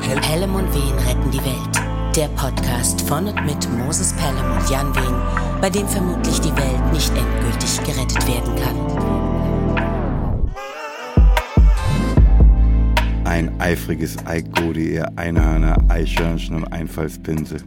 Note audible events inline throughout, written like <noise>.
Pelham und Wehen retten die Welt. Der Podcast von und mit Moses Pelham und Jan Wehen, bei dem vermutlich die Welt nicht endgültig gerettet werden kann. Ein eifriges Eikodi, ihr Einhörner, Eichhörnchen und Einfallspinsel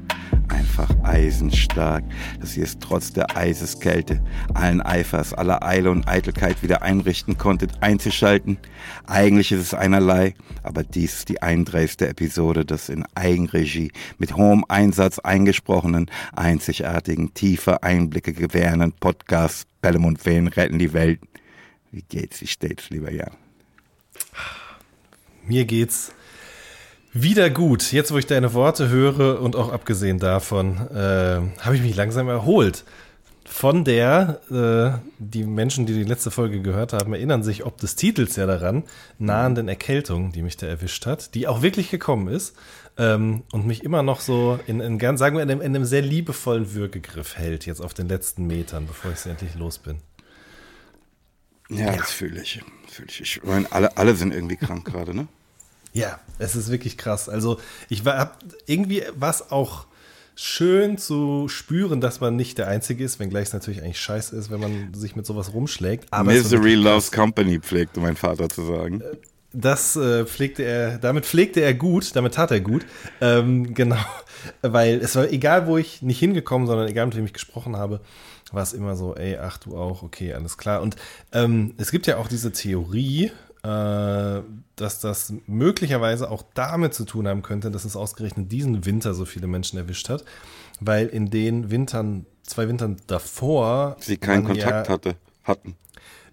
eisenstark, dass ihr es trotz der Eiseskälte, allen Eifers, aller Eile und Eitelkeit wieder einrichten konntet, einzuschalten. Eigentlich ist es einerlei, aber dies ist die 31. Episode des in Eigenregie mit hohem Einsatz eingesprochenen, einzigartigen, tiefe Einblicke gewährenden Podcasts Bellem und Wehen retten die Welt. Wie geht's, wie steht's, lieber Jan? Mir geht's wieder gut. Jetzt, wo ich deine Worte höre und auch abgesehen davon, äh, habe ich mich langsam erholt. Von der, äh, die Menschen, die die letzte Folge gehört haben, erinnern sich ob des Titels ja daran, nahenden Erkältung, die mich da erwischt hat, die auch wirklich gekommen ist ähm, und mich immer noch so in, in ganz, sagen wir, in einem, in einem sehr liebevollen Würgegriff hält, jetzt auf den letzten Metern, bevor ich endlich los bin. Ja, ja. das fühle ich. Fühl ich. Ich meine, alle, alle sind irgendwie krank <laughs> gerade, ne? Ja, es ist wirklich krass. Also ich war irgendwie was auch schön zu spüren, dass man nicht der Einzige ist, wenngleich es natürlich eigentlich scheiße ist, wenn man sich mit sowas rumschlägt. Aber Misery loves company, pflegte mein Vater zu sagen. Äh, das äh, pflegte er, damit pflegte er gut, damit tat er gut. Ähm, genau, <laughs> weil es war egal, wo ich nicht hingekommen, sondern egal, mit wem ich gesprochen habe, war es immer so, ey, ach du auch, okay, alles klar. Und ähm, es gibt ja auch diese Theorie, dass das möglicherweise auch damit zu tun haben könnte, dass es ausgerechnet diesen Winter so viele Menschen erwischt hat, weil in den Wintern, zwei Wintern davor. Sie keinen Kontakt ja, hatte, hatten.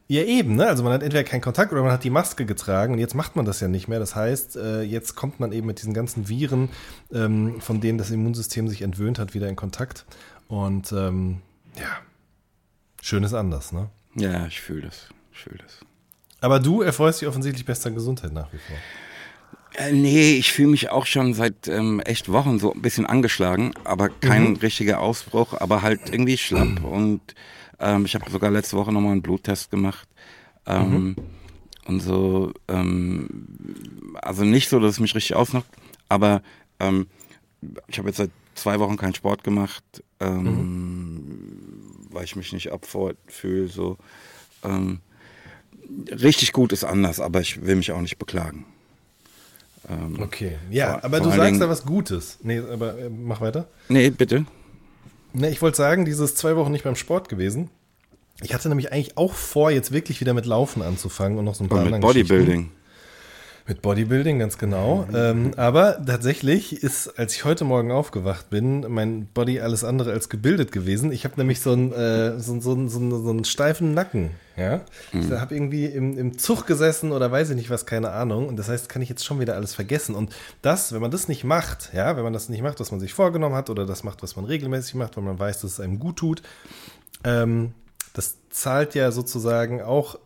Ja, eben, ne? Also man hat entweder keinen Kontakt oder man hat die Maske getragen und jetzt macht man das ja nicht mehr. Das heißt, äh, jetzt kommt man eben mit diesen ganzen Viren, ähm, von denen das Immunsystem sich entwöhnt hat, wieder in Kontakt. Und ähm, ja, schön ist anders, ne? Ja, ich fühle das. Ich fühle das. Aber du erfreust dich offensichtlich bester Gesundheit nach wie vor. Äh, nee, ich fühle mich auch schon seit ähm, echt Wochen so ein bisschen angeschlagen, aber kein mhm. richtiger Ausbruch, aber halt irgendwie schlapp. Mhm. Und ähm, ich habe sogar letzte Woche nochmal einen Bluttest gemacht. Ähm, mhm. Und so, ähm, also nicht so, dass es mich richtig ausnockt, aber ähm, ich habe jetzt seit zwei Wochen keinen Sport gemacht, ähm, mhm. weil ich mich nicht abfordert fühle. So. Ähm, richtig gut ist anders, aber ich will mich auch nicht beklagen. Ähm, okay, ja, vor, aber vor du sagst da was Gutes. Nee, aber äh, mach weiter. Nee, bitte. Nee, ich wollte sagen, dieses zwei Wochen nicht beim Sport gewesen. Ich hatte nämlich eigentlich auch vor, jetzt wirklich wieder mit Laufen anzufangen und noch so ein paar und mit Bodybuilding. Mit Bodybuilding, ganz genau. Mhm. Ähm, aber tatsächlich ist, als ich heute Morgen aufgewacht bin, mein Body alles andere als gebildet gewesen. Ich habe nämlich so einen, äh, so, so, so, so einen steifen Nacken. Ja? Mhm. Ich habe irgendwie im, im Zug gesessen oder weiß ich nicht was, keine Ahnung. Und das heißt, kann ich jetzt schon wieder alles vergessen. Und das, wenn man das nicht macht, ja, wenn man das nicht macht, was man sich vorgenommen hat, oder das macht, was man regelmäßig macht, weil man weiß, dass es einem gut tut, ähm, das zahlt ja sozusagen auch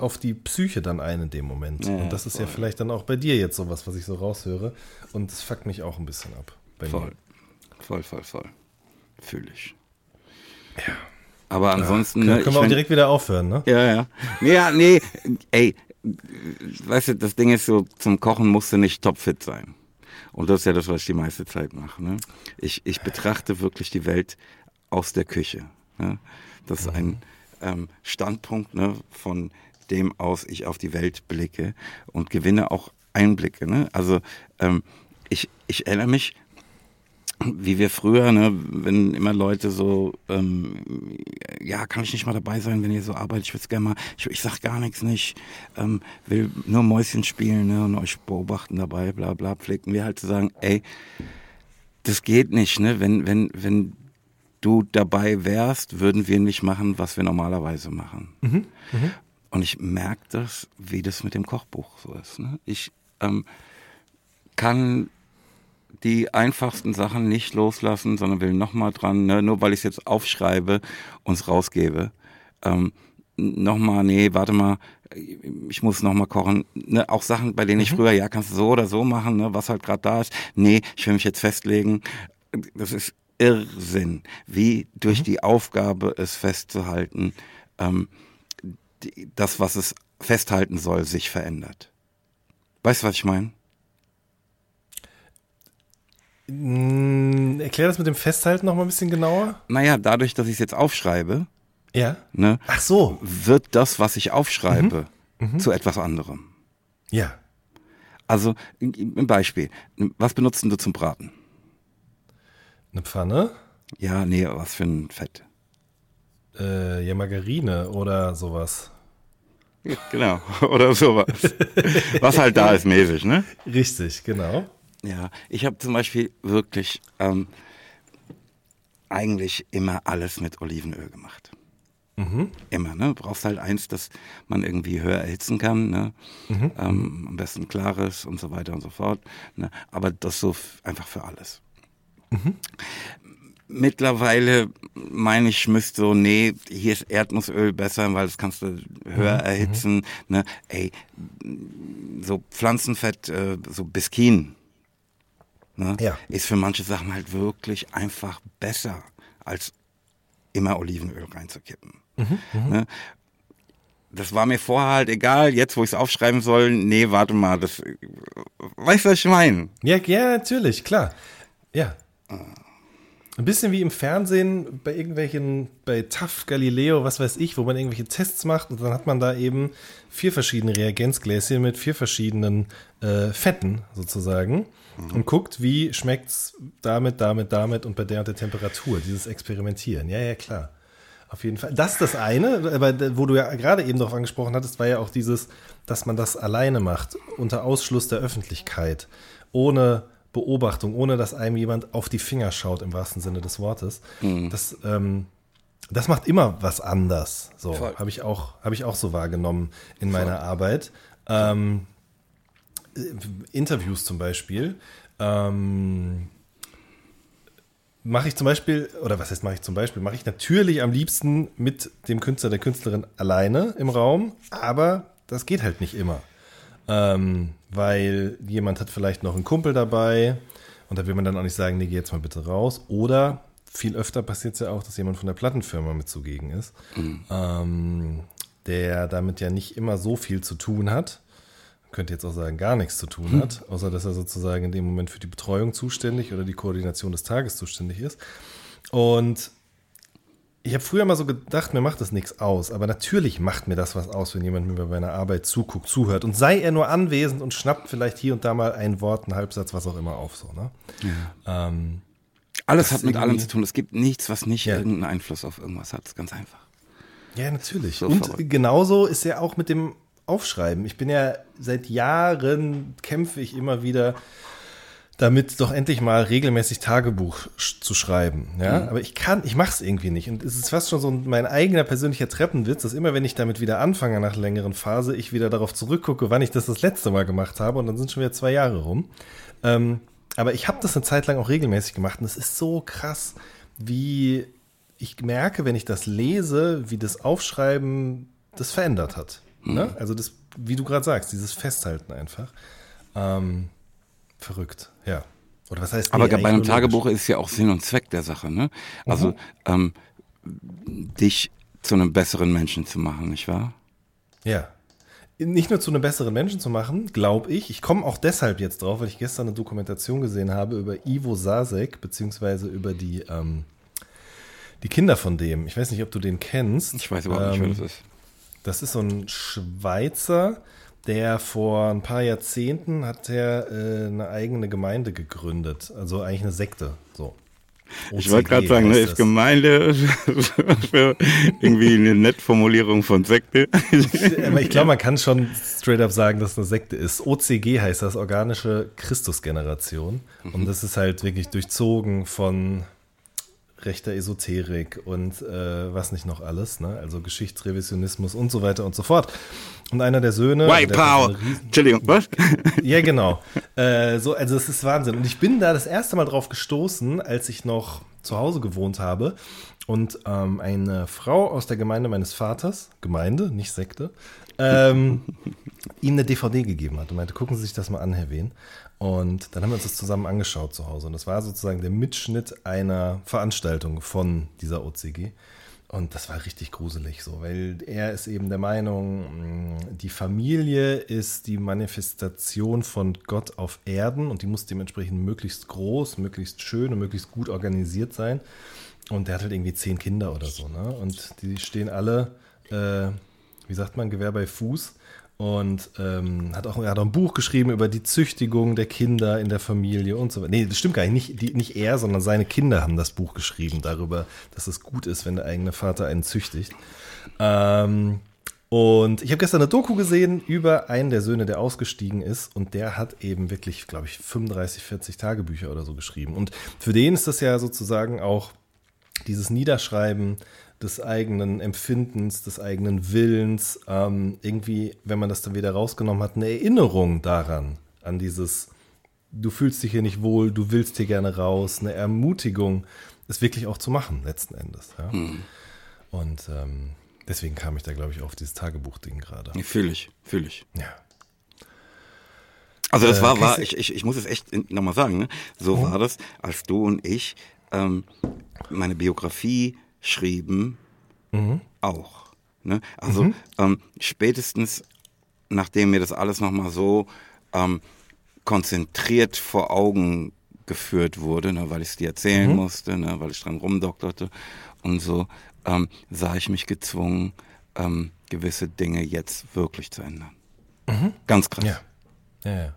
auf die Psyche dann ein in dem Moment. Ja, und das ist voll. ja vielleicht dann auch bei dir jetzt sowas, was ich so raushöre. Und das fuckt mich auch ein bisschen ab. voll. Mir. Voll, voll, voll. Fühle ich. Ja. Aber ansonsten. Ja, können, können wir auch direkt wieder aufhören, ne? Ja, ja. Ja, nee, ey, weißt du, das Ding ist so, zum Kochen musst du nicht topfit sein. Und das ist ja das, was ich die meiste Zeit mache. Ne? Ich, ich betrachte wirklich die Welt aus der Küche. Ne? Das ist ein mhm. ähm, Standpunkt ne, von dem aus ich auf die Welt blicke und gewinne auch Einblicke. Ne? Also ähm, ich, ich erinnere mich, wie wir früher, ne, wenn immer Leute so, ähm, ja, kann ich nicht mal dabei sein, wenn ihr so arbeitet, ich würde gerne mal, ich, ich sag gar nichts nicht, ähm, will nur Mäuschen spielen ne, und euch beobachten dabei, bla bla, pflegten wir halt zu sagen, ey, das geht nicht, ne, wenn, wenn, wenn du dabei wärst, würden wir nicht machen, was wir normalerweise machen. Mhm. Mhm. Und ich merke das, wie das mit dem Kochbuch so ist. Ne? Ich ähm, kann die einfachsten Sachen nicht loslassen, sondern will nochmal dran, ne? nur weil ich es jetzt aufschreibe und es rausgebe. Ähm, nochmal, nee, warte mal, ich muss nochmal kochen. Ne? Auch Sachen, bei denen ich mhm. früher, ja, kannst du so oder so machen, ne? was halt gerade da ist. Nee, ich will mich jetzt festlegen. Das ist Irrsinn, wie durch mhm. die Aufgabe, es festzuhalten, ähm, die, das, was es festhalten soll, sich verändert. Weißt du, was ich meine? Mm, Erklär das mit dem Festhalten noch mal ein bisschen genauer. Naja, dadurch, dass ich es jetzt aufschreibe, Ja. ne, Ach so. wird das, was ich aufschreibe, zu etwas anderem. Ja. Also, ein Beispiel. Was benutzt denn du zum Braten? Eine Pfanne. Ja, nee, was für ein Fett? Äh, ja, Margarine oder sowas. <laughs> Genau, <laughs> oder sowas. was halt da ist mäßig, ne? Richtig, genau. Ja, ich habe zum Beispiel wirklich ähm, eigentlich immer alles mit Olivenöl gemacht. Immer, ne? Du brauchst halt eins, das man irgendwie höher erhitzen kann, ne? Ähm, am besten klares und so weiter und so fort. Ne? Aber das so einfach für alles. Mittlerweile meine ich, müsste so, nee, hier ist Erdnussöl besser, weil das kannst du höher erhitzen. Ne? Ey, so Pflanzenfett, äh, so Biskin, ne? Ja. ist für manche Sachen halt wirklich einfach besser, als immer Olivenöl reinzukippen. Ne? Das war mir vorher halt egal, jetzt wo ich es aufschreiben soll, nee, warte mal, das, weißt du, was ich meine? Ja, ja, natürlich, klar. Ja. Ein bisschen wie im Fernsehen bei irgendwelchen, bei TAF, Galileo, was weiß ich, wo man irgendwelche Tests macht und dann hat man da eben vier verschiedene Reagenzgläschen mit vier verschiedenen äh, Fetten sozusagen und guckt, wie schmeckt's damit, damit, damit und bei der und der Temperatur, dieses Experimentieren. Ja, ja, klar. Auf jeden Fall. Das ist das eine, aber wo du ja gerade eben darauf angesprochen hattest, war ja auch dieses, dass man das alleine macht, unter Ausschluss der Öffentlichkeit, ohne Beobachtung, ohne dass einem jemand auf die Finger schaut, im wahrsten Sinne des Wortes. Das, ähm, das macht immer was anders. So Voll. habe ich auch, habe ich auch so wahrgenommen in meiner Arbeit. Ähm, äh, Interviews zum Beispiel. Ähm, mache ich zum Beispiel, oder was heißt mache ich zum Beispiel, mache ich natürlich am liebsten mit dem Künstler, der Künstlerin alleine im Raum, aber das geht halt nicht immer. Ähm, weil jemand hat vielleicht noch einen Kumpel dabei und da will man dann auch nicht sagen, nee, geh jetzt mal bitte raus. Oder viel öfter passiert es ja auch, dass jemand von der Plattenfirma mit zugegen ist, ähm, der damit ja nicht immer so viel zu tun hat. Man könnte jetzt auch sagen, gar nichts zu tun hat, außer dass er sozusagen in dem Moment für die Betreuung zuständig oder die Koordination des Tages zuständig ist. Und ich habe früher mal so gedacht, mir macht das nichts aus, aber natürlich macht mir das was aus, wenn jemand mir bei meiner Arbeit zuguckt, zuhört und sei er nur anwesend und schnappt vielleicht hier und da mal ein Wort, einen Halbsatz, was auch immer auf so. Ne? Ähm, Alles hat mit allem zu tun. Es gibt nichts, was nicht Ja. irgendeinen Einfluss auf irgendwas hat. Das ist ganz einfach. Ja, natürlich. So und verrückt. genauso ist ja auch mit dem Aufschreiben. Ich bin ja seit Jahren kämpfe ich immer wieder damit, doch endlich mal regelmäßig Tagebuch sch zu schreiben. Ja, aber ich kann, ich mache es irgendwie nicht. Und es ist fast schon so ein- mein eigener persönlicher Treppenwitz, dass immer, wenn ich damit wieder anfange nach längeren Phase, ich wieder darauf zurückgucke, wann ich das das letzte Mal gemacht habe. Und dann sind schon wieder zwei Jahre rum. Ähm, aber ich habe das eine Zeit lang auch regelmäßig gemacht. Und es ist so krass, wie ich merke, wenn ich das lese, wie das Aufschreiben das verändert hat. Ne? Also das, wie du gerade sagst, dieses Festhalten einfach. Ähm, verrückt, ja. Oder was heißt Aber nee, bei einem Tagebuch ist ja auch Sinn und Zweck der Sache. Ne? Also ähm, dich zu einem besseren Menschen zu machen, nicht wahr? Ja. Nicht nur zu einem besseren Menschen zu machen, glaube ich. Ich komme auch deshalb jetzt drauf, weil ich gestern eine Dokumentation gesehen habe über Ivo Sasek, beziehungsweise über die, ähm, die Kinder von dem. Ich weiß nicht, ob du den kennst. Ich weiß überhaupt nicht, wer Ähm, das ist. Das ist so ein Schweizer, der vor ein paar Jahrzehnten hat er äh, eine eigene Gemeinde gegründet. Also eigentlich eine Sekte. So. Ich wollte gerade sagen, ne, ist. Gemeinde für <laughs> irgendwie eine Nettformulierung von Sekte. <laughs> Aber ich glaube, man kann schon straight up sagen, dass es eine Sekte ist. OCG heißt das, organische Christusgeneration. Und das ist halt wirklich durchzogen von rechter Esoterik und äh, was nicht noch alles, ne? Also Geschichtsrevisionismus und so weiter und so fort. Und einer der Söhne. White Power. Entschuldigung, was? <laughs> ja, genau. Äh, so, also es ist Wahnsinn. Und ich bin da das erste Mal drauf gestoßen, als ich noch zu Hause gewohnt habe und ähm, eine Frau aus der Gemeinde meines Vaters, Gemeinde, nicht Sekte, ähm, <laughs> ihm eine DVD gegeben hat und meinte, gucken Sie sich das mal an, Herr Wehn. Und dann haben wir uns das zusammen angeschaut zu Hause. Und das war sozusagen der Mitschnitt einer Veranstaltung von dieser OCG. Und das war richtig gruselig so, weil er ist eben der Meinung, mh, die Familie ist die Manifestation von Gott auf Erden und die muss dementsprechend möglichst groß, möglichst schön und möglichst gut organisiert sein. Und der hat halt irgendwie zehn Kinder oder so, ne? Und die stehen alle, äh, wie sagt man, Gewehr bei Fuß. Und ähm, hat auch, hat auch ein Buch geschrieben über die Züchtigung der Kinder in der Familie und so weiter. Nee, das stimmt gar nicht. Nicht, die, nicht er, sondern seine Kinder haben das Buch geschrieben darüber, dass es gut ist, wenn der eigene Vater einen züchtigt. Ähm, und ich habe gestern eine Doku gesehen über einen der Söhne, der ausgestiegen ist. Und der hat eben wirklich, glaube ich, 35, 40 Tagebücher oder so geschrieben. Und für den ist das ja sozusagen auch dieses Niederschreiben des eigenen Empfindens, des eigenen Willens, ähm, irgendwie, wenn man das dann wieder rausgenommen hat, eine Erinnerung daran, an dieses, du fühlst dich hier nicht wohl, du willst hier gerne raus, eine Ermutigung, es wirklich auch zu machen, letzten Endes. Ja? Hm. Und ähm, deswegen kam ich da, glaube ich, auf dieses Tagebuch-Ding gerade. Fühle ich, fühle ich. Ja. Also das Äh, war, war ich, ich, ich muss es echt nochmal sagen, ne? so Mhm. war das, als du und ich ähm, meine Biografie schrieben, Mhm. auch. Ne? Also ähm, spätestens, nachdem mir das alles nochmal so ähm, konzentriert vor Augen geführt wurde, ne, weil ich es dir erzählen musste, ne, weil ich dran rumdokterte und so, ähm, sah ich mich gezwungen, ähm, gewisse Dinge jetzt wirklich zu ändern. Ganz krass. Ja. Ja, ja.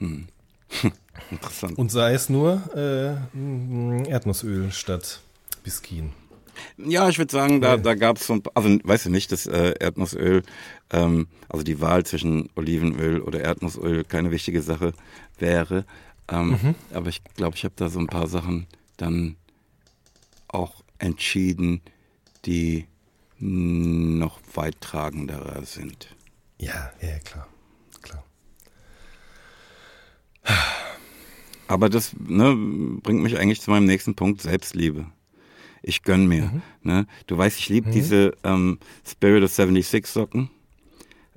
<laughs> Interessant. Und sei es nur äh, Erdnussöl statt Biskin. Ja, ich würde sagen, da, da gab es so ein paar, also weißt du nicht, dass äh, Erdnussöl, ähm, also die Wahl zwischen Olivenöl oder Erdnussöl keine wichtige Sache wäre. Ähm, Aber ich glaube, ich habe da so ein paar Sachen dann auch entschieden, die noch weittragenderer sind. Ja, ja, ja, klar. klar. Aber das ne, bringt mich eigentlich zu meinem nächsten Punkt, Selbstliebe. Ich gönn mir. Ne? Du weißt, ich liebe diese ähm, Spirit of 76 Socken,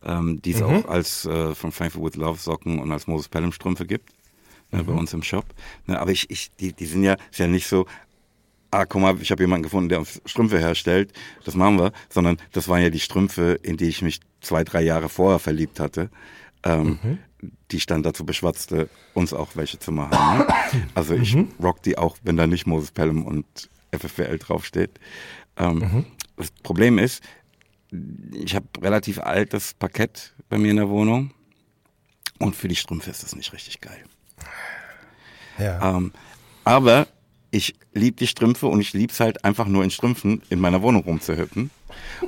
ähm, die es auch als äh, von Thankful with Love Socken und als Moses Pelham Strümpfe gibt, ne, bei uns im Shop. Ne? Aber ich, ich, die, die sind ja, ist ja nicht so, ah, guck mal, ich habe jemanden gefunden, der uns Strümpfe herstellt, das machen wir, sondern das waren ja die Strümpfe, in die ich mich zwei, drei Jahre vorher verliebt hatte, ähm, die ich dann dazu beschwatzte, uns auch welche zu machen. Ne? <coughs> Also ich rock die auch, wenn da nicht Moses Pelham und FFWL draufsteht. Ähm, Das Problem ist, ich habe relativ altes Parkett bei mir in der Wohnung und für die Strümpfe ist das nicht richtig geil. Ja. Ähm, aber ich liebe die Strümpfe und ich lieb's halt einfach nur in Strümpfen in meiner Wohnung rumzuhüppen.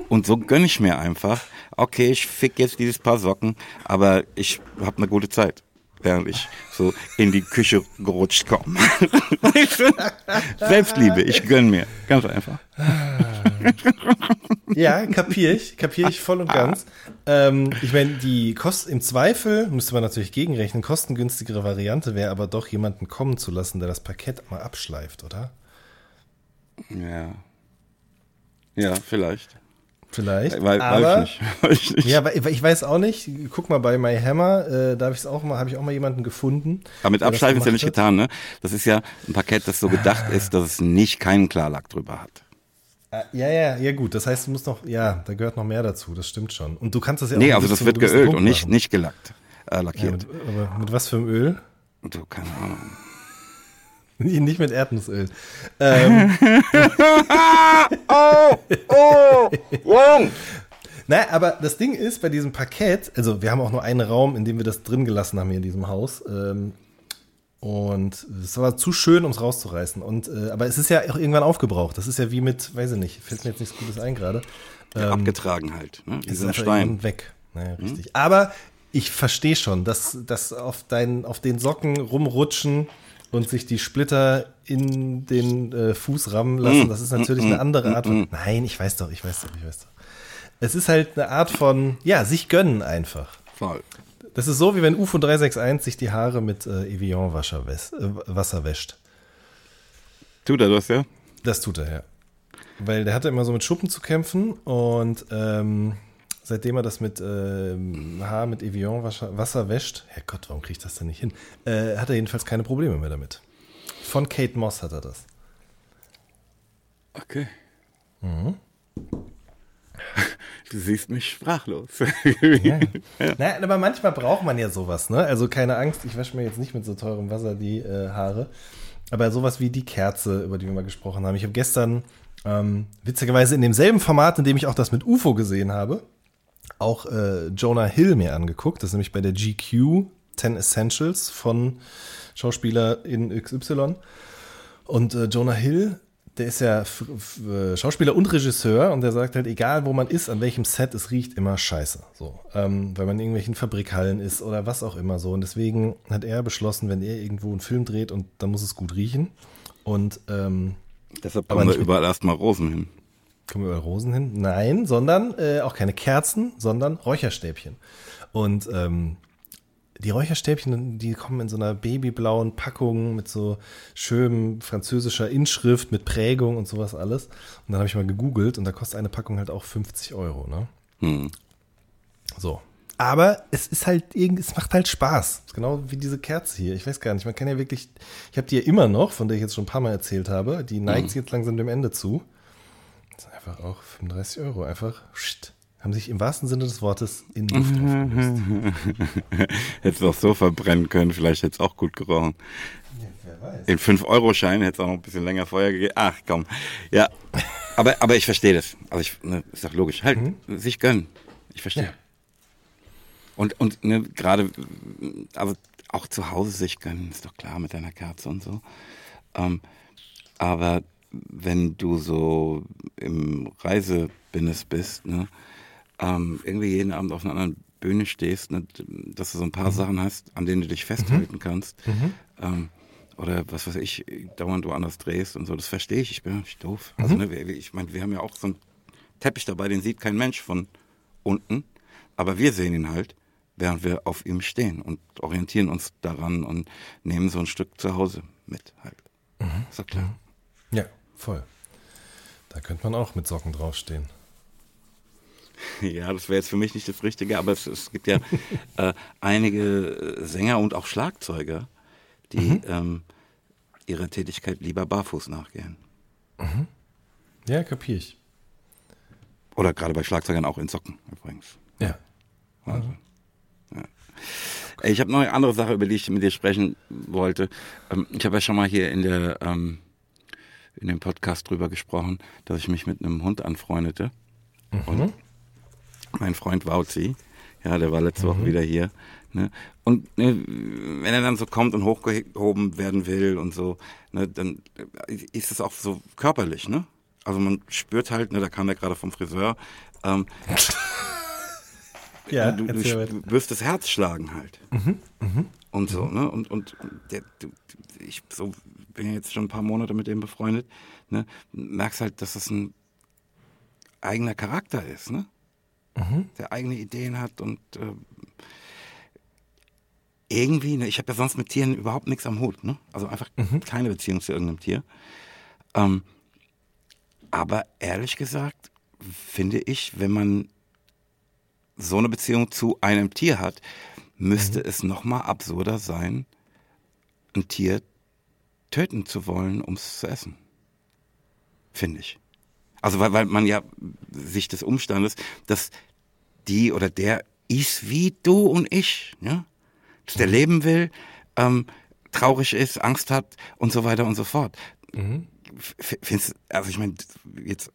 Und so gönn ich mir einfach, okay, ich fick jetzt dieses Paar Socken, aber ich habe eine gute Zeit, während ich so in die Küche gerutscht komme. Weißt <laughs> du? Selbstliebe, ich gönn mir. Ganz einfach. <laughs> Ja, kapier ich, kapier ich voll und ganz. Ähm, ich meine, die Kosten im Zweifel, müsste man natürlich gegenrechnen, kostengünstigere Variante wäre aber doch jemanden kommen zu lassen, der das Parkett mal abschleift, oder? Ja. Ja, vielleicht. Vielleicht. Weil, aber, ich nicht. <laughs> Weiß ich nicht. Ja, aber ich weiß auch nicht. Guck mal bei My Hammer, äh, da habe ich auch mal, habe ich auch mal jemanden gefunden. Aber mit Abschleifen ist ja nicht hat. getan, ne? Das ist ja ein Parkett, das so gedacht ist, dass es nicht keinen Klarlack drüber hat. Ah, Ja, ja, ja, gut. Das heißt, du musst noch, ja, da gehört noch mehr dazu. Das stimmt schon. Und du kannst das ja auch Nee, also das wird geölt und nicht, machen. nicht gelackt, äh, Ja, lackiert. mit, aber mit was für einem Öl? Du, keine Ahnung. Nicht mit Erdnussöl. Ähm, <laughs> Na, aber das Ding ist, bei diesem Parkett, also wir haben auch nur einen Raum, in dem wir das drin gelassen haben hier in diesem Haus. Ähm, und es war zu schön, um es rauszureißen. Und, äh, aber es ist ja auch irgendwann aufgebraucht. Das ist ja wie mit, weiß ich nicht, fällt mir jetzt nichts Gutes ein gerade. Ja, abgetragen halt, ne? Wie ist ein Stein. weg. Naja, richtig. Aber ich verstehe schon, dass, dass auf, dein, auf den Socken rumrutschen und sich die Splitter in den äh, Fuß rammen lassen, das ist natürlich eine andere Art von. Nein, ich weiß doch, ich weiß doch, ich weiß doch. Es ist halt eine Art von, ja, sich gönnen einfach. Voll. Das ist so, wie wenn UFO 361 sich die Haare mit äh, Evian Wasser, wäs- äh, Wasser wäscht. Tut er das, ja? Das tut er, ja. Weil der hatte immer so mit Schuppen zu kämpfen und ähm, seitdem er das mit ähm, Haar mit Evian Wasser, Wasser wäscht, Herrgott, warum kriege ich das denn nicht hin? Äh, hat er jedenfalls keine Probleme mehr damit. Von Kate Moss hat er das. Okay. Mhm. <laughs> Du siehst mich sprachlos. <laughs> ja. Naja, aber manchmal braucht man ja sowas, ne? Also keine Angst, ich wasche mir jetzt nicht mit so teurem Wasser die äh, Haare. Aber sowas wie die Kerze, über die wir mal gesprochen haben. Ich habe gestern, ähm, witzigerweise in demselben Format, in dem ich auch das mit UFO gesehen habe, auch äh, Jonah Hill mir angeguckt. Das ist nämlich bei der GQ 10 Essentials von Schauspieler in XY. Und äh, Jonah Hill der ist ja äh, Schauspieler und Regisseur und der sagt halt, egal wo man ist, an welchem Set, es riecht immer scheiße. So, ähm, weil man in irgendwelchen Fabrikhallen ist oder was auch immer so. Und deswegen hat er beschlossen, wenn er irgendwo einen Film dreht und dann muss es gut riechen. Und ähm, deshalb kommen wir überall erstmal Rosen hin. Kommen wir überall Rosen hin? Nein, sondern äh, auch keine Kerzen, sondern Räucherstäbchen. Und ähm, die Räucherstäbchen, die kommen in so einer babyblauen Packung mit so schönem französischer Inschrift, mit Prägung und sowas alles. Und dann habe ich mal gegoogelt und da kostet eine Packung halt auch 50 Euro, ne? Hm. So. Aber es ist halt irgendwie, es macht halt Spaß. Genau wie diese Kerze hier. Ich weiß gar nicht, man kann ja wirklich, ich habe die ja immer noch, von der ich jetzt schon ein paar Mal erzählt habe. Die neigt hm. sich jetzt langsam dem Ende zu. Das sind einfach auch 35 Euro. Einfach, pst haben sich im wahrsten Sinne des Wortes in Luft aufgelöst. <laughs> Hättest du auch so verbrennen können, vielleicht hätte es auch gut gerochen. Ja, wer weiß. In 5-Euro-Schein hätte es auch noch ein bisschen länger Feuer gegeben. Ach komm. Ja. Aber, aber ich verstehe das. Also ich, ne, ist doch logisch. Halt, mhm. sich gönnen. Ich verstehe. Ja. Und, und ne, gerade, also auch zu Hause sich gönnen, ist doch klar mit deiner Kerze und so. Ähm, aber wenn du so im Reisebusiness bist, ne, ähm, irgendwie jeden Abend auf einer anderen Bühne stehst, ne, dass du so ein paar mhm. Sachen hast, an denen du dich festhalten mhm. kannst. Mhm. Ähm, oder was weiß ich, dauernd woanders drehst und so, das verstehe ich, ich bin nicht doof. Also, mhm. ne, ich meine, wir haben ja auch so einen Teppich dabei, den sieht kein Mensch von unten, aber wir sehen ihn halt, während wir auf ihm stehen und orientieren uns daran und nehmen so ein Stück zu Hause mit halt. Mhm. Ist doch klar. Mhm. Ja, voll. Da könnte man auch mit Socken draufstehen. <laughs> Ja, das wäre jetzt für mich nicht das Richtige, aber es, es gibt ja äh, einige Sänger und auch Schlagzeuger, die mhm. ähm, ihrer Tätigkeit lieber barfuß nachgehen. Mhm. Ja, kapier ich. Oder gerade bei Schlagzeugern auch in Socken übrigens. Ja. Also, ja. Ich habe noch eine andere Sache, über die ich mit dir sprechen wollte. Ähm, ich habe ja schon mal hier in der ähm, in dem Podcast drüber gesprochen, dass ich mich mit einem Hund anfreundete. Mhm. Und mein Freund Wauzi, ja, der war letzte mhm. Woche wieder hier. Ne? Und ne, wenn er dann so kommt und hochgehoben werden will und so, ne, dann ist es auch so körperlich, ne? Also man spürt halt, ne, da kam er gerade vom Friseur, ähm, ja, du, du spürst das Herz schlagen halt. Mhm, mh, und so, mhm. ne? Und, und der, ich so, bin ja jetzt schon ein paar Monate mit dem befreundet, ne? Merkst halt, dass das ein eigener Charakter ist, ne? mhm. der eigene Ideen hat und äh, irgendwie, ne, ich habe ja sonst mit Tieren überhaupt nichts am Hut, ne? Also einfach mhm. keine Beziehung zu irgendeinem Tier. Ähm, aber ehrlich gesagt, finde ich, wenn man so eine Beziehung zu einem Tier hat, müsste mhm. es nochmal absurder sein, ein Tier töten zu wollen, um es zu essen. Finde ich. Also weil, weil man ja sich des Umstandes, dass die oder der ist wie du und ich, ja? dass der mhm. leben will, ähm, traurig ist, Angst hat und so weiter und so fort. Mhm. Findest, also ich meine, jetzt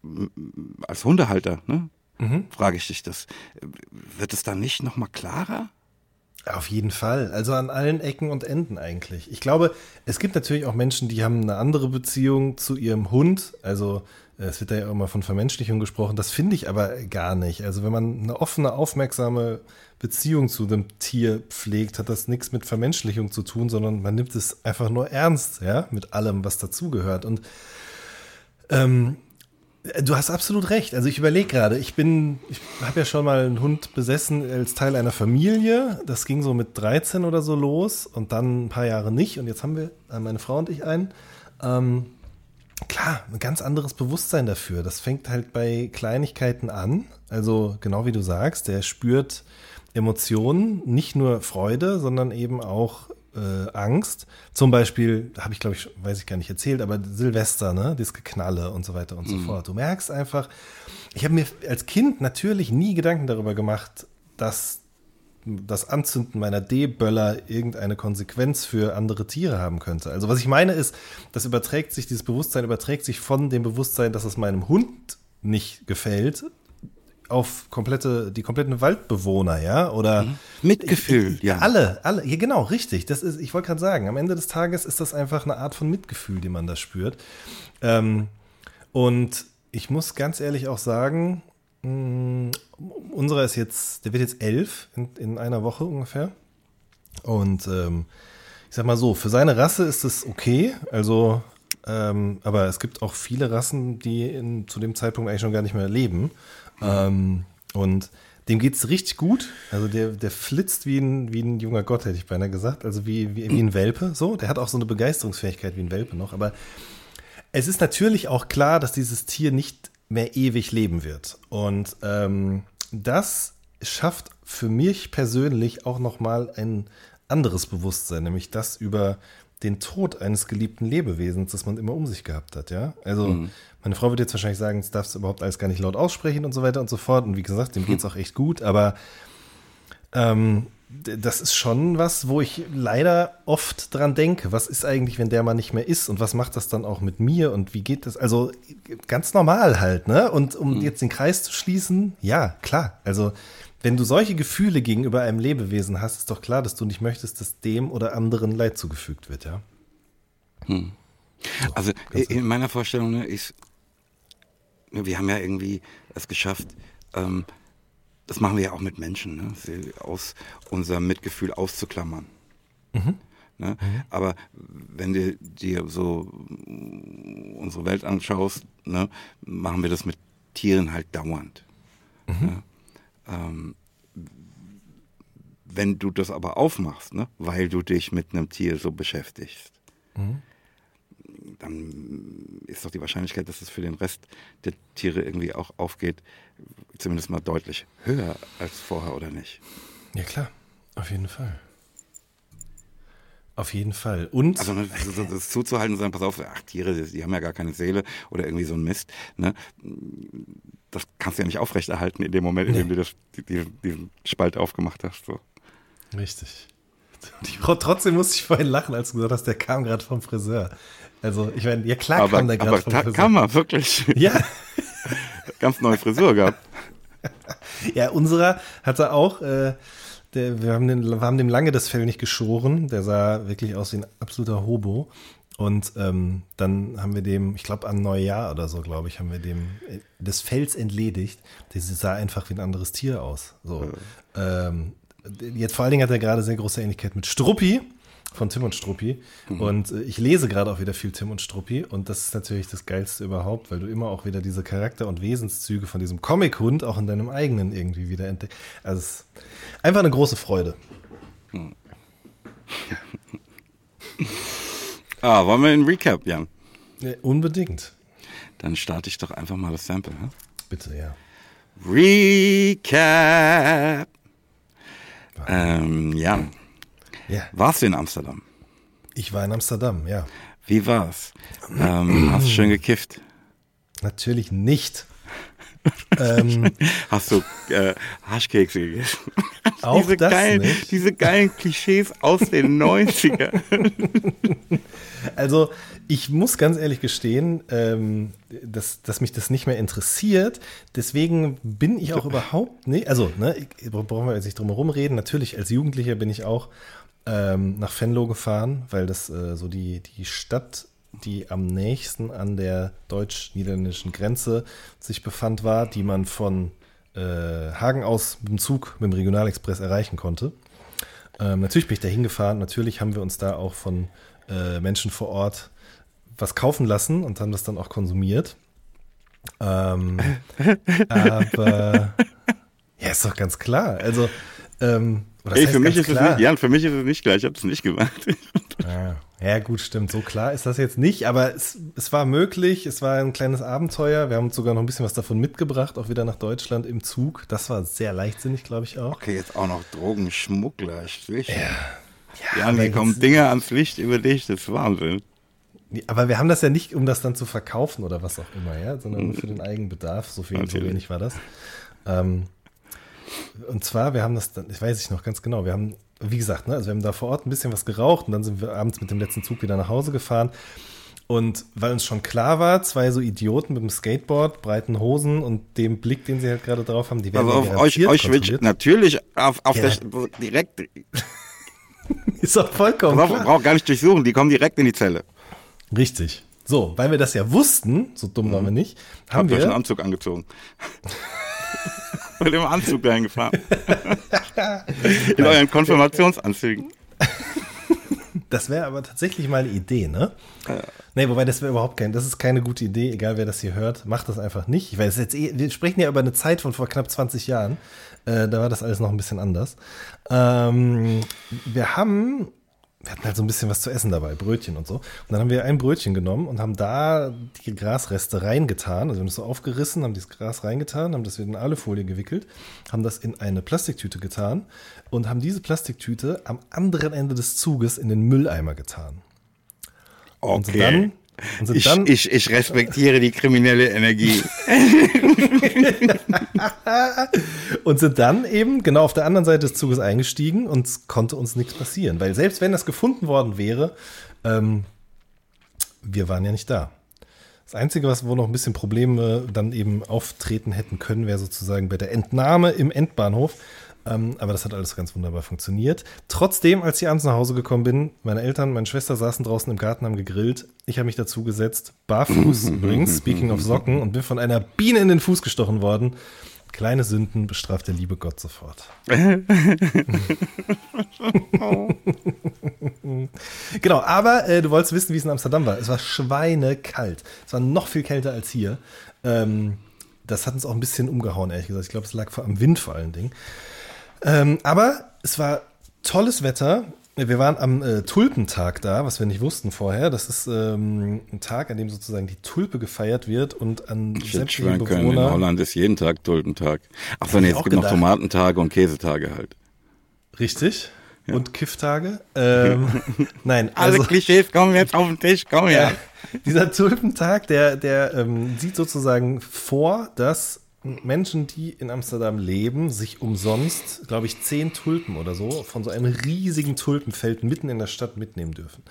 als Hundehalter, ne, mhm. frage ich dich das, wird es da nicht nochmal klarer? Auf jeden Fall. Also an allen Ecken und Enden eigentlich. Ich glaube, es gibt natürlich auch Menschen, die haben eine andere Beziehung zu ihrem Hund. Also es wird da ja immer von Vermenschlichung gesprochen. Das finde ich aber gar nicht. Also wenn man eine offene, aufmerksame Beziehung zu dem Tier pflegt, hat das nichts mit Vermenschlichung zu tun, sondern man nimmt es einfach nur ernst, ja, mit allem, was dazugehört. Und ähm, Du hast absolut recht. Also ich überlege gerade, ich bin, ich habe ja schon mal einen Hund besessen als Teil einer Familie. Das ging so mit 13 oder so los und dann ein paar Jahre nicht. Und jetzt haben wir, äh, meine Frau und ich, einen. Ähm, klar, ein ganz anderes Bewusstsein dafür. Das fängt halt bei Kleinigkeiten an. Also genau wie du sagst, der spürt Emotionen, nicht nur Freude, sondern eben auch äh, Angst. Zum Beispiel, habe ich glaube ich, weiß ich gar nicht erzählt, aber Silvester, ne, das Geknalle und so weiter und so fort. Du merkst einfach, ich habe mir als Kind natürlich nie Gedanken darüber gemacht, dass das Anzünden meiner D-Böller irgendeine Konsequenz für andere Tiere haben könnte. Also was ich meine ist, das überträgt sich, dieses Bewusstsein überträgt sich von dem Bewusstsein, dass es meinem Hund nicht gefällt, auf komplette, die kompletten Waldbewohner, ja, oder mhm. Mitgefühl, ja. Alle, alle, ja, genau, richtig. Das ist, ich wollte gerade sagen, am Ende des Tages ist das einfach eine Art von Mitgefühl, die man da spürt. Ähm, und ich muss ganz ehrlich auch sagen, mh, mm, unserer ist jetzt, der wird jetzt elf in, in einer Woche ungefähr. Und ähm, ich sag mal so, für seine Rasse ist es okay. Also, ähm, aber es gibt auch viele Rassen, die in, zu dem Zeitpunkt eigentlich schon gar nicht mehr leben. Ähm, und dem geht es richtig gut. Also der, der flitzt wie ein, wie ein junger Gott, hätte ich beinahe gesagt. Also wie, wie, wie ein Welpe. So, der hat auch so eine Begeisterungsfähigkeit wie ein Welpe noch. Aber es ist natürlich auch klar, dass dieses Tier nicht mehr ewig leben wird. Und ähm, das schafft für mich persönlich auch nochmal ein anderes Bewusstsein, nämlich das über den Tod eines geliebten Lebewesens, das man immer um sich gehabt hat, ja. Also mhm. meine Frau wird jetzt wahrscheinlich sagen, das darfst du überhaupt alles gar nicht laut aussprechen und so weiter und so fort. Und wie gesagt, dem geht es auch echt gut, aber ähm, das ist schon was, wo ich leider oft dran denke. Was ist eigentlich, wenn der mal nicht mehr ist und was macht das dann auch mit mir und wie geht das? Also ganz normal halt, ne? Und um mhm. jetzt den Kreis zu schließen, ja, klar. Also wenn du solche Gefühle gegenüber einem Lebewesen hast, ist doch klar, dass du nicht möchtest, dass dem oder anderen Leid zugefügt wird, ja? Hm. So, also in meiner Vorstellung ne, ist, wir haben ja irgendwie es geschafft, ähm, das machen wir ja auch mit Menschen, ne, sie aus unserem Mitgefühl auszuklammern. Mhm. Ne? Mhm. Aber wenn du dir so unsere Welt anschaust, ne, machen wir das mit Tieren halt dauernd. Mhm. Ne? Ähm, wenn du das aber aufmachst, ne, weil du dich mit einem Tier so beschäftigst, mhm. dann ist doch die Wahrscheinlichkeit, dass es für den Rest der Tiere irgendwie auch aufgeht, zumindest mal deutlich höher als vorher, oder nicht? Ja, klar, auf jeden Fall. Auf jeden Fall. Und. Also, ne, das, das zuzuhalten und sagen, pass auf, ach, Tiere, die haben ja gar keine Seele oder irgendwie so ein Mist, ne? Das kannst du ja nicht aufrechterhalten in dem Moment, in dem du das, diesen, diesen Spalt aufgemacht hast. So. Richtig. Ich, trotzdem musste ich vorhin lachen, als du gesagt hast, der kam gerade vom Friseur. Also, ich meine, ja klar aber, kam der gerade vom Friseur. kam er, wirklich. Ja. <laughs> Ganz neue Frisur gehabt. <laughs> Ja, unserer hatte auch, äh, der, wir, haben den, wir haben dem lange das Fell nicht geschoren. Der sah wirklich aus wie ein absoluter Hobo. Und ähm, dann haben wir dem, ich glaube an Neujahr oder so, glaube ich, haben wir dem äh, des Fells entledigt. Das sah einfach wie ein anderes Tier aus. So. Ja. Ähm, jetzt vor allen Dingen hat er gerade sehr große Ähnlichkeit mit Struppi von Tim und Struppi. Mhm. Und äh, ich lese gerade auch wieder viel Tim und Struppi. Und das ist natürlich das Geilste überhaupt, weil du immer auch wieder diese Charakter- und Wesenszüge von diesem Comic-Hund auch in deinem eigenen irgendwie wieder entdeckst. Also es ist einfach eine große Freude. Mhm. <laughs> ah, wollen wir einen Recap, Jan? Ja, unbedingt. Dann starte ich doch einfach mal das Sample. Ne? Bitte, ja. Recap. Ähm, ja. Ja. Warst du in Amsterdam? Ich war in Amsterdam, ja. Wie war's? ähm, hast du schön gekifft? Natürlich nicht. <laughs> ähm, hast du äh, Haschkekse gegessen? <laughs> Auch diese das geilen, nicht. Diese geilen Klischees aus den <laughs> 90ern. Also, ich muss ganz ehrlich gestehen, ähm, dass, dass mich das nicht mehr interessiert. Deswegen bin ich auch überhaupt nicht, also, ne, brauchen wir jetzt nicht drum herum reden. Natürlich, als Jugendlicher bin ich auch ähm, nach Venlo gefahren, weil das äh, so die, die Stadt, die am nächsten an der deutsch-niederländischen Grenze sich befand, war, die man von äh, Hagen aus mit dem Zug, mit dem Regionalexpress erreichen konnte. Ähm, natürlich bin ich da hingefahren. Natürlich haben wir uns da auch von äh, Menschen vor Ort was kaufen lassen und haben das dann auch konsumiert. Ähm, <laughs> aber ja, ist doch ganz klar. Also, ähm, Ey, für mich ist klar? es nicht, Jan, für mich ist es nicht klar. Ich habe es nicht gemacht. <laughs> Ja. ja, gut, stimmt. So klar ist das jetzt nicht, aber es, es war möglich. Es war ein kleines Abenteuer. Wir haben sogar noch ein bisschen was davon mitgebracht, auch wieder nach Deutschland im Zug. Das war sehr leichtsinnig, glaube ich auch. Okay, jetzt auch noch Drogenschmuggler. Ja. Ja, mir kommen Dinge ans Licht über dich, das ist Wahnsinn. Aber wir haben das ja nicht, um das dann zu verkaufen oder was auch immer, ja, sondern für den Eigenbedarf. So viel, so wenig war das. Ähm, und zwar, wir haben das dann, ich weiß ich noch ganz genau, wir haben, wie gesagt, ne, also wir haben da vor Ort ein bisschen was geraucht und dann sind wir abends mit dem letzten Zug wieder nach Hause gefahren. Und weil uns schon klar war, zwei so Idioten mit dem Skateboard, breiten Hosen und dem Blick, den sie halt gerade drauf haben, die werden also auf euch, euch wird natürlich auf, auf ja. der direkt. <laughs> Ist doch vollkommen. Man braucht gar nicht durchsuchen, die kommen direkt in die Zelle. Richtig. So, weil wir das ja wussten, so dumm waren wir mhm. nicht, haben Habt wir einen Anzug angezogen. <laughs> mit dem Anzug dahin gefahren. <laughs> in euren Konfirmationsanzügen. Das wäre aber tatsächlich mal eine Idee, ne? Ja. Nee, wobei das wäre überhaupt kein, das ist keine gute Idee, egal wer das hier hört, macht das einfach nicht. Ich weiß jetzt eh, wir sprechen ja über eine Zeit von vor knapp 20 Jahren. Äh, da war das alles noch ein bisschen anders. Ähm, wir haben wir hatten halt so ein bisschen was zu essen dabei, Brötchen und so. Und dann haben wir ein Brötchen genommen und haben da die Grasreste reingetan. Also wir haben das so aufgerissen, haben dieses Gras reingetan, haben das wieder in Alufolie gewickelt, haben das in eine Plastiktüte getan und haben diese Plastiktüte am anderen Ende des Zuges in den Mülleimer getan. Okay. Und dann ich, dann, ich, ich respektiere die kriminelle Energie. <laughs> und sind dann eben genau auf der anderen Seite des Zuges eingestiegen und konnte uns nichts passieren. Weil selbst wenn das gefunden worden wäre, ähm, wir waren ja nicht da. Das Einzige, was wo noch ein bisschen Probleme dann eben auftreten hätten können, wäre sozusagen bei der Entnahme im Endbahnhof. Ähm, aber das hat alles ganz wunderbar funktioniert. Trotzdem, als ich abends nach Hause gekommen bin, meine Eltern, meine Schwester saßen draußen im Garten, haben gegrillt. Ich habe mich dazu gesetzt, barfuß <laughs> übrigens, speaking of Socken, und bin von einer Biene in den Fuß gestochen worden. Kleine Sünden bestraft der liebe Gott sofort. <laughs> genau, aber äh, du wolltest wissen, wie es in Amsterdam war. Es war schweinekalt. Es war noch viel kälter als hier. Ähm, das hat uns auch ein bisschen umgehauen, ehrlich gesagt. Ich glaube, es lag vor am Wind vor allen Dingen. Ähm, aber es war tolles Wetter. Wir waren am äh, Tulpentag da, was wir nicht wussten vorher. Das ist ähm, ein Tag, an dem sozusagen die Tulpe gefeiert wird und an sämtliche Bewohner. In Holland ist jeden Tag Tulpentag. Ach so, nee, es gibt gedacht. noch Tomatentage und Käsetage halt. Richtig. Ja. Und Kifftage. Ähm, <laughs> nein, also, alle Klischees kommen jetzt auf den Tisch, komm her. Ja, dieser Tulpentag, der, der ähm, sieht sozusagen vor, dass Menschen, die in Amsterdam leben, sich umsonst, glaube ich, zehn Tulpen oder so von so einem riesigen Tulpenfeld mitten in der Stadt mitnehmen dürfen.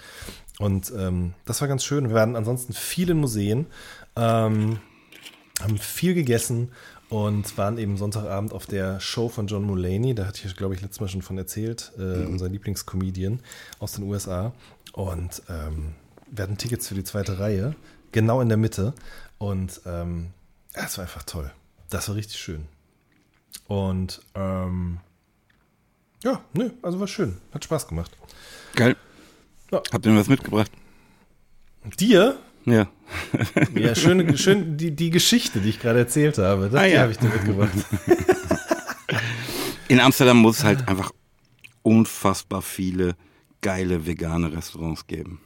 Und ähm, das war ganz schön. Wir waren ansonsten viel in Museen, ähm, haben viel gegessen und waren eben Sonntagabend auf der Show von John Mulaney. Da hatte ich, glaube ich, letztes Mal schon von erzählt, äh, mhm. unser Lieblingscomedian aus den USA. Und ähm, wir hatten Tickets für die zweite Reihe, genau in der Mitte. Und ähm, es war einfach toll. Das war richtig schön. Und ähm, ja, ne, also war schön. Hat Spaß gemacht. Geil. Ja. Habt ihr noch was mitgebracht? Dir? Ja. ja, schön, schön die, die Geschichte, die ich gerade erzählt habe. Das ah, ja. habe ich dir mitgebracht. In Amsterdam muss es halt einfach unfassbar viele geile vegane Restaurants geben.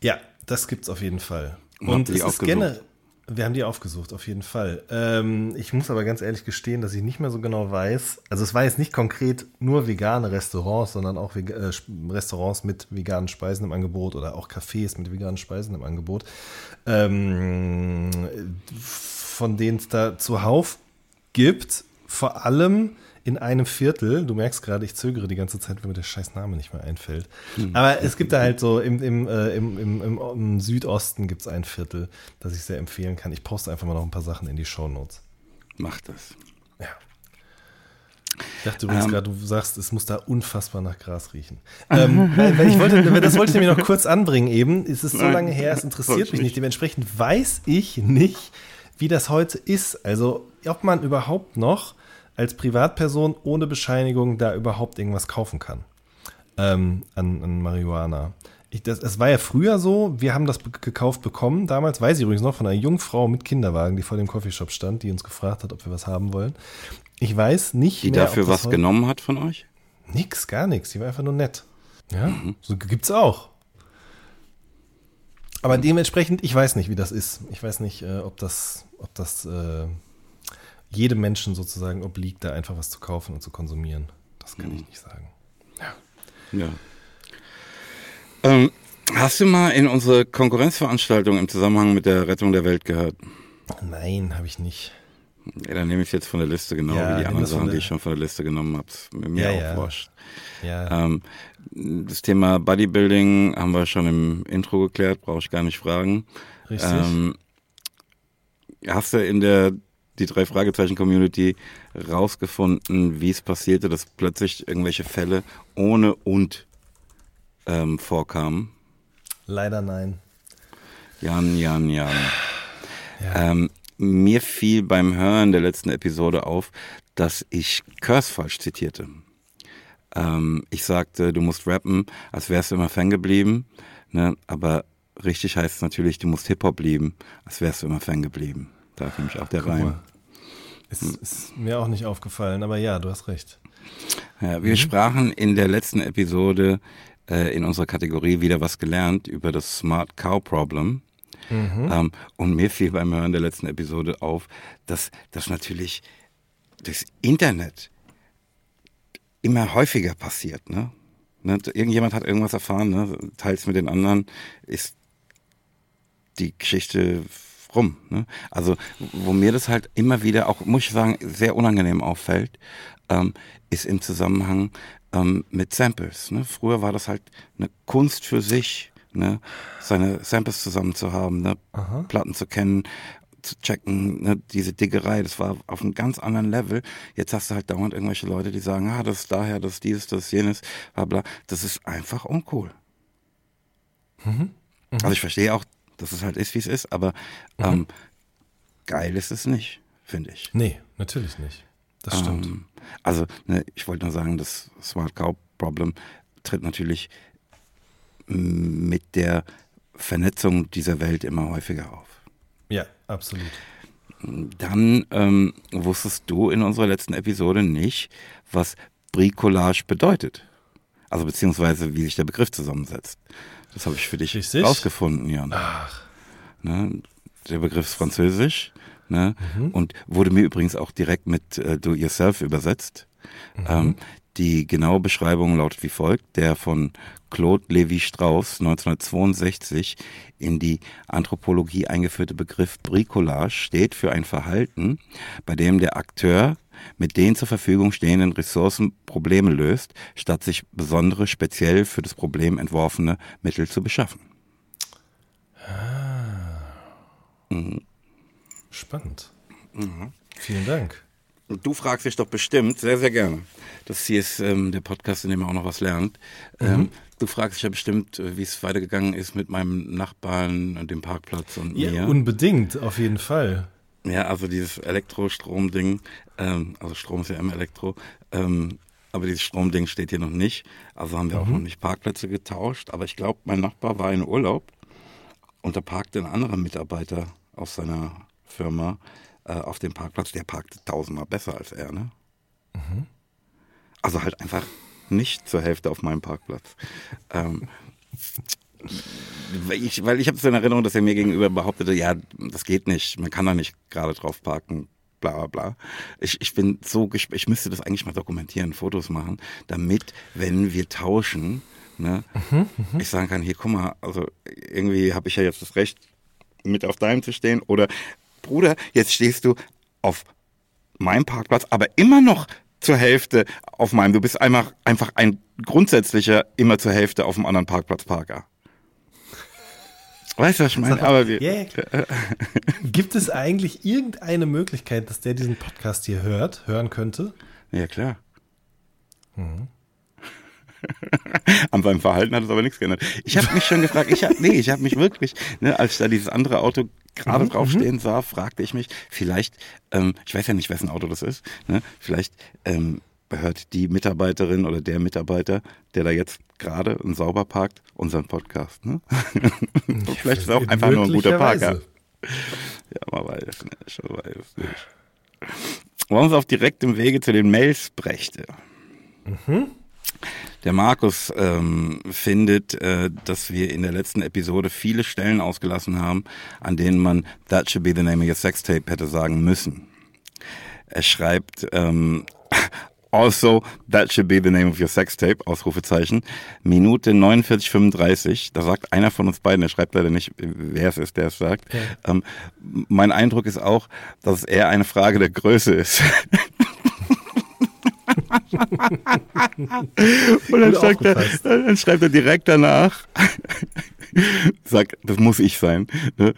Ja, das gibt's auf jeden Fall. Und, Und es ist generell wir haben die aufgesucht, auf jeden Fall. Ähm, ich muss aber ganz ehrlich gestehen, dass ich nicht mehr so genau weiß. Also es war jetzt nicht konkret nur vegane Restaurants, sondern auch äh, Restaurants mit veganen Speisen im Angebot oder auch Cafés mit veganen Speisen im Angebot, ähm, von denen es da zuhauf gibt. Vor allem in einem Viertel, du merkst gerade, ich zögere die ganze Zeit, weil mir der scheiß Name nicht mehr einfällt. Hm. Aber es gibt da halt so, im, im, äh, im, im, im, Südosten gibt es ein Viertel, das ich sehr empfehlen kann. Ich poste einfach mal noch ein paar Sachen in die Show Notes. Mach das. Ja. Ich dachte übrigens um, ähm. gerade, du sagst, es muss da unfassbar nach Gras riechen. ähm, <laughs> weil, weil ich wollte, das wollte ich nämlich noch kurz anbringen eben. Es ist so lange her, es interessiert mich nicht. Dementsprechend weiß ich nicht, wie das heute ist. Also, ob man überhaupt noch als Privatperson ohne Bescheinigung da überhaupt irgendwas kaufen kann ähm, an, an Marihuana. Ich, das, es war ja früher so, wir haben das gekauft bekommen. Damals weiß ich übrigens noch von einer jungen Frau mit Kinderwagen, die vor dem Coffeeshop stand, die uns gefragt hat, ob wir was haben wollen. Ich weiß nicht die mehr. Die dafür was genommen hat von euch? Nix, gar nichts. Die war einfach nur nett. Ja, mhm. so gibt's auch. Aber dementsprechend, ich weiß nicht, wie das ist. Ich weiß nicht, äh, ob das, ob das äh, jedem Menschen sozusagen obliegt, da einfach was zu kaufen und zu konsumieren. Das kann mhm. ich nicht sagen. Ja. Ja. Ähm, hast du mal in unsere Konkurrenzveranstaltung im Zusammenhang mit der Rettung der Welt gehört? Nein, habe ich nicht. Ja, dann nehme ich jetzt von der Liste, genau Ja, wie die anderen Sachen, die ich schon von der Liste genommen habe. Mir Ja, auch ja. wurscht. Ja, Ähm, das Thema Bodybuilding haben wir schon im Intro geklärt, brauche ich gar nicht fragen. richtig. Ähm, hast du in der die drei Fragezeichen Community rausgefunden, wie es passierte, dass plötzlich irgendwelche Fälle ohne und ähm, vorkamen? Leider nein. Jan, Jan, Jan. Ja. Ähm, mir fiel beim Hören der letzten Episode auf, dass ich Curse falsch zitierte. Ähm, ich sagte, du musst rappen, als wärst du immer Fan geblieben, ne? aber richtig heißt es natürlich, du musst Hip-Hop lieben, als wärst du immer Fan geblieben. Da ist nämlich auch der Reim. Ist, ist mir auch nicht aufgefallen, aber ja, du hast recht. Ja, wir sprachen in der letzten Episode äh, in unserer Kategorie wieder was gelernt über das Smart Cow Problem. Ähm, und mir fiel beim Hören der letzten Episode auf, dass das natürlich das Internet immer häufiger passiert. Ne? Ne? Irgendjemand hat irgendwas erfahren, ne? teils mit den anderen, ist die Geschichte rum. Ne? Also wo mir das halt immer wieder auch, muss ich sagen, sehr unangenehm auffällt, ähm, ist im Zusammenhang ähm, mit Samples. Ne? Früher war das halt eine Kunst für sich, ne? seine Samples zusammen zu haben, ne? Aha. Platten zu kennen, zu checken, ne? diese Diggerei, das war auf einem ganz anderen Level. Jetzt hast du halt dauernd irgendwelche Leute, die sagen, ah, das ist daher, das ist dieses, das ist jenes, bla bla. Das ist einfach uncool. Also ich verstehe auch, dass es halt ist, wie es ist, aber ähm, geil ist es nicht, finde ich. Nee, natürlich nicht. Das stimmt. Ähm, also ne, ich wollte nur sagen, das Smart Cow Problem tritt natürlich mit der Vernetzung dieser Welt immer häufiger auf. Ja, absolut. Dann ähm, wusstest du in unserer letzten Episode nicht, was Bricolage bedeutet. Also beziehungsweise wie sich der Begriff zusammensetzt. Das habe ich für dich Richtig. rausgefunden, Jan. Ach, Ne? Der Begriff ist französisch ne? und wurde mir übrigens auch direkt mit äh, Do Yourself übersetzt. Ähm, die genaue Beschreibung lautet wie folgt. Der von Claude Lévi-Strauss 1962 in die Anthropologie eingeführte Begriff Bricolage steht für ein Verhalten, bei dem der Akteur mit den zur Verfügung stehenden Ressourcen Probleme löst, statt sich besondere, speziell für das Problem entworfene Mittel zu beschaffen. spannend. Mhm. Vielen Dank. Und du fragst dich doch bestimmt, sehr, sehr gerne. Das hier ist ähm, der Podcast, in dem man auch noch was lernt. Ähm, du fragst dich ja bestimmt, äh, wie es weitergegangen ist mit meinem Nachbarn und dem Parkplatz und Ja, mir. unbedingt, auf jeden Fall. Ja, also dieses Elektrostrom-Ding, ähm, also Strom ist ja immer Elektro, ähm, aber dieses Stromding steht hier noch nicht. Also haben wir auch noch nicht Parkplätze getauscht. Aber ich glaube, mein Nachbar war in Urlaub und da parkte ein anderer Mitarbeiter aus seiner Firma äh, auf dem Parkplatz. Der parkte tausendmal besser als er, ne? Also halt einfach nicht zur Hälfte auf meinem Parkplatz. Ähm, ich, weil ich habe so in Erinnerung, dass er mir gegenüber behauptete, ja, das geht nicht, man kann da nicht gerade drauf parken, bla bla bla. Ich, ich bin so, gesp- ich müsste das eigentlich mal dokumentieren, Fotos machen, damit, wenn wir tauschen, ne, ich sagen kann, hier, guck mal, also irgendwie habe ich ja jetzt das Recht, mit auf deinem zu stehen oder Bruder, jetzt stehst du auf meinem Parkplatz, aber immer noch zur Hälfte auf meinem. Du bist einfach, einfach ein grundsätzlicher, immer zur Hälfte auf dem anderen Parkplatz Parker. Weißt du, was ich meine? Aber wir, klar. <laughs> Gibt es eigentlich irgendeine Möglichkeit, dass der diesen Podcast hier hört, hören könnte? ja klar. <laughs> An seinem Verhalten hat es aber nichts geändert. Ich habe mich schon gefragt, ich hab, nee, ich habe mich wirklich, ne, als ich da dieses andere Auto gerade draufstehen sah, fragte ich mich, vielleicht, ähm, ich weiß ja nicht, wessen Auto das ist, ne, vielleicht ähm, hört die Mitarbeiterin oder der Mitarbeiter, der da jetzt gerade und sauber parkt, unseren Podcast. Ne? <laughs> vielleicht ist er auch einfach nur ein guter Parker. Ja, man weiß es nicht, man weiß nicht. Wollen wir uns auf direktem Wege zu den Mails brächte. Der Markus ähm, findet, äh, dass wir in der letzten Episode viele Stellen ausgelassen haben, an denen man That should be the name of your sex tape hätte sagen müssen. Er schreibt, ähm, Also, that should be the name of your sex tape, Ausrufezeichen. Minute 49,35. Da sagt einer von uns beiden, er schreibt leider nicht, wer es ist, der es sagt. Okay. Ähm, mein Eindruck ist auch, dass es eher eine Frage der Größe ist. <laughs> Und dann, sagt er, dann schreibt er direkt danach, sagt, das muss ich sein, ne?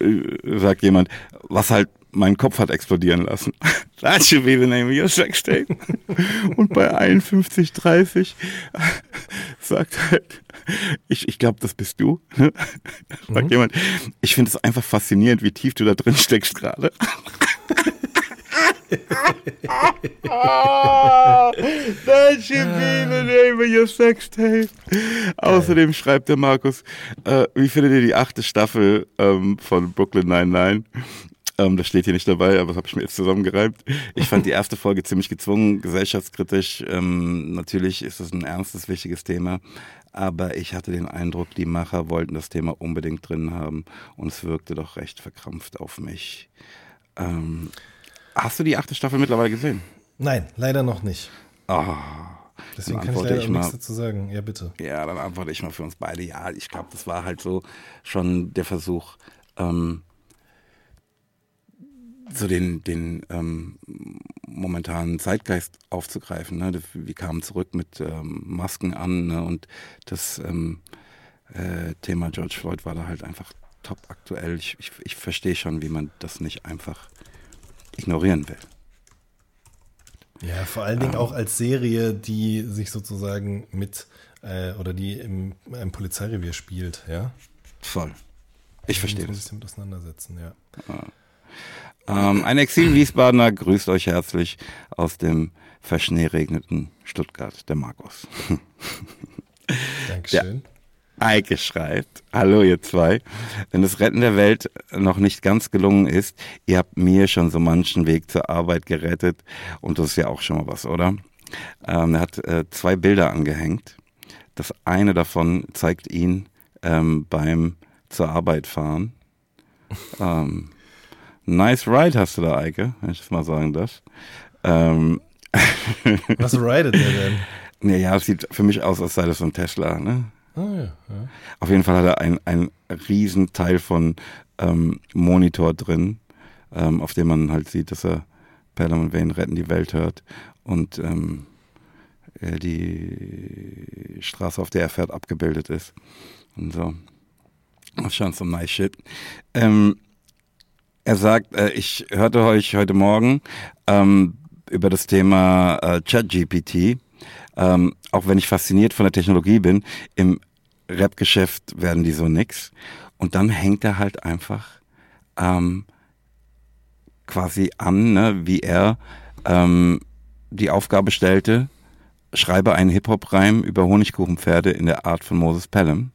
Äh, sagt jemand, was halt meinen Kopf hat explodieren lassen. That should be the name of your sex tape. Und bei 51,30 sagt halt, ich, ich glaube, das bist du. ne? Sagt jemand, ich finde es einfach faszinierend, wie tief du da drin steckst gerade. That should be the name of your sex tape. Außerdem schreibt der Markus, äh, wie findet ihr die achte Staffel ähm, von Brooklyn 99? Ähm, das steht hier nicht dabei, aber das habe ich mir jetzt zusammengereimt. Ich fand die <laughs> erste Folge ziemlich gezwungen, gesellschaftskritisch. Ähm, natürlich ist es ein ernstes, wichtiges Thema. Aber ich hatte den Eindruck, die Macher wollten das Thema unbedingt drin haben und es wirkte doch recht verkrampft auf mich. Ähm, hast du die achte Staffel mittlerweile gesehen? Nein, leider noch nicht. Ah, Deswegen kann ich leider ich auch nichts mal. dazu sagen. Ja, bitte. Ja, dann antworte ich mal für uns beide. Ja, ich glaube, das war halt so schon der Versuch, ähm, so den, den ähm, momentanen Zeitgeist aufzugreifen. Ne? Das- Wir kamen zurück mit ähm, Masken an ne? und das ähm, äh, Thema George Floyd war da halt einfach top aktuell. Ich, ich, ich verstehe schon, wie man das nicht einfach ignorieren will. Ja, vor allen Dingen auch als Serie, die sich sozusagen mit äh, oder die im einem Polizeirevier spielt, ja. Voll. Ich verstehe Muss man das. sich damit auseinandersetzen, ja. Ähm, ein Exil-Wiesbadener grüßt euch herzlich aus dem verschneeregneten Stuttgart, der Markus. <laughs> Dankeschön. Eike schreibt, hallo ihr zwei, wenn das Retten der Welt noch nicht ganz gelungen ist, ihr habt mir schon so manchen Weg zur Arbeit gerettet und das ist ja auch schon mal was, oder? Ähm, er hat äh, zwei Bilder angehängt. Das eine davon zeigt ihn ähm, beim zur Arbeit fahren. Ähm, nice ride hast du da, Eike, wenn ich das mal sagen darf. Ähm, <laughs> Was ridet der denn? naja, es sieht für mich aus, als sei das so ein Tesla, ne? Ah, ja, ja. Auf jeden Fall hat er ein, ein riesen Teil von ähm, Monitor drin, ähm, auf dem man halt sieht, dass er Pelham und Wayne retten die Welt hört und ähm, äh, die Straße, auf der er fährt, abgebildet ist. Und so. Das ist schon so nice shit. Ähm, er sagt, äh, ich hörte euch heute Morgen ähm, über das Thema äh, ChatGPT. Ähm, auch wenn ich fasziniert von der Technologie bin, im Rap-Geschäft werden die so nix. Und dann hängt er halt einfach ähm, quasi an, ne, wie er ähm, die Aufgabe stellte, schreibe einen Hip-Hop-Reim über Honigkuchenpferde in der Art von Moses Pelham.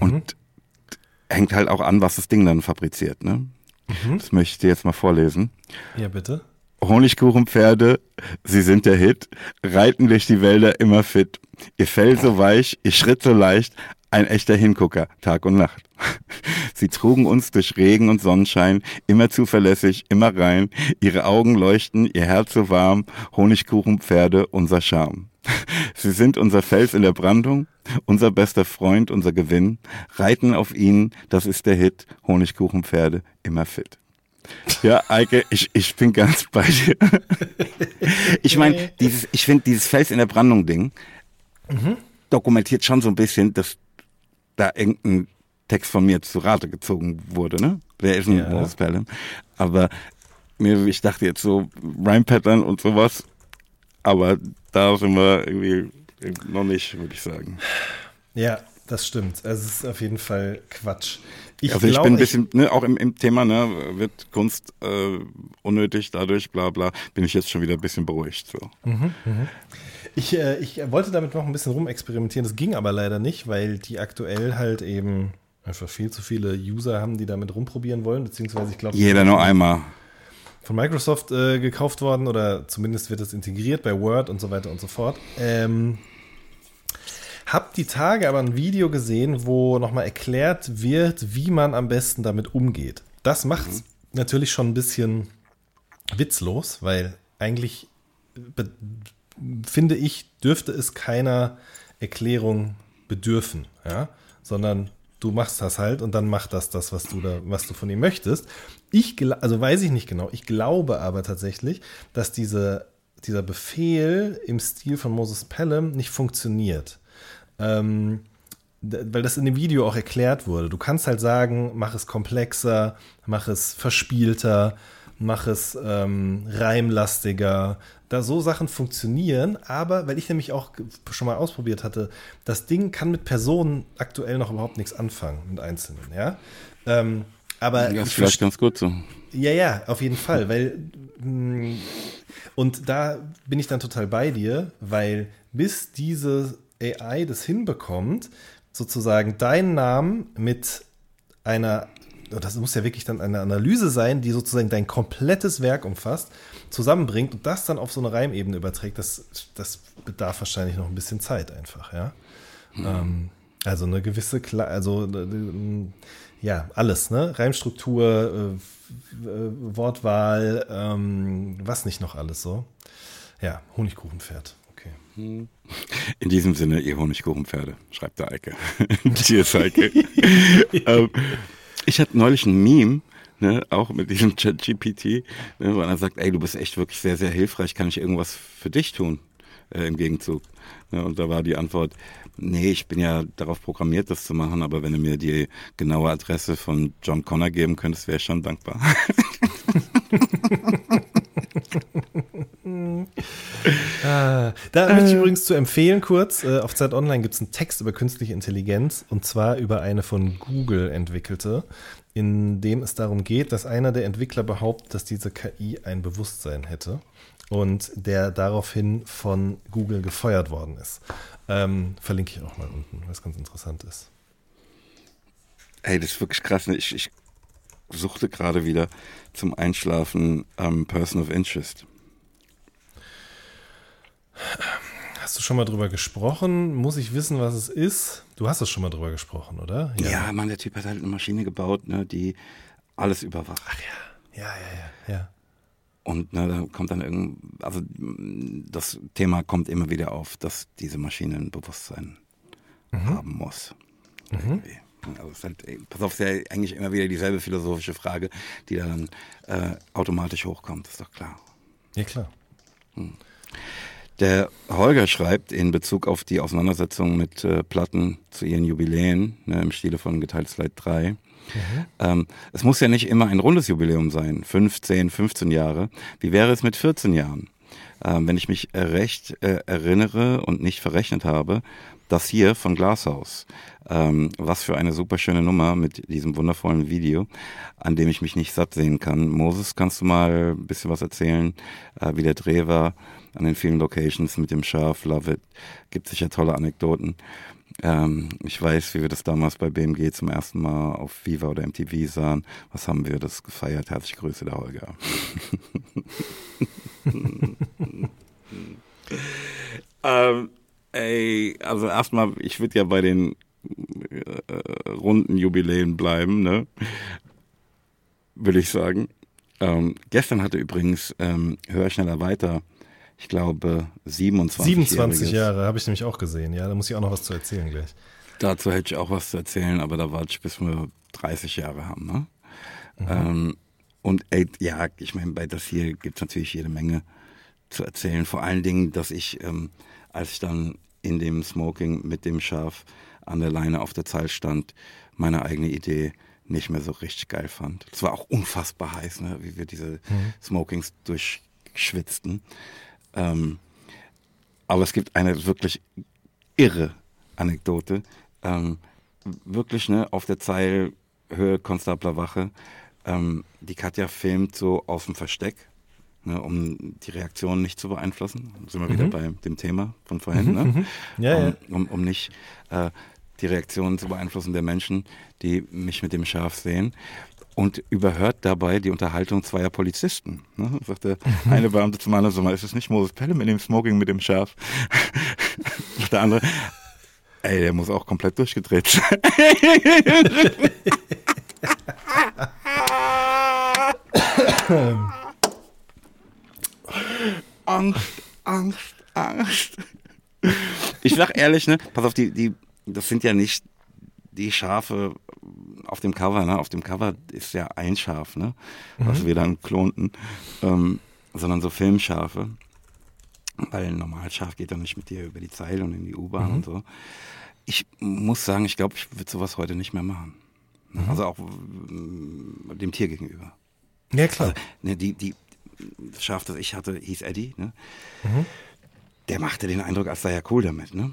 Und hängt halt auch an, was das Ding dann fabriziert. Ne? Das möchte ich dir jetzt mal vorlesen. Ja, bitte. Honigkuchenpferde, sie sind der Hit, reiten durch die Wälder immer fit. Ihr Fell so weich, ihr Schritt so leicht, ein echter Hingucker, Tag und Nacht. <laughs> Sie trugen uns durch Regen und Sonnenschein, immer zuverlässig, immer rein. Ihre Augen leuchten, ihr Herz so warm, Honigkuchenpferde, unser Charme. <laughs> Sie sind unser Fels in der Brandung, unser bester Freund, unser Gewinn. Reiten auf ihnen, das ist der Hit, Honigkuchenpferde, immer fit. Ja, Eike, ich, ich bin ganz bei dir. Ich meine, dieses, ich finde dieses Fels in der Brandung Ding dokumentiert schon so ein bisschen, dass da irgendein Text von mir zu Rate gezogen wurde, ne? Wer ist ein Ja. Pelham? Aber mir, ich dachte jetzt so Rhyme-Pattern und sowas, aber da sind wir irgendwie noch nicht, würde ich sagen. Ja, das stimmt. Also es ist auf jeden Fall Quatsch. Ich also ich glaub, bin ein bisschen, ne, auch im, im Thema, ne, wird Kunst äh, unnötig dadurch, bla bla, bin ich jetzt schon wieder ein bisschen beruhigt. So. Ich, äh, ich wollte damit noch ein bisschen rumexperimentieren. Das ging aber leider nicht, weil die aktuell halt eben einfach viel zu viele User haben, die damit rumprobieren wollen, beziehungsweise ich glaube, Jeder nur einmal. Von Microsoft äh, gekauft worden oder zumindest wird es integriert bei Word und so weiter und so fort. Ähm, hab die Tage aber ein Video gesehen, wo nochmal erklärt wird, wie man am besten damit umgeht. Das macht natürlich schon ein bisschen witzlos, weil eigentlich finde ich, dürfte es keiner Erklärung bedürfen, ja, sondern du machst das halt und dann macht das das, was du da, was du von ihm möchtest. Ich, also weiß ich nicht genau, ich glaube aber tatsächlich, dass diese, dieser Befehl im Stil von Moses Pelham nicht funktioniert. Ähm, weil das in dem Video auch erklärt wurde. Du kannst halt sagen, mach es komplexer, mach es verspielter, mach es ähm, reimlastiger. Da so Sachen funktionieren, aber weil ich nämlich auch schon mal ausprobiert hatte, das Ding kann mit Personen aktuell noch überhaupt nichts anfangen, mit Einzelnen, ja. Ähm, aber ja, ist vielleicht ganz gut so. Ja, ja, auf jeden Fall, weil mm, und da bin ich dann total bei dir, weil bis diese AI das hinbekommt, sozusagen deinen Namen mit einer, das muss ja wirklich dann eine Analyse sein, die sozusagen dein komplettes Werk umfasst, zusammenbringt und das dann auf so eine Reimebene überträgt, das, das bedarf wahrscheinlich noch ein bisschen Zeit einfach, ja. Mhm. Ähm, also eine gewisse, Kla also äh, ja, alles, ne? Reimstruktur, äh, Wortwahl, ähm, was nicht noch alles so. Ja, Honigkuchenpferd. In diesem Sinne, ihr Honigkuchenpferde, schreibt der Eike. <laughs> Cheers, Eike. <laughs> ähm, ich hatte neulich ein Meme, ne, auch mit diesem Chat-GPT, ne, wo einer sagt, ey, du bist echt wirklich sehr, sehr hilfreich, kann ich irgendwas für dich tun äh, im Gegenzug? Ne, und da war die Antwort, nee, ich bin ja darauf programmiert, das zu machen, aber wenn du mir die genaue Adresse von John Connor geben könntest, wäre ich schon dankbar. <laughs> ah, da möchte ich äh. übrigens zu empfehlen kurz, äh, auf Zeit Online gibt es einen Text über künstliche Intelligenz und zwar über eine von Google entwickelte, in dem es darum geht, dass einer der Entwickler behauptet, dass diese KI ein Bewusstsein hätte und der daraufhin von Google gefeuert worden ist. Ähm, verlinke ich auch mal unten, was ganz interessant ist. Ey, das ist wirklich krass. Ne? Ich, ich suchte gerade wieder zum Einschlafen ähm, Person of Interest. Hast du schon mal drüber gesprochen? Muss ich wissen, was es ist? Du hast es schon mal drüber gesprochen, oder? Ja, ja Mann, der Typ hat halt eine Maschine gebaut, ne, die alles überwacht. Ach ja, ja, ja, ja. ja. Und ne, da kommt dann irgend, also das Thema kommt immer wieder auf, dass diese Maschine ein Bewusstsein mhm. haben muss. Mhm. Also es ist halt, pass auf, ist ja eigentlich immer wieder dieselbe philosophische Frage, die dann äh, automatisch hochkommt, ist doch klar. Ja, klar. Hm. Der Holger schreibt in Bezug auf die Auseinandersetzung mit äh, Platten zu ihren Jubiläen ne, im Stile von Geteiltes Leid 3. Mhm. Ähm, es muss ja nicht immer ein rundes Jubiläum sein, 15, 15 Jahre. Wie wäre es mit 14 Jahren? Ähm, wenn ich mich recht äh, erinnere und nicht verrechnet habe, das hier von Glashaus. Ähm, was für eine super schöne Nummer mit diesem wundervollen Video, an dem ich mich nicht satt sehen kann. Moses, kannst du mal ein bisschen was erzählen, äh, wie der Dreh war an den vielen Locations mit dem Schaf? Love it. Gibt sicher tolle Anekdoten. Ähm, ich weiß, wie wir das damals bei BMG zum ersten Mal auf Viva oder MTV sahen. Was haben wir das gefeiert? Herzliche Grüße, der Holger. <laughs> ähm, ey, also erstmal, ich würde ja bei den äh, runden Jubiläen bleiben, ne? Will ich sagen. Ähm, gestern hatte übrigens ähm, Hör schneller weiter, ich glaube 27 27 Jahre, habe ich nämlich auch gesehen, ja, da muss ich auch noch was zu erzählen gleich. Dazu hätte ich auch was zu erzählen, aber da warte ich, bis wir 30 Jahre haben, ne? Mhm. Ähm, und ey, ja, ich meine, bei das hier gibt es natürlich jede Menge zu erzählen. Vor allen Dingen, dass ich, ähm, als ich dann in dem Smoking mit dem Schaf an der Leine auf der Zeil stand, meine eigene Idee nicht mehr so richtig geil fand. Es war auch unfassbar heiß, ne, wie wir diese mhm. Smokings durchschwitzten. Ähm, aber es gibt eine wirklich irre Anekdote. Ähm, wirklich, ne, auf der Zeil Höhe Konstablerwache. Ähm, die Katja filmt so aus dem Versteck ne, um die Reaktion nicht zu beeinflussen. Da sind wir mhm. wieder bei dem Thema von vorhin, ne? Mhm. ja, um, ja. Um, um nicht äh, die Reaktionen zu beeinflussen der Menschen, die mich mit dem Schaf sehen. Und überhört dabei die Unterhaltung zweier Polizisten. Ne? Sagte mhm. eine Beamte zum anderen, so mal, ist es nicht Moses Pelle mit dem Smoking mit dem Schaf? <laughs> der andere, ey, der muss auch komplett durchgedreht sein. <laughs> Und Angst, Angst. Ich sag ehrlich, ne, pass auf, die, die, das sind ja nicht die Schafe auf dem Cover, ne? Auf dem Cover ist ja ein Schaf, ne? Was mhm. wir dann klonten, ähm, sondern so Filmschafe. Weil ein normales Schaf geht dann nicht mit dir über die Zeile und in die U-Bahn mhm. und so. Ich muss sagen, ich glaube, ich würde sowas heute nicht mehr machen. Mhm. Also auch äh, dem Tier gegenüber. Ja, klar. Also, ne, die, die, Schaf, das ich hatte, hieß Eddie, ne? Mhm. Der machte den Eindruck, als sei er cool damit, ne?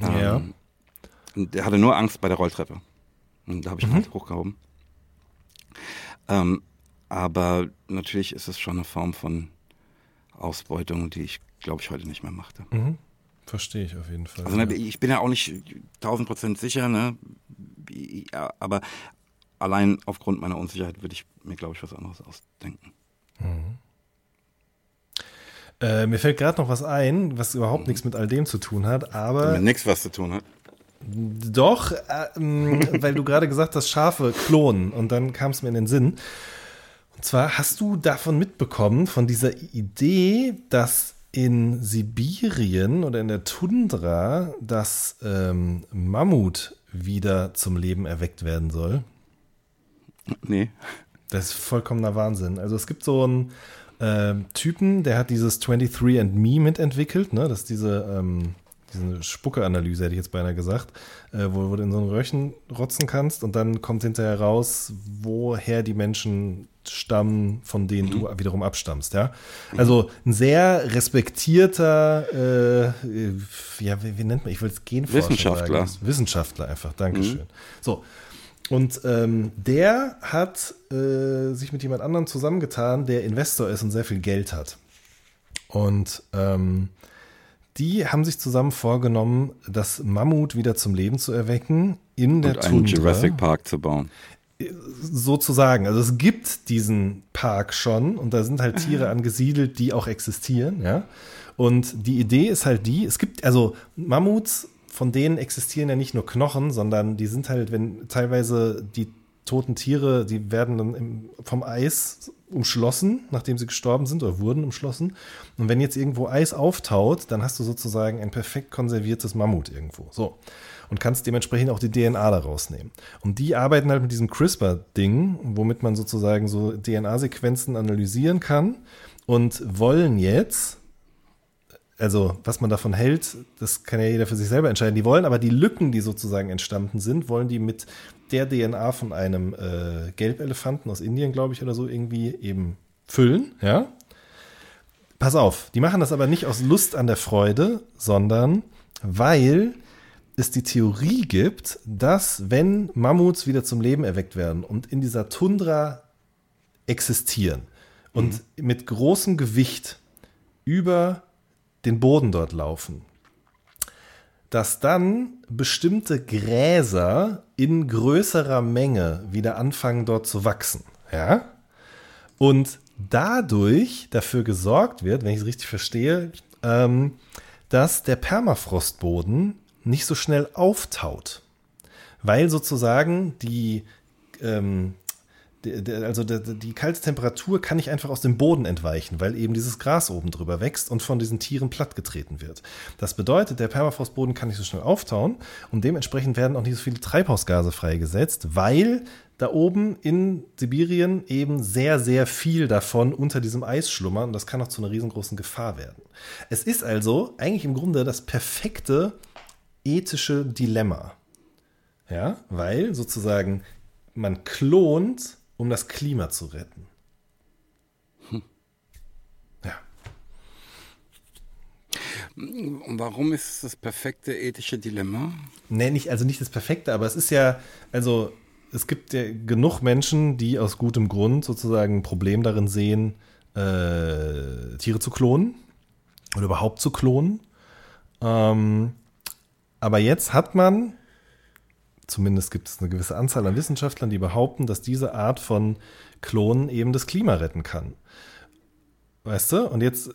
Ja. Ähm, der hatte nur Angst bei der Rolltreppe. Und da habe ich mhm. halt hochgehoben. Ähm, aber natürlich ist es schon eine Form von Ausbeutung, die ich, glaube ich, heute nicht mehr machte. Mhm. Verstehe ich auf jeden Fall. Also, ne, ich bin ja auch nicht tausend Prozent sicher, ne? aber allein aufgrund meiner Unsicherheit würde ich mir, glaube ich, was anderes ausdenken. Mhm. Äh, mir fällt gerade noch was ein, was überhaupt mhm. nichts mit all dem zu tun hat, aber. Mit nichts was zu tun hat. Doch, äh, weil du gerade gesagt hast, Schafe klonen und dann kam es mir in den Sinn. Und zwar hast du davon mitbekommen, von dieser Idee, dass in Sibirien oder in der Tundra das ähm, Mammut wieder zum Leben erweckt werden soll? Nee. Das ist vollkommener Wahnsinn. Also es gibt so einen äh, Typen, der hat dieses 23andMe mitentwickelt, ne? Das ist diese ähm, diese Spucke-Analyse, hätte ich jetzt beinahe gesagt, äh, wo, wo, du in so ein Röhrchen rotzen kannst und dann kommt hinterher raus, woher die Menschen stammen, von denen mhm. du wiederum abstammst, ja. Also ein sehr respektierter, äh, ja, wie, wie, nennt man, ich will es Genforscher Wissenschaftler. Sagen. Wissenschaftler einfach, Dankeschön. Mhm. So. Und ähm, der hat äh, sich mit jemand anderem zusammengetan, der Investor ist und sehr viel Geld hat. Und ähm, die haben sich zusammen vorgenommen, das Mammut wieder zum Leben zu erwecken in der Und einen Tundra. Jurassic Park zu bauen. Sozusagen. Also es gibt diesen Park schon und da sind halt Tiere <laughs> angesiedelt, die auch existieren, ja. Und die Idee ist halt die, es gibt, also Mammuts, von denen existieren ja nicht nur Knochen, sondern die sind halt, wenn teilweise die toten Tiere, die werden dann im, vom Eis umschlossen, nachdem sie gestorben sind oder wurden umschlossen. Und wenn jetzt irgendwo Eis auftaut, dann hast du sozusagen ein perfekt konserviertes Mammut irgendwo. So. Und kannst dementsprechend auch die DNA daraus nehmen. Und die arbeiten halt mit diesem CRISPR-Ding, womit man sozusagen so DNA-Sequenzen analysieren kann und wollen jetzt also was man davon hält, das kann ja jeder für sich selber entscheiden. Die wollen aber die Lücken, die sozusagen entstanden sind, wollen die mit der DNA von einem äh, Gelbelefanten aus Indien, glaube ich, oder so irgendwie eben füllen, ja. Pass auf, die machen das aber nicht aus Lust an der Freude, sondern weil es die Theorie gibt, dass wenn Mammuts wieder zum Leben erweckt werden und in dieser Tundra existieren und mhm. mit großem Gewicht über den Boden dort laufen, dass dann bestimmte Gräser in größerer Menge wieder anfangen dort zu wachsen. Ja? Und dadurch dafür gesorgt wird, wenn ich es richtig verstehe, ähm, dass der Permafrostboden nicht so schnell auftaut. Weil sozusagen die ähm, also die kalte Temperatur kann nicht einfach aus dem Boden entweichen, weil eben dieses Gras oben drüber wächst und von diesen Tieren plattgetreten wird. Das bedeutet, der Permafrostboden kann nicht so schnell auftauen und dementsprechend werden auch nicht so viele Treibhausgase freigesetzt, weil da oben in Sibirien eben sehr, sehr viel davon unter diesem Eis schlummern und das kann auch zu einer riesengroßen Gefahr werden. Es ist also eigentlich im Grunde das perfekte ethische Dilemma. Ja, weil sozusagen man klont um das Klima zu retten. Hm. Ja. Warum ist es das perfekte ethische Dilemma? Nee, nicht, also nicht das perfekte, aber es ist ja, also es gibt ja genug Menschen, die aus gutem Grund sozusagen ein Problem darin sehen, äh, Tiere zu klonen oder überhaupt zu klonen. Ähm, aber jetzt hat man zumindest gibt es eine gewisse Anzahl an Wissenschaftlern, die behaupten, dass diese Art von Klonen eben das Klima retten kann. Weißt du? Und jetzt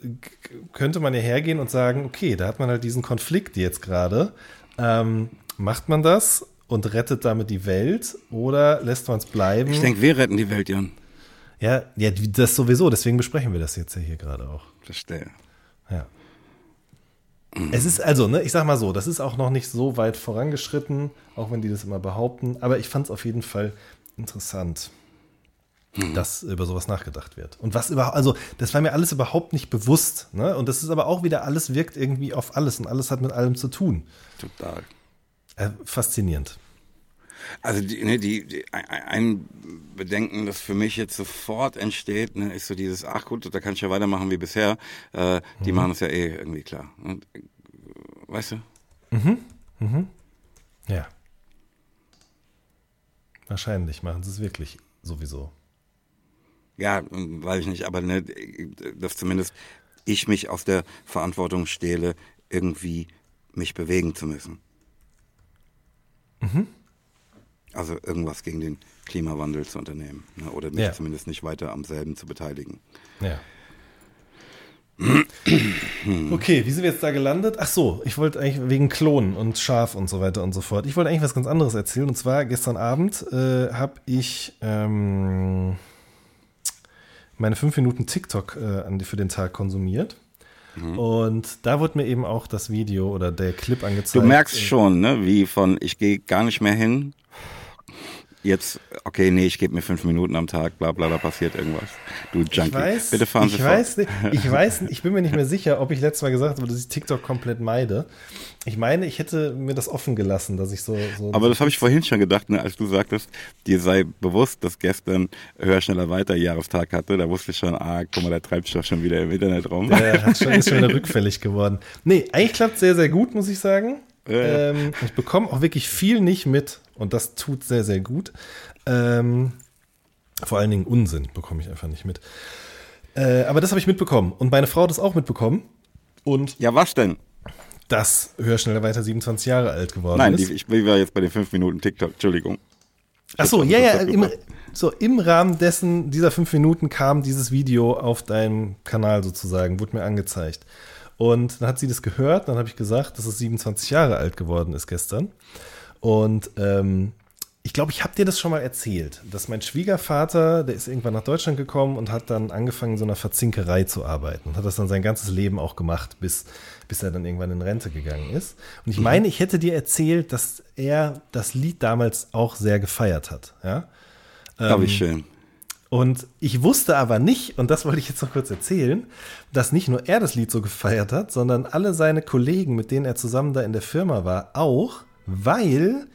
könnte man ja hergehen und sagen, okay, da hat man halt diesen Konflikt jetzt gerade. Ähm, macht man das und rettet damit die Welt oder lässt man es bleiben? Ich denke, wir retten die Welt, Jan. Ja, ja, das sowieso. Deswegen besprechen wir das jetzt ja hier gerade auch. Verstehe. Ja. Es ist also, ne, ich sag mal so, das ist auch noch nicht so weit vorangeschritten, auch wenn die das immer behaupten, aber ich fand es auf jeden Fall interessant, mhm. dass über sowas nachgedacht wird. Und was überhaupt, also das war mir alles überhaupt nicht bewusst, ne? Und das ist aber auch wieder, alles wirkt irgendwie auf alles und alles hat mit allem zu tun. Total. Äh, faszinierend. Also die, ne, die, die, ein Bedenken, das für mich jetzt sofort entsteht, ne, ist so dieses, ach gut, da kann ich ja weitermachen wie bisher. Äh, die mhm. machen es ja eh irgendwie klar. Und, weißt du? Mhm. Mhm. Ja. Wahrscheinlich machen sie es wirklich sowieso. Ja, weiß ich nicht, aber ne, dass zumindest ich mich aus der Verantwortung stehle, irgendwie mich bewegen zu müssen. Mhm. Also irgendwas gegen den Klimawandel zu unternehmen ne? oder mich ja. zumindest nicht weiter am selben zu beteiligen. Ja. <clears throat> Okay, wie sind wir jetzt da gelandet? Ach so, ich wollte eigentlich wegen Klonen und Schaf und so weiter und so fort. Ich wollte eigentlich was ganz anderes erzählen. Und zwar gestern Abend äh, habe ich ähm, meine fünf Minuten TikTok äh, für den Tag konsumiert. Mhm. Und da wurde mir eben auch das Video oder der Clip angezeigt. Du merkst schon, ne, wie von ich gehe gar nicht mehr hin jetzt, okay, nee, ich gebe mir fünf Minuten am Tag, bla bla, da passiert irgendwas. Du Junkie. Ich weiß, Bitte fahren Sie ich fort. Weiß nicht, ich <laughs> weiß nicht, ich bin mir nicht mehr sicher, ob ich letztes Mal gesagt habe, dass ich TikTok komplett meide. Ich meine, ich hätte mir das offen gelassen, dass ich so. so Aber das habe ich vorhin schon gedacht, ne, als du sagtest, dir sei bewusst, dass gestern Hör schneller weiter Jahrestag hatte. Da wusste ich schon, ah, guck mal, der Treibstoff schon wieder im Internet rum. Hat schon, ist schon wieder rückfällig geworden. Nee, eigentlich klappt sehr, sehr gut, muss ich sagen. Ja. Ähm, ich bekomme auch wirklich viel nicht mit und das tut sehr, sehr gut. Ähm, vor allen Dingen Unsinn bekomme ich einfach nicht mit. Äh, aber das habe ich mitbekommen und meine Frau hat das auch mitbekommen. Und ja, was denn? Das Hör schneller weiter 27 Jahre alt geworden Nein, ist. Nein, ich war jetzt bei den 5 Minuten TikTok, Entschuldigung. Ach so, ja, ja, im, so im Rahmen dessen, dieser 5 Minuten kam dieses Video auf deinem Kanal sozusagen, wurde mir angezeigt. Und dann hat sie das gehört, dann habe ich gesagt, dass es 27 Jahre alt geworden ist gestern. Und ähm, ich glaube, ich habe dir das schon mal erzählt, dass mein Schwiegervater, der ist irgendwann nach Deutschland gekommen und hat dann angefangen, in so einer Verzinkerei zu arbeiten. Und hat das dann sein ganzes Leben auch gemacht, bis, bis er dann irgendwann in Rente gegangen ist. Und ich mhm. meine, ich hätte dir erzählt, dass er das Lied damals auch sehr gefeiert hat. Ja, ähm, wie schön. Und ich wusste aber nicht, und das wollte ich jetzt noch kurz erzählen, dass nicht nur er das Lied so gefeiert hat, sondern alle seine Kollegen, mit denen er zusammen da in der Firma war, auch, weil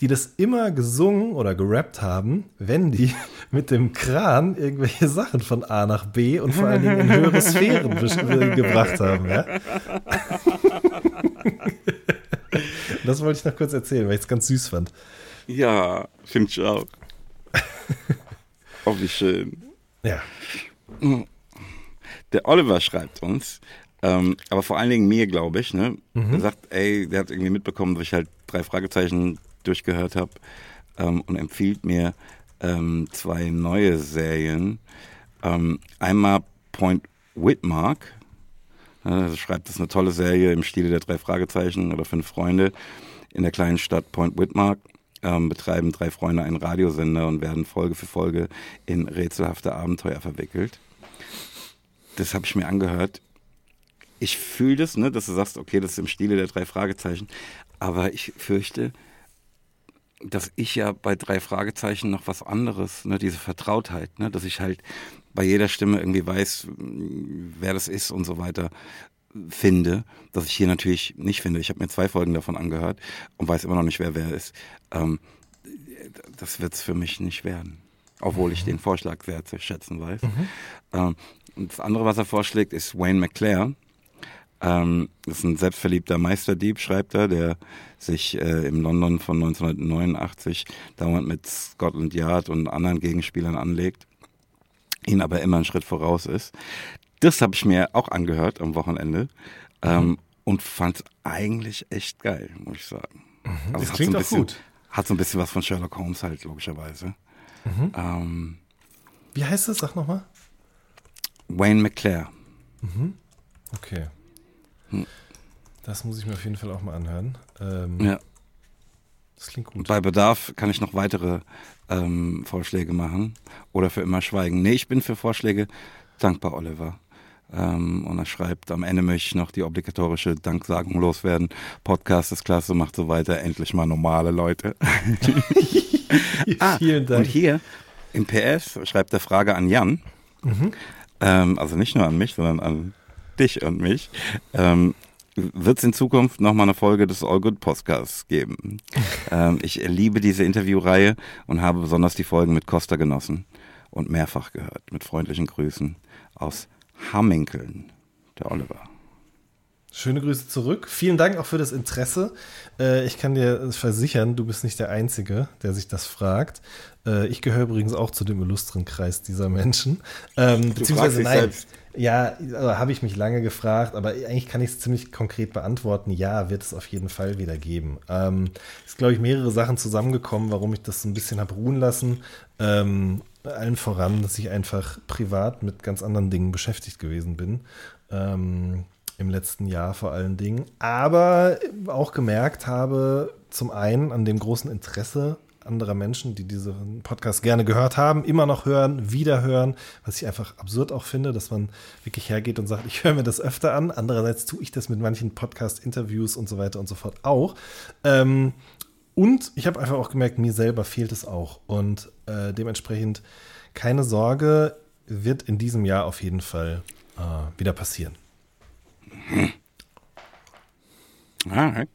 die das immer gesungen oder gerappt haben, wenn die <laughs> mit dem Kran irgendwelche Sachen von A nach B und vor allen Dingen in höhere Sphären gebracht haben. Ja? <laughs> das wollte ich noch kurz erzählen, weil ich es ganz süß fand. Ja, finde ich auch. <laughs> Oh, wie schön. Ja. Der Oliver schreibt uns, ähm, aber vor allen Dingen mir, glaube ich, ne? Mhm. Er sagt, ey, der hat irgendwie mitbekommen, dass ich halt drei Fragezeichen durchgehört habe ähm, und empfiehlt mir ähm, zwei neue Serien. Ähm, einmal Point Whitmark. Also schreibt, das ist eine tolle Serie im Stile der drei Fragezeichen oder fünf Freunde in der kleinen Stadt Point Whitmark ähm, betreiben drei Freunde einen Radiosender und werden Folge für Folge in rätselhafte Abenteuer verwickelt. Das habe ich mir angehört. Ich fühle das, ne, dass du sagst, okay, das ist im Stile der drei Fragezeichen, aber ich fürchte, dass ich ja bei drei Fragezeichen noch was anderes, ne, diese Vertrautheit, ne, dass ich halt bei jeder Stimme irgendwie weiß, wer das ist und so weiter finde, dass ich hier natürlich nicht finde. Ich habe mir zwei Folgen davon angehört und weiß immer noch nicht, wer wer ist. Ähm, das wird es für mich nicht werden. Obwohl ich den Vorschlag sehr zu schätzen weiß. Mhm. Ähm, das andere, was er vorschlägt, ist Wayne McClare. Ähm, das ist ein selbstverliebter Meisterdieb, schreibt er, der sich äh, im London von 1989 dauernd mit Scotland Yard und anderen Gegenspielern anlegt, ihn aber immer einen Schritt voraus ist. Das habe ich mir auch angehört am Wochenende ähm, mhm. und fand es eigentlich echt geil, muss ich sagen. Mhm. Also das klingt so bisschen, gut. Hat so ein bisschen was von Sherlock Holmes halt, logischerweise. Mhm. Ähm, Wie heißt es? Sag nochmal. Wayne McClare. Mhm. Okay. Hm. Das muss ich mir auf jeden Fall auch mal anhören. Ähm, ja. Das klingt gut. Bei Bedarf kann ich noch weitere ähm, Vorschläge machen oder für immer schweigen. Nee, ich bin für Vorschläge dankbar, Oliver. Ähm, und er schreibt, am Ende möchte ich noch die obligatorische Danksagung loswerden. Podcast ist klasse, macht so weiter. Endlich mal normale Leute. <laughs> ah, Vielen Dank. Und hier im PS schreibt er Frage an Jan. Mhm. Ähm, also nicht nur an mich, sondern an dich und mich. Ähm, wird es in Zukunft nochmal eine Folge des All Good Podcasts geben. <laughs> ähm, ich liebe diese Interviewreihe und habe besonders die Folgen mit Costa genossen und mehrfach gehört. Mit freundlichen Grüßen aus Hamminkeln, der Oliver. Schöne Grüße zurück. Vielen Dank auch für das Interesse. Äh, ich kann dir versichern, du bist nicht der Einzige, der sich das fragt. Äh, ich gehöre übrigens auch zu dem illustren Kreis dieser Menschen. Ähm, beziehungsweise nein. Selbst. Ja, also habe ich mich lange gefragt, aber eigentlich kann ich es ziemlich konkret beantworten. Ja, wird es auf jeden Fall wieder geben. Ähm, ist, glaube ich, mehrere Sachen zusammengekommen, warum ich das so ein bisschen habe ruhen lassen. Ähm, allen voran, dass ich einfach privat mit ganz anderen Dingen beschäftigt gewesen bin. Ähm, Im letzten Jahr vor allen Dingen. Aber auch gemerkt habe, zum einen an dem großen Interesse anderer Menschen, die diesen Podcast gerne gehört haben, immer noch hören, wieder hören, was ich einfach absurd auch finde, dass man wirklich hergeht und sagt, <laughs> ich höre mir das öfter an. Andererseits tue ich das mit manchen Podcast-Interviews und so weiter und so fort auch. Ähm, und ich habe einfach auch gemerkt, mir selber fehlt es auch. Und äh, dementsprechend keine Sorge, wird in diesem Jahr auf jeden Fall äh, wieder passieren. Hm. Alright.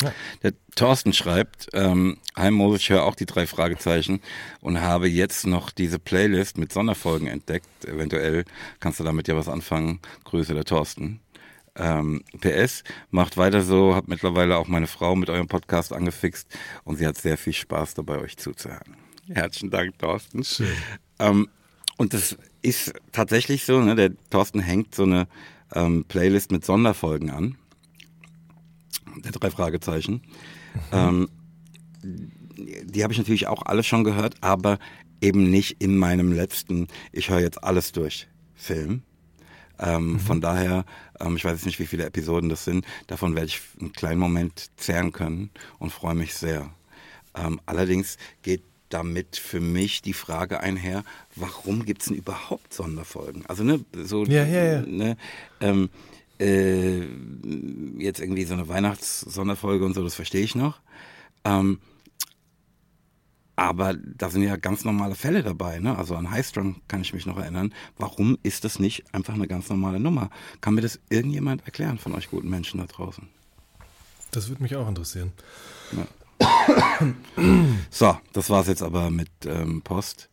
Ja. Der Thorsten schreibt, ähm, Hi Moses, ich höre auch die drei Fragezeichen und habe jetzt noch diese Playlist mit Sonderfolgen entdeckt. Eventuell kannst du damit ja was anfangen. Grüße der Thorsten. Ähm, PS, macht weiter so, hab mittlerweile auch meine Frau mit eurem Podcast angefixt und sie hat sehr viel Spaß dabei, euch zuzuhören. Herzlichen Dank, Thorsten. Schön. Ähm, und das ist tatsächlich so, ne? der Thorsten hängt so eine ähm, Playlist mit Sonderfolgen an der drei Fragezeichen. Mhm. Ähm, die habe ich natürlich auch alle schon gehört, aber eben nicht in meinem letzten, ich höre jetzt alles durch, Film. Ähm, mhm. Von daher, ähm, ich weiß jetzt nicht, wie viele Episoden das sind, davon werde ich einen kleinen Moment zehren können und freue mich sehr. Ähm, allerdings geht damit für mich die Frage einher, warum gibt es denn überhaupt Sonderfolgen? Also ne, so ja, ja, ja. Ne, ähm, äh, jetzt irgendwie so eine Weihnachtssonderfolge und so, das verstehe ich noch. Ähm, aber da sind ja ganz normale Fälle dabei, ne? Also an Highstrung kann ich mich noch erinnern. Warum ist das nicht einfach eine ganz normale Nummer? Kann mir das irgendjemand erklären von euch guten Menschen da draußen? Das würde mich auch interessieren. Ja. So, das war's jetzt aber mit ähm, Post.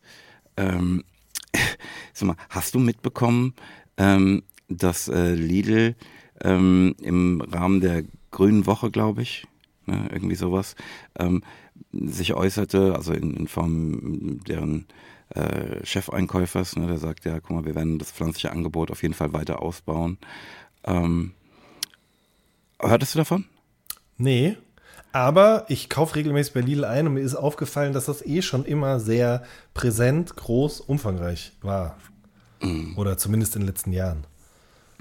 Ähm, <laughs> sag mal, hast du mitbekommen, ähm, dass äh, Lidl ähm, im Rahmen der Grünen Woche, glaube ich, ne, irgendwie sowas, ähm, sich äußerte, also in, in Form deren äh, Chefeinkäufers, ne, der sagt, ja, guck mal, wir werden das pflanzliche Angebot auf jeden Fall weiter ausbauen. Ähm, hörtest du davon? Nee, aber ich kaufe regelmäßig bei Lidl ein und mir ist aufgefallen, dass das eh schon immer sehr präsent, groß, umfangreich war. Mm. Oder zumindest in den letzten Jahren.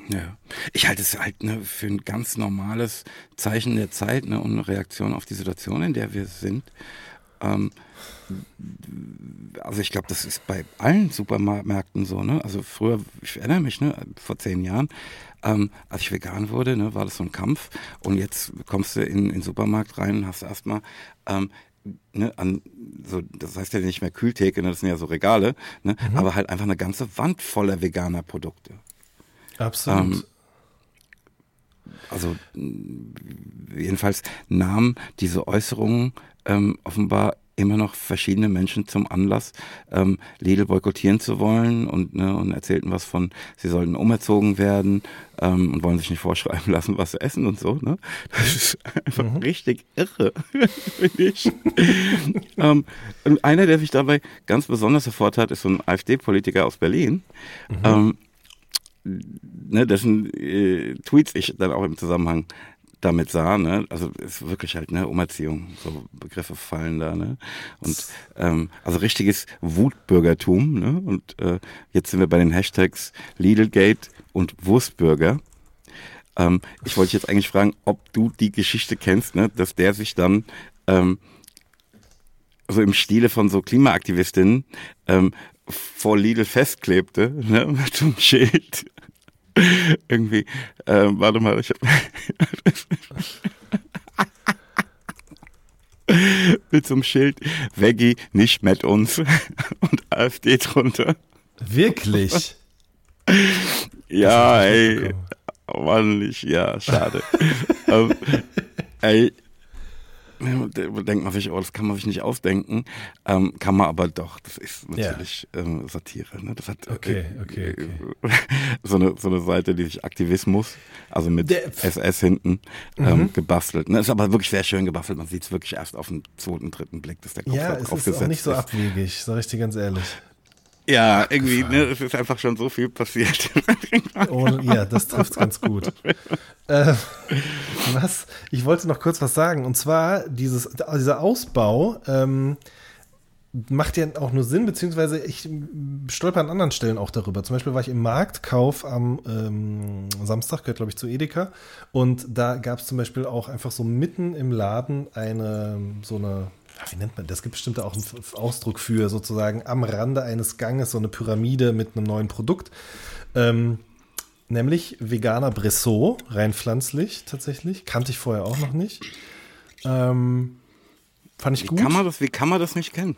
Ja, ich halte es halt ne, für ein ganz normales Zeichen der Zeit ne, und eine Reaktion auf die Situation, in der wir sind. Ähm, also ich glaube, das ist bei allen Supermärkten so. Ne? Also früher, ich erinnere mich, ne, vor zehn Jahren, ähm, als ich vegan wurde, ne, war das so ein Kampf. Und jetzt kommst du in, in den Supermarkt rein und hast erstmal ähm, Ne, an so, das heißt ja nicht mehr Kühltheke, ne, das sind ja so Regale, ne, mhm. aber halt einfach eine ganze Wand voller veganer Produkte. Absolut. Ähm, also jedenfalls nahmen diese Äußerungen ähm, offenbar immer noch verschiedene Menschen zum Anlass, ähm, Lidl boykottieren zu wollen und, ne, und erzählten was von, sie sollten umerzogen werden ähm, und wollen sich nicht vorschreiben <laughs> lassen, was sie essen und so. Ne? Das ist einfach mhm. richtig irre, <laughs> finde ich. ähm, und einer, der sich dabei ganz besonders hervortat, ist so ein AfD-Politiker aus Berlin. Mhm. Ähm, ne, dessen äh, Tweets ich dann auch im Zusammenhang damit sah, ne, also ist wirklich halt ne Umerziehung, so Begriffe fallen da, ne, und ähm, also richtiges Wutbürgertum, ne, und äh, jetzt sind wir bei den Hashtags Lidlgate und Wurstbürger. Ähm, ich wollte jetzt eigentlich fragen, ob du die Geschichte kennst, ne, dass der sich dann ähm, so im Stile von so Klimaaktivistinnen ähm, vor Lidl festklebte, ne, mit so einem Schild <laughs> Irgendwie, äh, warte mal, ich hab, <laughs> mit so einem Schild, Veggie nicht mit uns <laughs> und AfD drunter. Wirklich? Ja, ey, Mann, ich, ja, schade. ähm, ey, denkt man sich, oh, das kann man sich nicht ausdenken. Ähm, kann man aber doch. Das ist natürlich ja. ähm, Satire. Ne? Das hat okay, okay, okay. <laughs> so, eine, so eine Seite, die sich Aktivismus, also mit Der, SS hinten, ähm, mhm. gebastelt. Ne? Ist aber wirklich sehr schön gebastelt. Man sieht es wirklich erst auf den zweiten, dritten Blick, dass der Kopf ja, es ist auch nicht so abwegig, sag ich dir ganz ehrlich. Ja, irgendwie, ne, es ist einfach schon so viel passiert. <laughs> Oh, ja, das trifft ganz gut. Äh, was? Ich wollte noch kurz was sagen. Und zwar, dieses, dieser Ausbau ähm, macht ja auch nur Sinn, beziehungsweise ich stolper an anderen Stellen auch darüber. Zum Beispiel war ich im Marktkauf am ähm, Samstag, gehört glaube ich zu Edeka. Und da gab es zum Beispiel auch einfach so mitten im Laden eine, so eine wie nennt man das? gibt bestimmt auch einen Ausdruck für sozusagen am Rande eines Ganges so eine Pyramide mit einem neuen Produkt. Ähm, nämlich veganer Bressot, rein pflanzlich tatsächlich. Kannte ich vorher auch noch nicht. Ähm, fand ich wie gut. Kann man das, wie kann man das nicht kennen?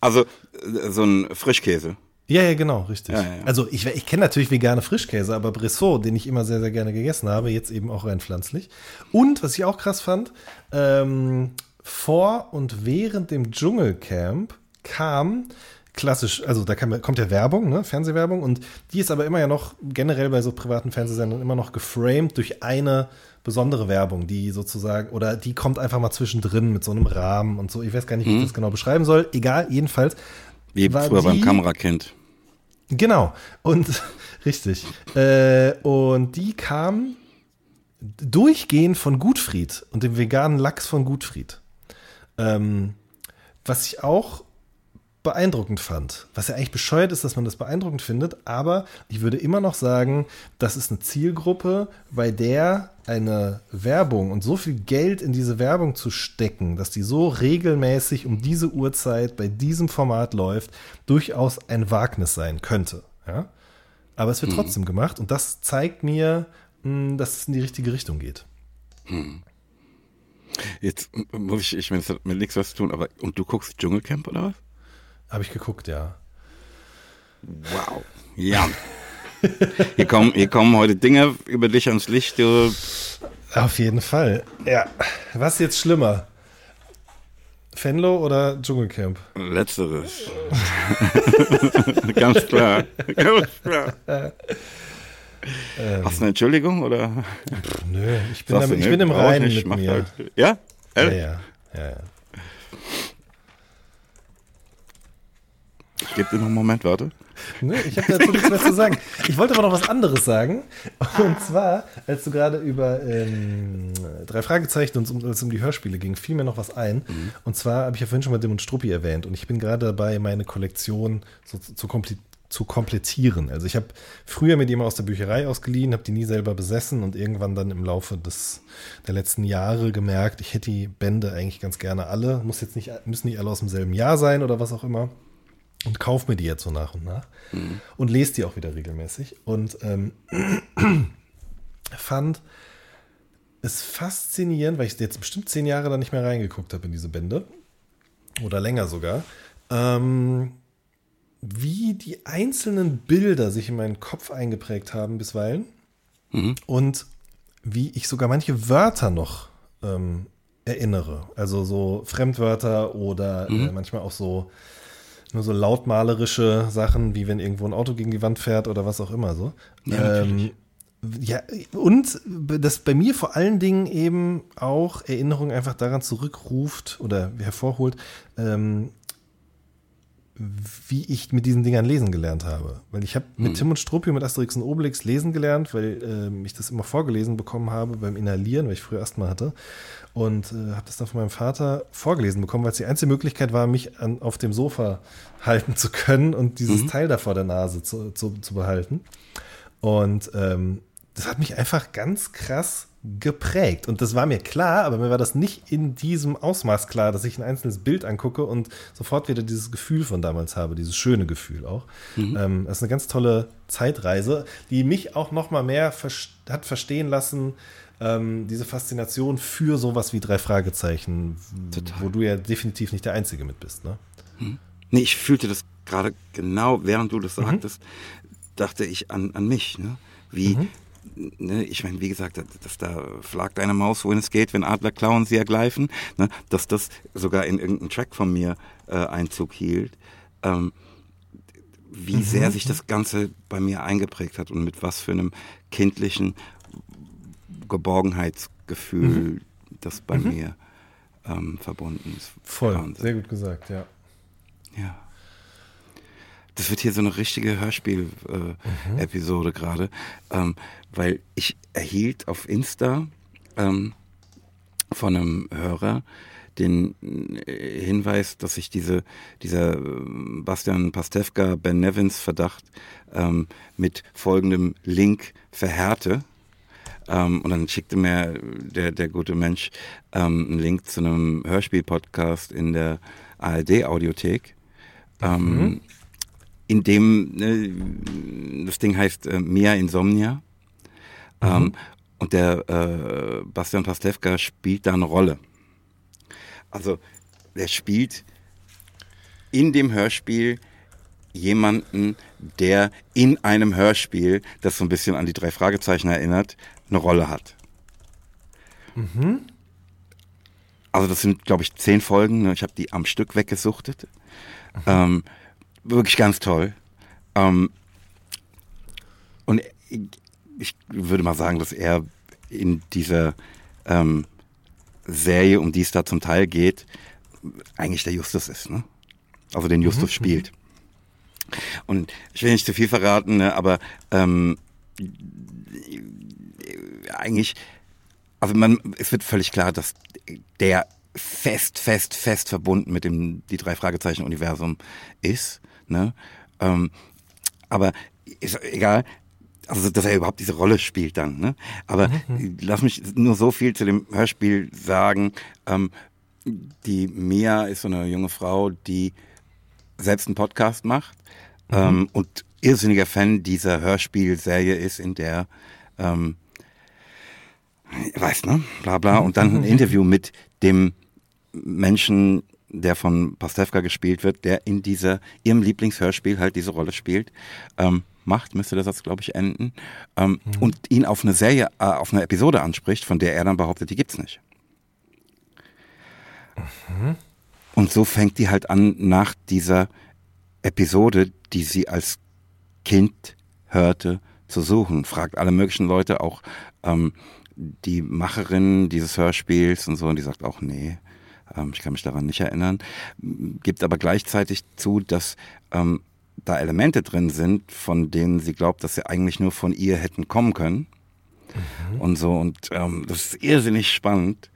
Also äh, so ein Frischkäse. Ja, ja, genau, richtig. Ja, ja. Also ich, ich kenne natürlich vegane Frischkäse, aber Bressot, den ich immer sehr, sehr gerne gegessen habe, jetzt eben auch rein pflanzlich. Und was ich auch krass fand, ähm, vor und während dem Dschungelcamp kam klassisch, also da kam, kommt ja Werbung, ne, Fernsehwerbung, und die ist aber immer ja noch generell bei so privaten Fernsehsendern immer noch geframed durch eine besondere Werbung, die sozusagen, oder die kommt einfach mal zwischendrin mit so einem Rahmen und so. Ich weiß gar nicht, wie ich mhm. das genau beschreiben soll. Egal, jedenfalls. Wie früher die, beim Kamerakind. Genau. Und <laughs> richtig. Äh, und die kam durchgehend von Gutfried und dem veganen Lachs von Gutfried. Ähm, was ich auch beeindruckend fand. Was ja eigentlich bescheuert ist, dass man das beeindruckend findet, aber ich würde immer noch sagen, das ist eine Zielgruppe, bei der eine Werbung und so viel Geld in diese Werbung zu stecken, dass die so regelmäßig um diese Uhrzeit bei diesem Format läuft, durchaus ein Wagnis sein könnte. Ja? Aber es wird hm. trotzdem gemacht und das zeigt mir, hm, dass es in die richtige Richtung geht. Hm. Jetzt muss ich, ich meine, es hat mit nichts was zu tun, aber und du guckst Dschungelcamp oder was? Habe ich geguckt, ja. Wow. Ja. hier, kommen, hier kommen heute Dinge über dich ans Licht. Du. Auf jeden Fall. Ja. Was ist jetzt schlimmer? Fenlo oder Dschungelcamp? Letzteres. <laughs> Ganz klar. Ganz klar. Ähm, Hast du eine Entschuldigung oder? Pff, nö, ich bin, damit, ich bin im Reinen mit mir. Halt. Ja? Ja, ja, ja, ja. Ich gebe dir noch einen Moment, warte. Nö, ich habe dazu nichts mehr zu sagen. Ich wollte aber noch was anderes sagen. Und zwar, als du gerade über ähm, drei Fragezeichen und um, es um die Hörspiele ging, fiel mir noch was ein. Mhm. Und zwar habe ich ja vorhin schon mal Dim und Struppi erwähnt. Und ich bin gerade dabei, meine Kollektion so zu, zu zu komplettieren. Also ich habe früher mir die immer aus der Bücherei ausgeliehen, habe die nie selber besessen und irgendwann dann im Laufe des, der letzten Jahre gemerkt, ich hätte die Bände eigentlich ganz gerne alle. Muss jetzt nicht, müssen die alle aus demselben Jahr sein oder was auch immer. Und kauf mir die jetzt so nach und nach. Mhm. Und lese die auch wieder regelmäßig. Und ähm, fand es faszinierend, weil ich jetzt bestimmt zehn Jahre da nicht mehr reingeguckt habe in diese Bände. Oder länger sogar. Ähm, wie die einzelnen Bilder sich in meinen Kopf eingeprägt haben bisweilen mhm. und wie ich sogar manche Wörter noch ähm, erinnere. Also so Fremdwörter oder äh, mhm. äh, manchmal auch so nur so lautmalerische Sachen, wie wenn irgendwo ein Auto gegen die Wand fährt oder was auch immer so. Ja, ähm, ja, und das bei mir vor allen Dingen eben auch Erinnerung einfach daran zurückruft oder hervorholt, ähm, wie ich mit diesen Dingern lesen gelernt habe. Weil ich habe mit hm. Tim und Struppi mit Asterix und Obelix lesen gelernt, weil äh, ich das immer vorgelesen bekommen habe beim Inhalieren, weil ich früher Asthma hatte. Und äh, habe das dann von meinem Vater vorgelesen bekommen, weil es die einzige Möglichkeit war, mich an, auf dem Sofa <laughs> halten zu können und dieses mhm. Teil da vor der Nase zu, zu, zu behalten. Und ähm, das hat mich einfach ganz krass geprägt. Und das war mir klar, aber mir war das nicht in diesem Ausmaß klar, dass ich ein einzelnes Bild angucke und sofort wieder dieses Gefühl von damals habe, dieses schöne Gefühl auch. Mhm. Ähm, das ist eine ganz tolle Zeitreise, die mich auch noch mal mehr hat verstehen lassen, ähm, diese Faszination für sowas wie drei Fragezeichen, Total. wo du ja definitiv nicht der Einzige mit bist. Ne? Mhm. Nee, ich fühlte das gerade genau, während du das mhm. sagtest, mhm. dachte ich an, an mich. Ne? Wie, mhm ne, ich meine, wie gesagt, dass da flagt eine Maus, wohin es geht, wenn Adler klauen, sie ergreifen, ne, dass das sogar in irgendeinen Track von mir äh, Einzug hielt. Ähm, wie mhm. sehr sich das Ganze bei mir eingeprägt hat und mit was für einem kindlichen Geborgenheitsgefühl mhm. das bei mhm. mir ähm, verbunden ist. Voll, Wahnsinn. sehr gut gesagt, ja. Ja. Das wird hier so eine richtige Hörspiel-Episode äh, mhm. gerade, ähm, weil ich erhielt auf Insta ähm, von einem Hörer den äh, Hinweis, dass ich diese, dieser äh, Bastian Pastewka Ben Nevins Verdacht ähm, mit folgendem Link verhärte. Ähm, und dann schickte mir der, der gute Mensch ähm, einen Link zu einem Hörspiel-Podcast in der ARD-Audiothek. Ähm, mhm in dem, ne, das Ding heißt äh, Mia Insomnia. Mhm. Ähm, und der äh, Bastian Pastewka spielt da eine Rolle. Also, der spielt in dem Hörspiel jemanden, der in einem Hörspiel, das so ein bisschen an die drei Fragezeichen erinnert, eine Rolle hat. Mhm. Also das sind, glaube ich, zehn Folgen. Ne? Ich habe die am Stück weggesuchtet. Mhm. Ähm, wirklich ganz toll. Ähm, und ich, ich, würde mal sagen, dass er in dieser ähm, Serie, um die es da zum Teil geht, eigentlich der Justus ist, ne? Also den Justus mhm. spielt. Und ich will nicht zu viel verraten, ne, aber ähm, eigentlich, also man, es wird völlig klar, dass der fest, fest, fest verbunden mit dem die drei Fragezeichen Universum ist. Ne? Ähm, aber ist egal, also dass er überhaupt diese Rolle spielt dann. Ne? Aber mhm. lass mich nur so viel zu dem Hörspiel sagen. Ähm, die Mia ist so eine junge Frau, die selbst einen Podcast macht mhm. ähm, und irrsinniger Fan dieser Hörspielserie ist, in der ähm, weiß ne, bla bla und dann ein <laughs> Interview mit dem Menschen, der von Pastewka gespielt wird, der in dieser, ihrem Lieblingshörspiel halt diese Rolle spielt, ähm, macht, müsste der Satz, glaube ich, enden, ähm, mhm. und ihn auf eine Serie, äh, auf eine Episode anspricht, von der er dann behauptet, die gibt's nicht. Mhm. Und so fängt die halt an, nach dieser Episode, die sie als Kind hörte, zu suchen. Fragt alle möglichen Leute, auch ähm, die Macherin dieses Hörspiels und so, und die sagt auch, nee, ähm, ich kann mich daran nicht erinnern, gibt aber gleichzeitig zu, dass ähm, da Elemente drin sind, von denen sie glaubt, dass sie eigentlich nur von ihr hätten kommen können. Mhm. Und so, und ähm, das ist irrsinnig spannend.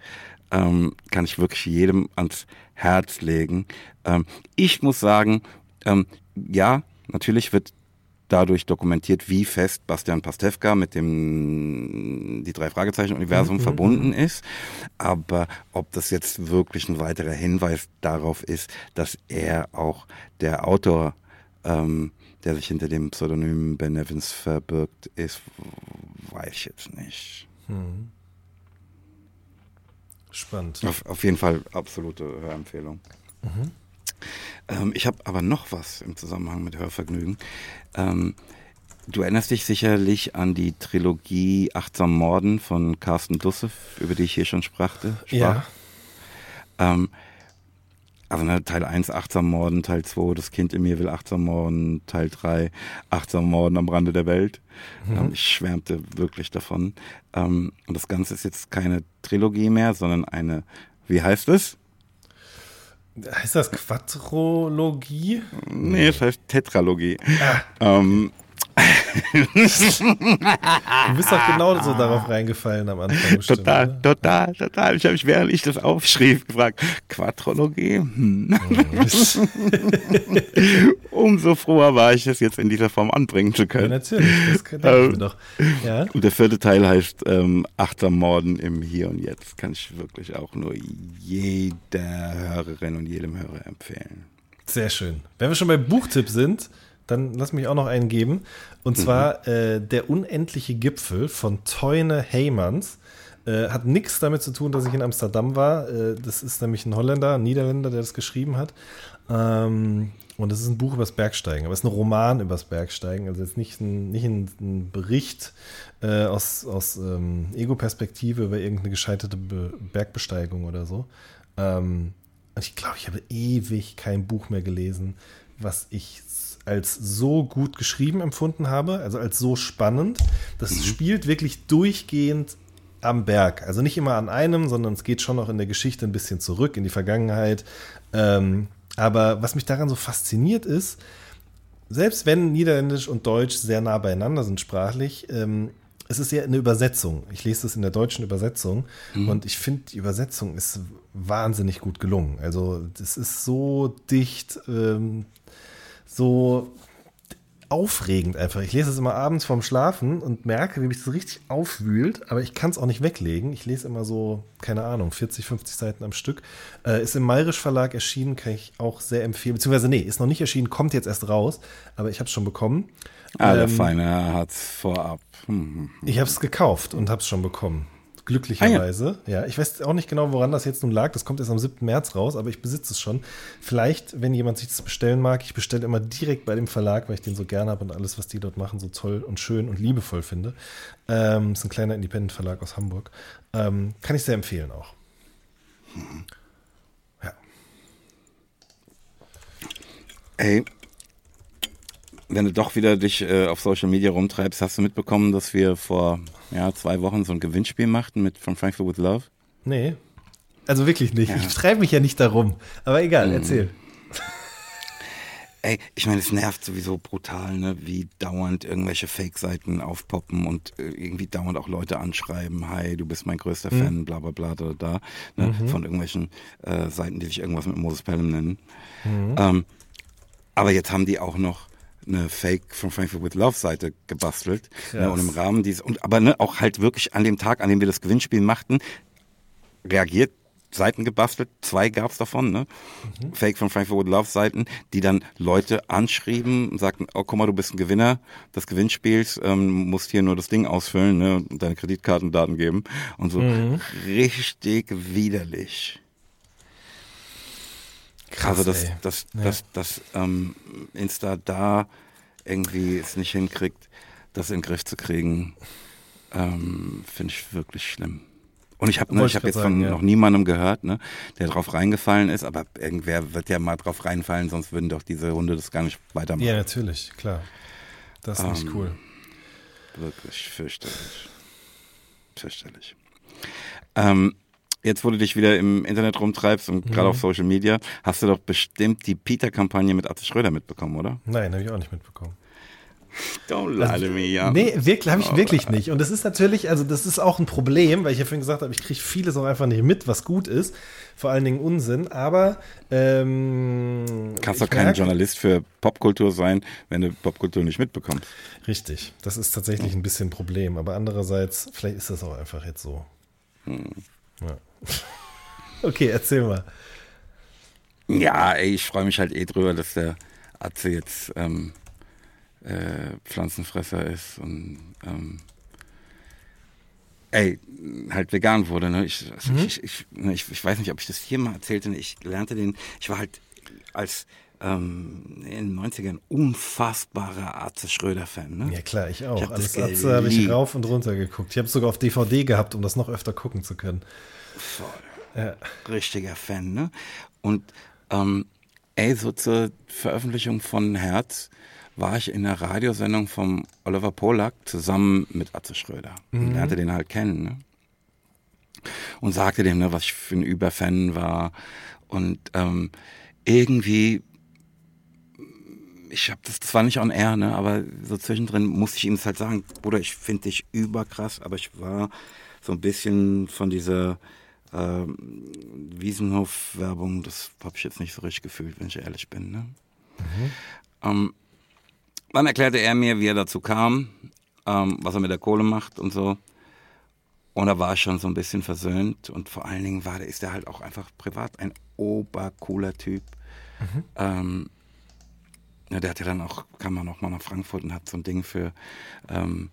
Ähm, kann ich wirklich jedem ans Herz legen. Ähm, ich muss sagen, ähm, ja, natürlich wird dadurch dokumentiert, wie fest Bastian Pastewka mit dem die drei Fragezeichen Universum mhm. verbunden ist. Aber ob das jetzt wirklich ein weiterer Hinweis darauf ist, dass er auch der Autor, ähm, der sich hinter dem Pseudonym Ben Evans verbirgt, ist, weiß ich jetzt nicht. Mhm. Spannend. Auf, auf, jeden Fall absolute Hörempfehlung. Mhm. Ähm, ich habe aber noch was im Zusammenhang mit Hörvergnügen. Ähm, du erinnerst dich sicherlich an die Trilogie Achtsam Morden von Carsten Dussev, über die ich hier schon sprachte, sprach. Ja. Ähm, also ne, Teil 1 achtsam morden, Teil 2 das Kind in mir will achtsam morden, Teil 3 achtsam morden am Rande der Welt. Mhm. Ähm, ich schwärmte wirklich davon. Ähm, und das Ganze ist jetzt keine Trilogie mehr, sondern eine, wie heißt es? Heißt das Quadrologie? Nee, es heißt Tetralogie. Ah. Ähm, du bist doch genau so darauf reingefallen am Anfang. Bestimmt, total, oder? total, total. Ich habe mich, während ich das aufschrieb, gefragt, Quadrologie? Hm. <laughs> Umso froher war ich, das jetzt in dieser Form anbringen zu können. Ja, natürlich, das kann ähm, ich doch. Ja? Und der vierte Teil heißt ähm, Achtsam Morden im Hier und Jetzt. Kann ich wirklich auch nur jeder Hörerin und jedem Hörer empfehlen. Sehr schön. Wenn wir schon bei Buchtipp sind, dann lass mich auch noch einen geben. Und zwar mhm. äh, Der unendliche Gipfel von Teune Heymans. Äh, hat nichts damit zu tun, dass ich in Amsterdam war. Äh, das ist nämlich ein Holländer, ein Niederländer, der das geschrieben hat. Ähm, und es ist ein Buch übers Bergsteigen, aber es ist ein Roman übers Bergsteigen. Also jetzt nicht ein, nicht ein, ein Bericht äh, aus, aus ähm, Ego-Perspektive über irgendeine gescheiterte Be Bergbesteigung oder so. Ähm, ich glaube, ich habe ewig kein Buch mehr gelesen, was ich als so gut geschrieben empfunden habe, also als so spannend. Das mhm. spielt wirklich durchgehend am Berg. Also nicht immer an einem, sondern es geht schon noch in der Geschichte ein bisschen zurück, in die Vergangenheit. Ähm, aber was mich daran so fasziniert ist, selbst wenn Niederländisch und Deutsch sehr nah beieinander sind sprachlich, ähm, es ist ja eine Übersetzung. Ich lese das in der deutschen Übersetzung mhm. und ich finde, die Übersetzung ist wahnsinnig gut gelungen. Also, das ist so dicht, ähm, so aufregend einfach. Ich lese es immer abends vorm Schlafen und merke, wie mich das richtig aufwühlt, aber ich kann es auch nicht weglegen. Ich lese immer so, keine Ahnung, 40, 50 Seiten am Stück. Äh, ist im Mayrisch Verlag erschienen, kann ich auch sehr empfehlen. Beziehungsweise, nee, ist noch nicht erschienen, kommt jetzt erst raus, aber ich habe es schon bekommen. Ah, der ähm, Feine hat es vorab. Hm, hm, hm. Ich habe es gekauft und habe es schon bekommen. Glücklicherweise. Ah, ja. ja. ich weiß auch nicht genau, woran das jetzt nun lag. Das kommt erst am 7. März raus, aber ich besitze es schon. Vielleicht, wenn jemand sich das bestellen mag, ich bestelle immer direkt bei dem Verlag, weil ich den so gerne habe und alles, was die dort machen, so toll und schön und liebevoll finde. Ähm, ist ein kleiner Independent-Verlag aus Hamburg. Ähm, kann ich sehr empfehlen auch. Mhm. Ja. Ey, wenn du doch wieder dich äh, auf Social Media rumtreibst, hast du mitbekommen, dass wir vor ja, zwei Wochen so ein Gewinnspiel machten mit From Frankfurt with Love? Nee. Also wirklich nicht. Ja. Ich treibe mich ja nicht darum. Aber egal, mhm. erzähl. Ey, ich meine, es nervt sowieso brutal, ne, wie dauernd irgendwelche Fake-Seiten aufpoppen und äh, irgendwie dauernd auch Leute anschreiben, hi, du bist mein größter mhm. Fan, bla bla bla da, da ne, mhm. von irgendwelchen äh, Seiten, die sich irgendwas mit Moses Pelham nennen. Mhm. Ähm, aber jetzt haben die auch noch eine Fake from Frankfurt with Love Seite gebastelt. Ne, und im Rahmen dieses, und aber ne, auch halt wirklich an dem Tag, an dem wir das Gewinnspiel machten, reagiert Seiten gebastelt, zwei gab's davon, ne? Mhm. Fake from Frankfurt with Love Seiten, die dann Leute anschrieben und sagten, oh guck mal, du bist ein Gewinner des Gewinnspiels, ähm, musst hier nur das Ding ausfüllen, ne? Und deine Kreditkartendaten geben und so. Mhm. Richtig widerlich. Krass, also, dass, dass, ja. dass, dass ähm, Insta da irgendwie es nicht hinkriegt, das in den Griff zu kriegen, ähm, finde ich wirklich schlimm. Und ich habe ne, ich hab jetzt sagen, von ja. noch niemandem gehört, ne, der drauf reingefallen ist, aber irgendwer wird ja mal drauf reinfallen, sonst würden doch diese Hunde das gar nicht weitermachen. Ja, natürlich, klar. Das ist ähm, nicht cool. Wirklich fürchterlich. Fürchterlich. Ähm, jetzt, wo du dich wieder im Internet rumtreibst und mhm. gerade auf Social Media, hast du doch bestimmt die Peter-Kampagne mit Atze Schröder mitbekommen, oder? Nein, habe ich auch nicht mitbekommen. Don't lie also, to me, ja. Nee, wirklich, habe ich oh, wirklich nicht. Und das ist natürlich, also das ist auch ein Problem, weil ich ja vorhin gesagt habe, ich kriege vieles auch einfach nicht mit, was gut ist. Vor allen Dingen Unsinn. Aber ähm, kannst doch kein Journalist für Popkultur sein, wenn du Popkultur nicht mitbekommst. Richtig, das ist tatsächlich ein bisschen ein Problem. Aber andererseits, vielleicht ist das auch einfach jetzt so. Hm. Ja. <laughs> Okay, erzähl mal. Ja, ey, ich freue mich halt eh drüber, dass der Atze jetzt ähm, äh, Pflanzenfresser ist und ähm, ey, halt vegan wurde. Ne? Ich, also mhm. ich, ich, ne, ich, ich, weiß nicht, ob ich das hier mal erzählte. Ich lernte den, ich war halt als ähm, in den 90ern unfassbarer Atze Schröder-Fan. Ne? Ja klar, ich auch. Ich Alles Atze habe ich rauf und runter geguckt. Ich habe es sogar auf DVD gehabt, um das noch öfter gucken zu können. Voll. Ja. Richtiger Fan, ne? Und ähm, ey, so zur Veröffentlichung von Herz war ich in der Radiosendung vom Oliver Polak zusammen mit Atze Schröder. Mhm. Und lernte den halt kennen, ne? Und sagte dem, ne, was ich für ein Überfan war. Und ähm, irgendwie ich habe das, das war nicht on air, ne, aber so zwischendrin musste ich ihm das halt sagen, Bruder, ich finde dich überkrass, aber ich war so ein bisschen von dieser ähm, Wiesenhof-Werbung, das habe ich jetzt nicht so richtig gefühlt, wenn ich ehrlich bin. Ne? Mhm. Ähm, dann erklärte er mir, wie er dazu kam, ähm, was er mit der Kohle macht und so. Und da war ich schon so ein bisschen versöhnt und vor allen Dingen war, ist er halt auch einfach privat ein obercooler Typ. Mhm. Ähm, ja, der hat ja dann auch, kam man auch mal nach Frankfurt und hat so ein Ding für ähm,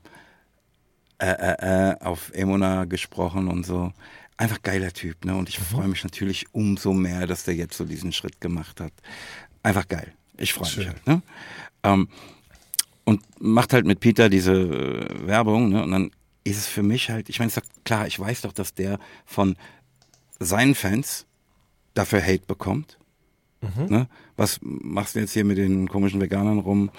äh, äh, äh, auf Emona gesprochen und so. Einfach geiler Typ, ne? Und ich mhm. freue mich natürlich umso mehr, dass der jetzt so diesen Schritt gemacht hat. Einfach geil. Ich freue mich halt, ne? Ähm, und macht halt mit Peter diese äh, Werbung, ne? Und dann ist es für mich halt, ich meine, klar, ich weiß doch, dass der von seinen Fans dafür Hate bekommt. Mhm. Ne? Was machst du jetzt hier mit den komischen Veganern rum?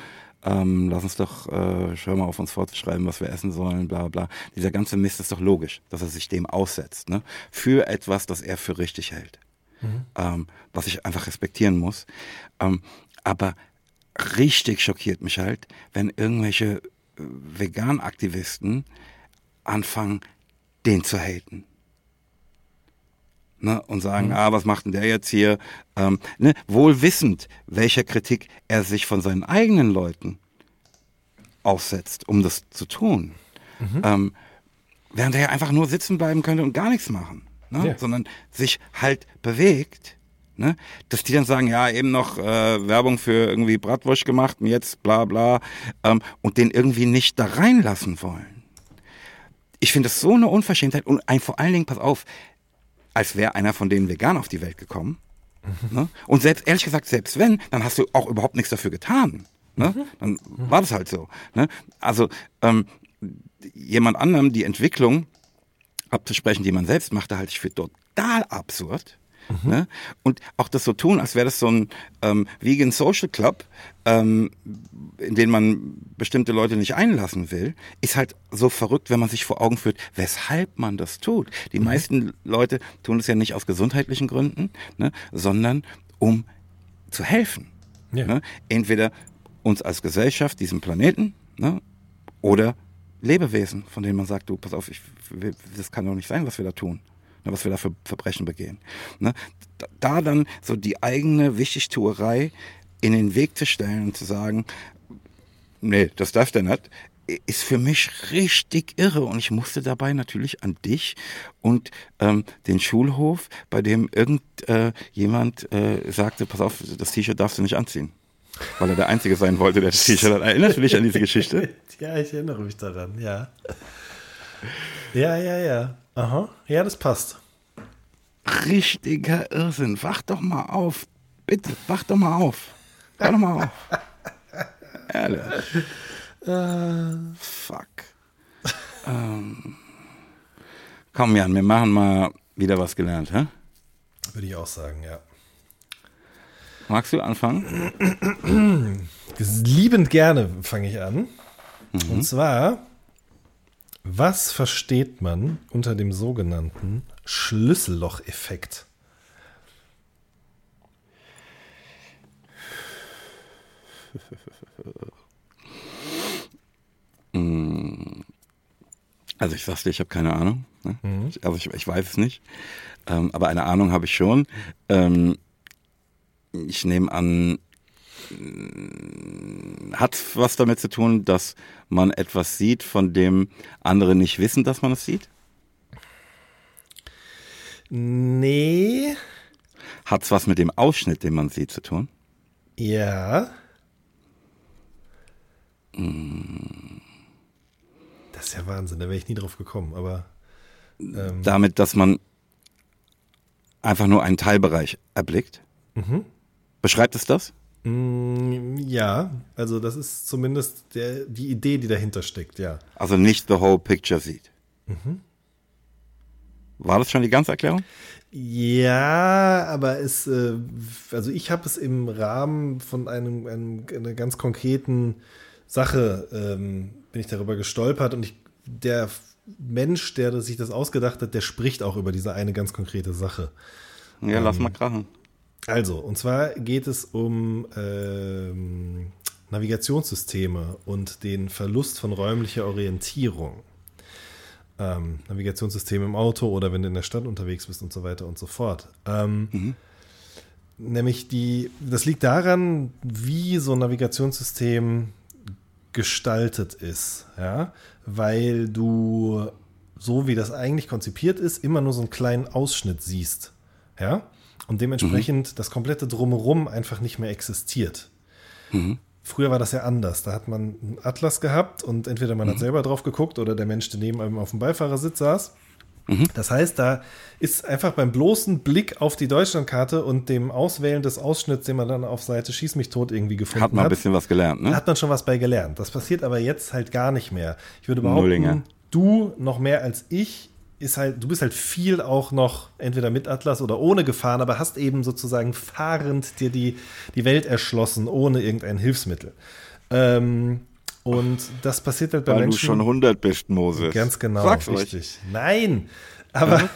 Ähm, lass uns doch, äh, schau mal auf uns vorzuschreiben, was wir essen sollen, bla bla. Dieser ganze Mist ist doch logisch, dass er sich dem aussetzt, ne? Für etwas, das er für richtig hält. Mhm. Ähm, was ich einfach respektieren muss. Ähm, aber richtig schockiert mich halt, wenn irgendwelche äh, Vegan-Aktivisten anfangen, den zu haten ne, und sagen, mhm. ah, was macht denn der jetzt hier? Ähm, ne, wohl wissend, welcher Kritik er sich von seinen eigenen Leuten aussetzt, um das zu tun. Mhm. Ähm, während er ja einfach nur sitzen bleiben könnte und gar nichts machen, ne? Ja. sondern sich halt bewegt. Ne? Dass die dann sagen, ja, eben noch äh, Werbung für irgendwie Bratwurst gemacht und jetzt bla bla ähm, und den irgendwie nicht da reinlassen wollen. Ich finde das so eine Unverschämtheit und ein, vor allen Dingen, pass auf, als wäre einer von denen vegan auf die Welt gekommen. Mhm. Ne? Und selbst, ehrlich gesagt, selbst wenn, dann hast du auch überhaupt nichts dafür getan. Ne? Mhm. Dann war das halt so. Ne? Also ähm, jemand anderem die Entwicklung abzusprechen, die man selbst macht, halte ich für total absurd. Mhm. Ne? Und auch das so tun, als wäre das so ein ähm, Vegan Social Club, ähm, in den man bestimmte Leute nicht einlassen will, ist halt so verrückt, wenn man sich vor Augen führt, weshalb man das tut. Die mhm. meisten Leute tun es ja nicht aus gesundheitlichen Gründen, ne, sondern um zu helfen. Ja. Ne? Entweder uns als Gesellschaft, diesem Planeten, ne, oder Lebewesen, von denen man sagt, du, pass auf, ich, das kann doch nicht sein, was wir da tun ne, was wir da für Verbrechen begehen. Ne? Da dann so die eigene Wichtigtuerei in den Weg zu stellen und zu sagen, nee, das darf der nicht, ist für mich richtig irre und ich musste dabei natürlich an dich und ähm, den Schulhof, bei dem irgendjemand äh, äh, sagte, pass auf, das T-Shirt darfst du nicht anziehen. Weil er der Einzige sein wollte, der das T-Shirt hat. Erinnerst du dich an diese Geschichte? <laughs> ja, ich erinnere mich daran, ja. Ja, ja, ja. Aha, ja, das passt. Richtiger Irrsinn. Wach doch mal auf. Bitte, wach doch mal auf. Wach doch mal auf. Ehrlich. Uh, fuck. ähm. Komm, Jan, wir machen mal wieder was gelernt, hä? Würde ich auch sagen, ja. Magst du anfangen? Liebend gerne fange ich an. Mhm. Und zwar was versteht man unter dem sogenannten Schlüssellocheffekt? <laughs> Also ich sag's dir, ich habe keine Ahnung. Ne? Mhm. Also ich, ich, weiß es nicht. Ähm, aber eine Ahnung habe ich schon. Ähm, ich nehme an, hat was damit zu tun, dass man etwas sieht, von dem andere nicht wissen, dass man es sieht? Nee. Hat es was mit dem Ausschnitt, den man sieht, zu tun? Ja. Mm. Das ist ja Wahnsinn, da wäre ich nie drauf gekommen, aber. Ähm. Damit, dass man einfach nur einen Teilbereich erblickt? Mhm. Beschreibt es das? Mm, ja, also das ist zumindest der, die Idee, die dahinter steckt, ja. Also nicht the whole picture sieht. Mhm. War das schon die ganze Erklärung? Ja, aber es, äh, also ich habe es im Rahmen von einem, einem einer ganz konkreten Sache ähm, bin ich darüber gestolpert und ich, der Mensch, der sich das ausgedacht hat, der spricht auch über diese eine ganz konkrete Sache. Ja, ähm, lass mal krachen. Also, und zwar geht es um ähm, Navigationssysteme und den Verlust von räumlicher Orientierung, ähm, Navigationssysteme im Auto oder wenn du in der Stadt unterwegs bist und so weiter und so fort. Ähm, mhm. Nämlich die, das liegt daran, wie so ein Navigationssystem gestaltet ist, ja, weil du so wie das eigentlich konzipiert ist, immer nur so einen kleinen Ausschnitt siehst, ja, und dementsprechend mhm. das komplette Drumherum einfach nicht mehr existiert. Mhm. Früher war das ja anders. Da hat man einen Atlas gehabt und entweder man mhm. hat selber drauf geguckt oder der Mensch, der neben einem auf dem Beifahrersitz saß. Mhm. Das heißt, da ist einfach beim bloßen Blick auf die Deutschlandkarte und dem Auswählen des Ausschnitts, den man dann auf Seite Schieß mich tot irgendwie gefunden hat. Hat man ein bisschen was gelernt, ne? Hat man schon was bei gelernt. Das passiert aber jetzt halt gar nicht mehr. Ich würde behaupten, Nullinger. du noch mehr als ich ist halt, du bist halt viel auch noch entweder mit Atlas oder ohne gefahren, aber hast eben sozusagen fahrend dir die, die Welt erschlossen, ohne irgendein Hilfsmittel. Ähm, und das passiert halt bei Weil Menschen. Weil du schon 100 bist, Moses. Ganz genau. Sag's richtig. Euch. Nein, aber.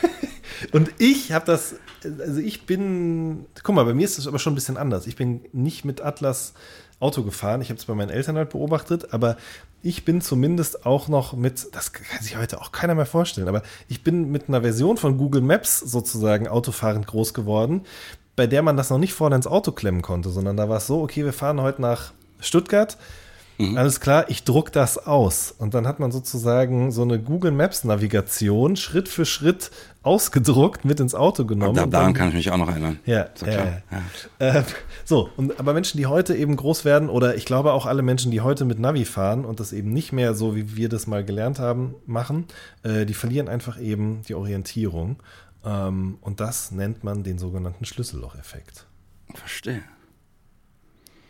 <laughs> und ich habe das. Also ich bin. Guck mal, bei mir ist das aber schon ein bisschen anders. Ich bin nicht mit Atlas Auto gefahren. Ich habe es bei meinen Eltern halt beobachtet, aber ich bin zumindest auch noch mit, das kann sich heute auch keiner mehr vorstellen, aber ich bin mit einer Version von Google Maps sozusagen autofahrend groß geworden, bei der man das noch nicht vorne ins Auto klemmen konnte, sondern da war es so, okay, wir fahren heute nach Stuttgart Mhm. Alles klar, ich druck das aus. Und dann hat man sozusagen so eine Google Maps Navigation Schritt für Schritt ausgedruckt, mit ins Auto genommen. Da, daran kann ich mich auch noch erinnern. Ja, so, äh, ja. Äh, so, und, aber Menschen, die heute eben groß werden, oder ich glaube auch alle Menschen, die heute mit Navi fahren und das eben nicht mehr so, wie wir das mal gelernt haben, machen, äh, die verlieren einfach eben die Orientierung. Ähm, und das nennt man den sogenannten Schlüssellocheffekt. Verstehe.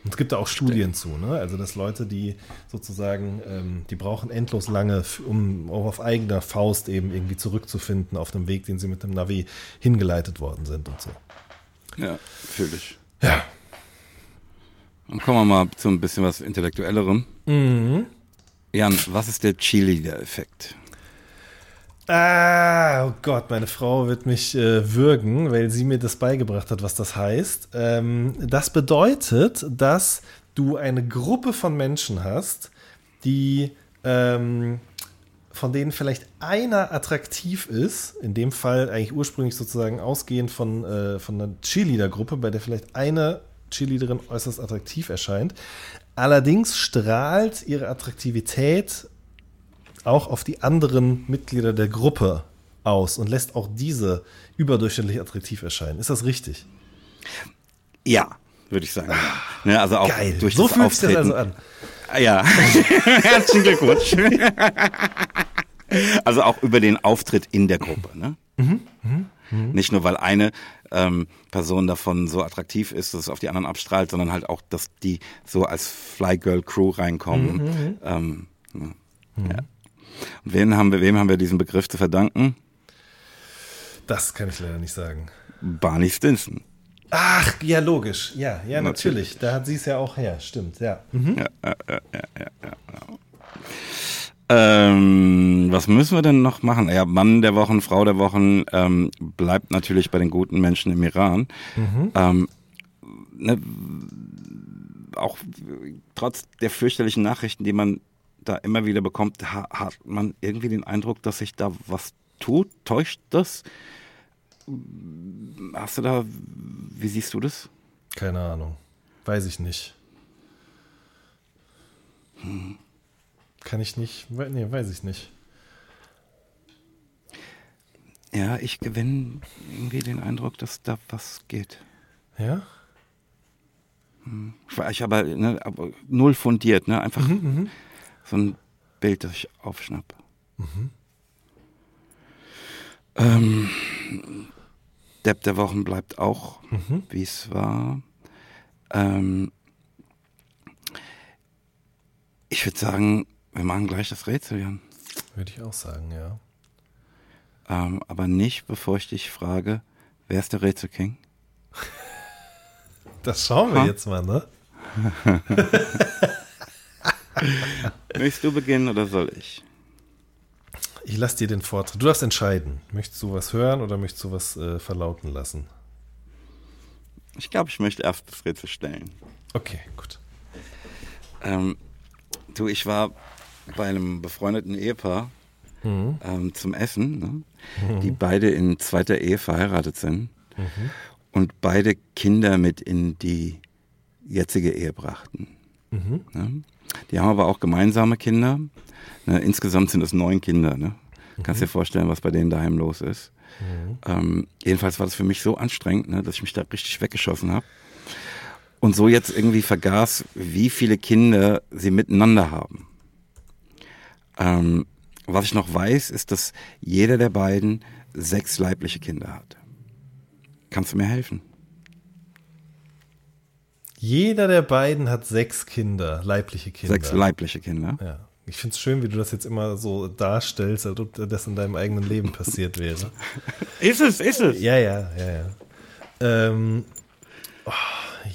Und es gibt da auch Studien zu, ne? Also dass Leute, die sozusagen, ähm, die brauchen endlos lange, um auch auf eigener Faust eben irgendwie zurückzufinden auf dem Weg, den sie mit dem Navi hingeleitet worden sind und so. Ja, natürlich. Ja. Dann kommen wir mal zu ein bisschen was Intellektuellerem. Mhm. Jan, was ist der Cheerleader-Effekt? Ah, oh Gott, meine Frau wird mich äh, würgen, weil sie mir das beigebracht hat, was das heißt. Ähm, das bedeutet, dass du eine Gruppe von Menschen hast, die ähm, von denen vielleicht einer attraktiv ist, in dem Fall eigentlich ursprünglich sozusagen ausgehend von, äh, von einer Cheerleader-Gruppe, bei der vielleicht eine Cheerleaderin äußerst attraktiv erscheint. Allerdings strahlt ihre Attraktivität auch auf die anderen Mitglieder der Gruppe aus und lässt auch diese überdurchschnittlich attraktiv erscheinen. Ist das richtig? Ja, würde ich sagen. Ah, ne, also auch geil. durch so das fühlt sich das also an. Ja, <laughs> herzlichen Glückwunsch. <laughs> also auch über den Auftritt in der Gruppe. Ne? Mhm, mh, mh. Nicht nur, weil eine ähm, Person davon so attraktiv ist, dass es auf die anderen abstrahlt, sondern halt auch, dass die so als Fly Girl Crew reinkommen. Mhm, mhm. ähm, ja. Und wen haben wir, wem haben wir diesen Begriff zu verdanken? Das kann ich leider nicht sagen. Barney Stinson. Ach, ja, logisch. Ja, ja, natürlich. natürlich. Da hat sie es ja auch her. Stimmt, ja. Mhm. Ja, ja, ja, ja, ja, ja. Ähm, was müssen wir denn noch machen? Ja, Mann der Wochen, Frau der Wochen ähm, bleibt natürlich bei den guten Menschen im Iran. Mhm. Ähm, ne, auch trotz der fürchterlichen Nachrichten, die man da immer wieder bekommt, hat man irgendwie den Eindruck, dass sich da was tut? Täuscht das? Hast du da, wie siehst du das? Keine Ahnung. Weiß ich nicht. Hm. Kann ich nicht, nee, weiß ich nicht. Ja, ich gewinne irgendwie den Eindruck, dass da was geht. Ja? Hm. Ich aber, ne, aber null fundiert, ne? Einfach. Mhm, mhm so ein Bild, das ich aufschnappe. Mhm. Ähm, Depp der Wochen bleibt auch, mhm. wie es war. Ähm, ich würde sagen, wir machen gleich das Rätsel, Jan. Würde ich auch sagen, ja. Ähm, aber nicht, bevor ich dich frage, wer ist der Rätselking? <laughs> Das schauen wir ha? jetzt mal, ne? <laughs> <laughs> Möchtest du beginnen oder soll ich? Ich lasse dir den Vortritt. Du darfst entscheiden. Möchtest du was hören oder möchtest du was äh, verlauten lassen? Ich glaube, ich möchte erst das Rätsel stellen. Okay, gut. Ähm, du, ich war bei einem befreundeten Ehepaar Mhm. ähm, zum Essen, ne? die beide in zweiter Ehe verheiratet sind Mhm. und beide Kinder mit in die jetzige Ehe brachten. Mhm. Ne? Die haben aber auch gemeinsame Kinder. Ne? Insgesamt sind es neun Kinder. Ne? Kannst Mhm. dir vorstellen, was bei denen daheim los ist. Ähm, jedenfalls war das für mich so anstrengend, ne, dass ich mich da richtig weggeschossen habe. Und so jetzt irgendwie vergaß, wie viele Kinder sie miteinander haben. Ähm, was ich noch weiß, ist, dass jeder der beiden sechs leibliche Kinder hat. Kannst du mir helfen? Jeder der beiden hat sechs Kinder, leibliche Kinder. Sechs leibliche Kinder. Ja. Ich finde es schön, wie du das jetzt immer so darstellst, als ob das in deinem eigenen Leben passiert wäre. <laughs> Ist es, ist es. Ja, ja, ja, ja. Ähm, oh,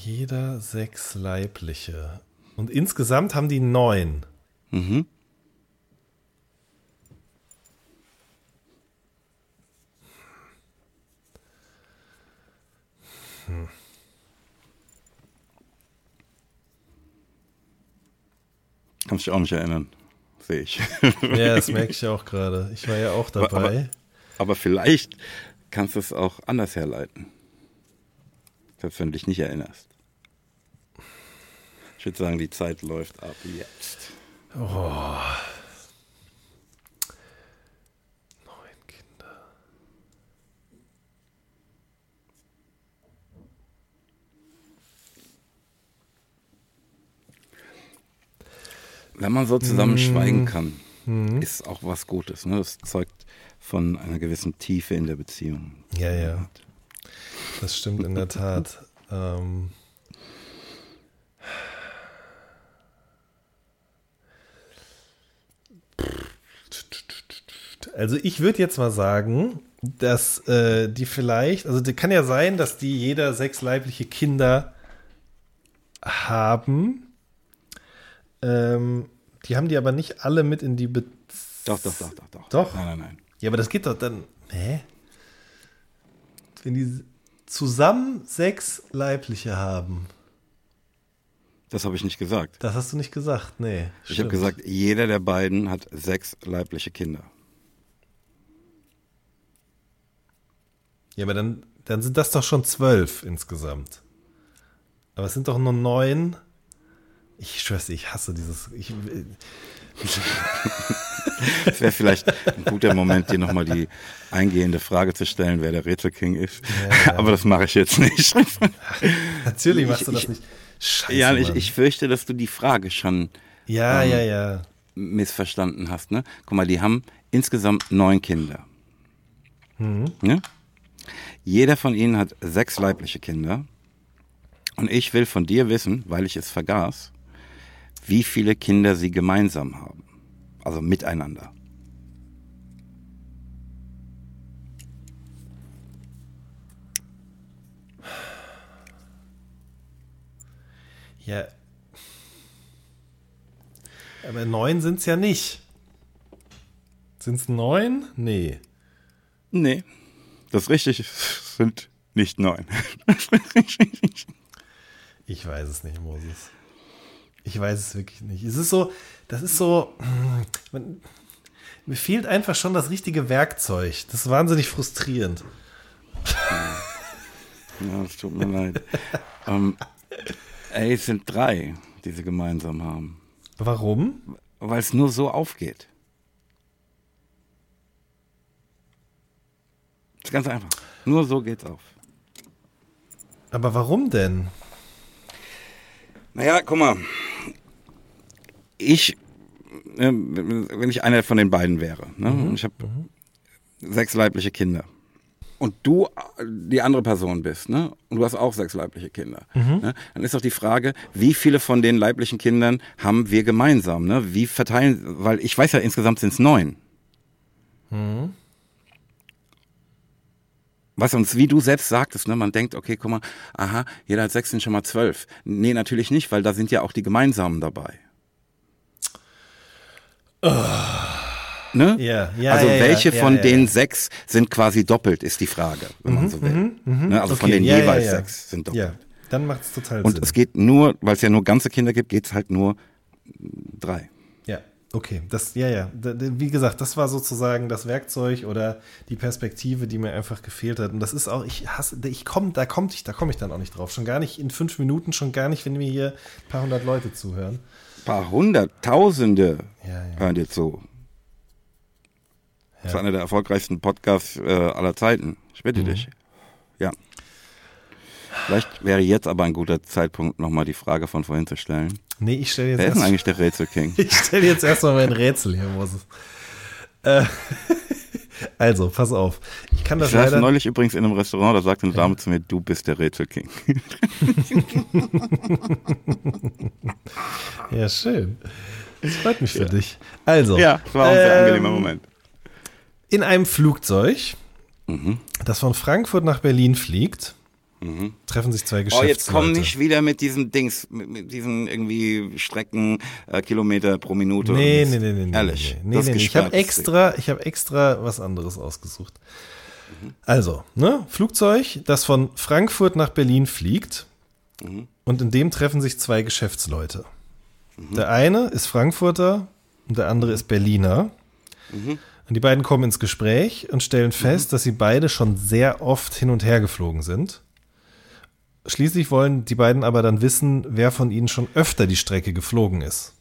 jeder sechs leibliche. Und insgesamt haben die neun. Mhm. Kannst dich auch nicht erinnern, sehe ich. Ja, das <laughs> merke ich auch gerade. Ich war ja auch dabei. Aber, aber vielleicht kannst du es auch anders herleiten. Selbst wenn du dich nicht erinnerst. Ich würde sagen, die Zeit läuft ab jetzt. Neun Wenn man so zusammen schweigen kann, ist auch was Gutes. Ne? Das zeugt von einer gewissen Tiefe in der Beziehung. Ja, ja. Das stimmt in der Tat. <laughs> ähm, also ich würde jetzt mal sagen, dass äh, die vielleicht, also die kann ja sein, dass die jeder sechs leibliche Kinder haben. Ähm, die haben die aber nicht alle mit in die Be Doch, doch, doch, doch, doch. Doch? Nein, nein, nein. Ja, aber das geht doch dann. Hä? Wenn die zusammen sechs leibliche haben. Das habe ich nicht gesagt. Das hast du nicht gesagt, nee. Ich habe gesagt, jeder der beiden hat sechs leibliche Kinder. Ja, aber dann, dann sind das doch schon zwölf insgesamt. Aber es sind doch nur neun. Ich schwör's ich hasse dieses. Ich, <laughs> Es wäre vielleicht ein guter Moment, dir nochmal die eingehende Frage zu stellen, wer der Rätselking ist. Aber das mache ich jetzt nicht. <laughs> natürlich machst du Ich- das nicht. Scheiße. ja, ich, ich fürchte, dass du die Frage schon ja, ähm, ja, ja. missverstanden hast. Ne? Guck mal, die haben insgesamt neun Kinder. Ne? Jeder von ihnen hat sechs leibliche Kinder. Und ich will von dir wissen, weil ich es vergaß, wie viele Kinder sie gemeinsam haben. Also miteinander. Ja. Aber neun sind's ja nicht. Sind's neun? Nee. Nee, das ist richtig. Es <laughs> sind nicht neun. <laughs> Ich weiß es nicht, Moses. Ich weiß es wirklich nicht. Es ist so, das ist so, <clears throat> man, mir fehlt einfach schon das richtige Werkzeug. Das ist wahnsinnig frustrierend. Ja, es tut mir leid. <laughs> ähm, ey, es sind drei, die sie gemeinsam haben. Warum? Weil es nur so aufgeht. ist ganz einfach. Nur so geht's auf. Aber warum denn? Naja, guck mal. Ich, äh, wenn ich einer von den beiden wäre, ne? und ich habe sechs leibliche Kinder. Und du die andere Person bist, ne? Und du hast auch sechs leibliche Kinder. Ne? Dann ist doch die Frage, wie viele von den leiblichen Kindern haben wir gemeinsam? Ne? Wie verteilen, weil ich weiß ja, insgesamt sind es neun. Was uns, wie du selbst sagtest, ne, man denkt, okay, guck mal, aha, jeder hat sechs, sind schon mal zwölf. Nee, natürlich nicht, weil da sind ja auch die gemeinsamen dabei. Ne? Ja, ja, also ja, ja, welche von den sechs sind quasi doppelt, ist die Frage, wenn man so will. Ne? Also von Okay, den ja, ja, jeweils ja. sechs sind doppelt. Ja, dann macht es total Und Sinn. es geht nur, weil es ja nur ganze Kinder gibt, geht es halt nur drei. Ja, okay. Das, ja, ja. Wie gesagt, das war sozusagen das Werkzeug oder die Perspektive, die mir einfach gefehlt hat. Und das ist auch, ich hasse, ich komme, da kommt ich, da komme ich dann auch nicht drauf. Schon gar nicht in fünf Minuten, schon gar nicht, wenn mir hier ein paar hundert Leute zuhören. Ein paar hunderttausende Ja, ja. hören dir zu. Das ist Ja. einer der erfolgreichsten Podcasts äh, aller Zeiten. Ich bitte Mhm. dich. Ja. Vielleicht wäre jetzt aber ein guter Zeitpunkt, nochmal die Frage von vorhin zu stellen. Nee, ich stelle jetzt Wer ist denn eigentlich der Rätselking? <laughs> ich stelle jetzt erstmal mein Rätsel hier, Moses. Äh, <laughs> also, pass auf. Ich kann das Ich leider. neulich übrigens in einem Restaurant, da sagte eine Dame zu mir, du bist der Rätselking. <laughs> Ja, schön. Das freut mich für dich. Also. Ja, das war ein sehr ähm, angenehmer Moment. In einem Flugzeug, Mhm. das von Frankfurt nach Berlin fliegt, treffen sich zwei Oh, Geschäftsleute. jetzt komm nicht wieder mit diesen Dings, mit, mit diesen irgendwie Strecken, äh, Kilometer pro Minute. Nee, nee, nee, nee. Ehrlich. Nee, nee, nee, nee. Ich habe extra, ich habe extra was anderes ausgesucht. Also, ne, Flugzeug, das von Frankfurt nach Berlin fliegt und in dem treffen sich zwei Geschäftsleute. Der eine ist Frankfurter und der andere ist Berliner. Und die beiden kommen ins Gespräch und stellen fest, dass sie beide schon sehr oft hin und her geflogen sind. Schließlich wollen die beiden aber dann wissen, wer von ihnen schon öfter die Strecke geflogen ist.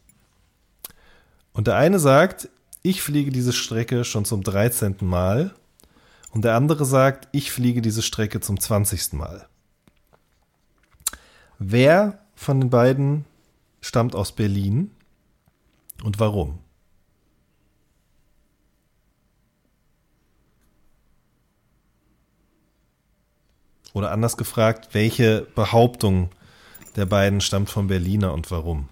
Und der eine sagt, ich fliege diese Strecke schon zum 13. Mal. Und der andere sagt, ich fliege diese Strecke zum 20. Mal. Wer von den beiden stammt aus Berlin und warum? Oder anders gefragt, welche Behauptung der beiden stammt vom Berliner und warum?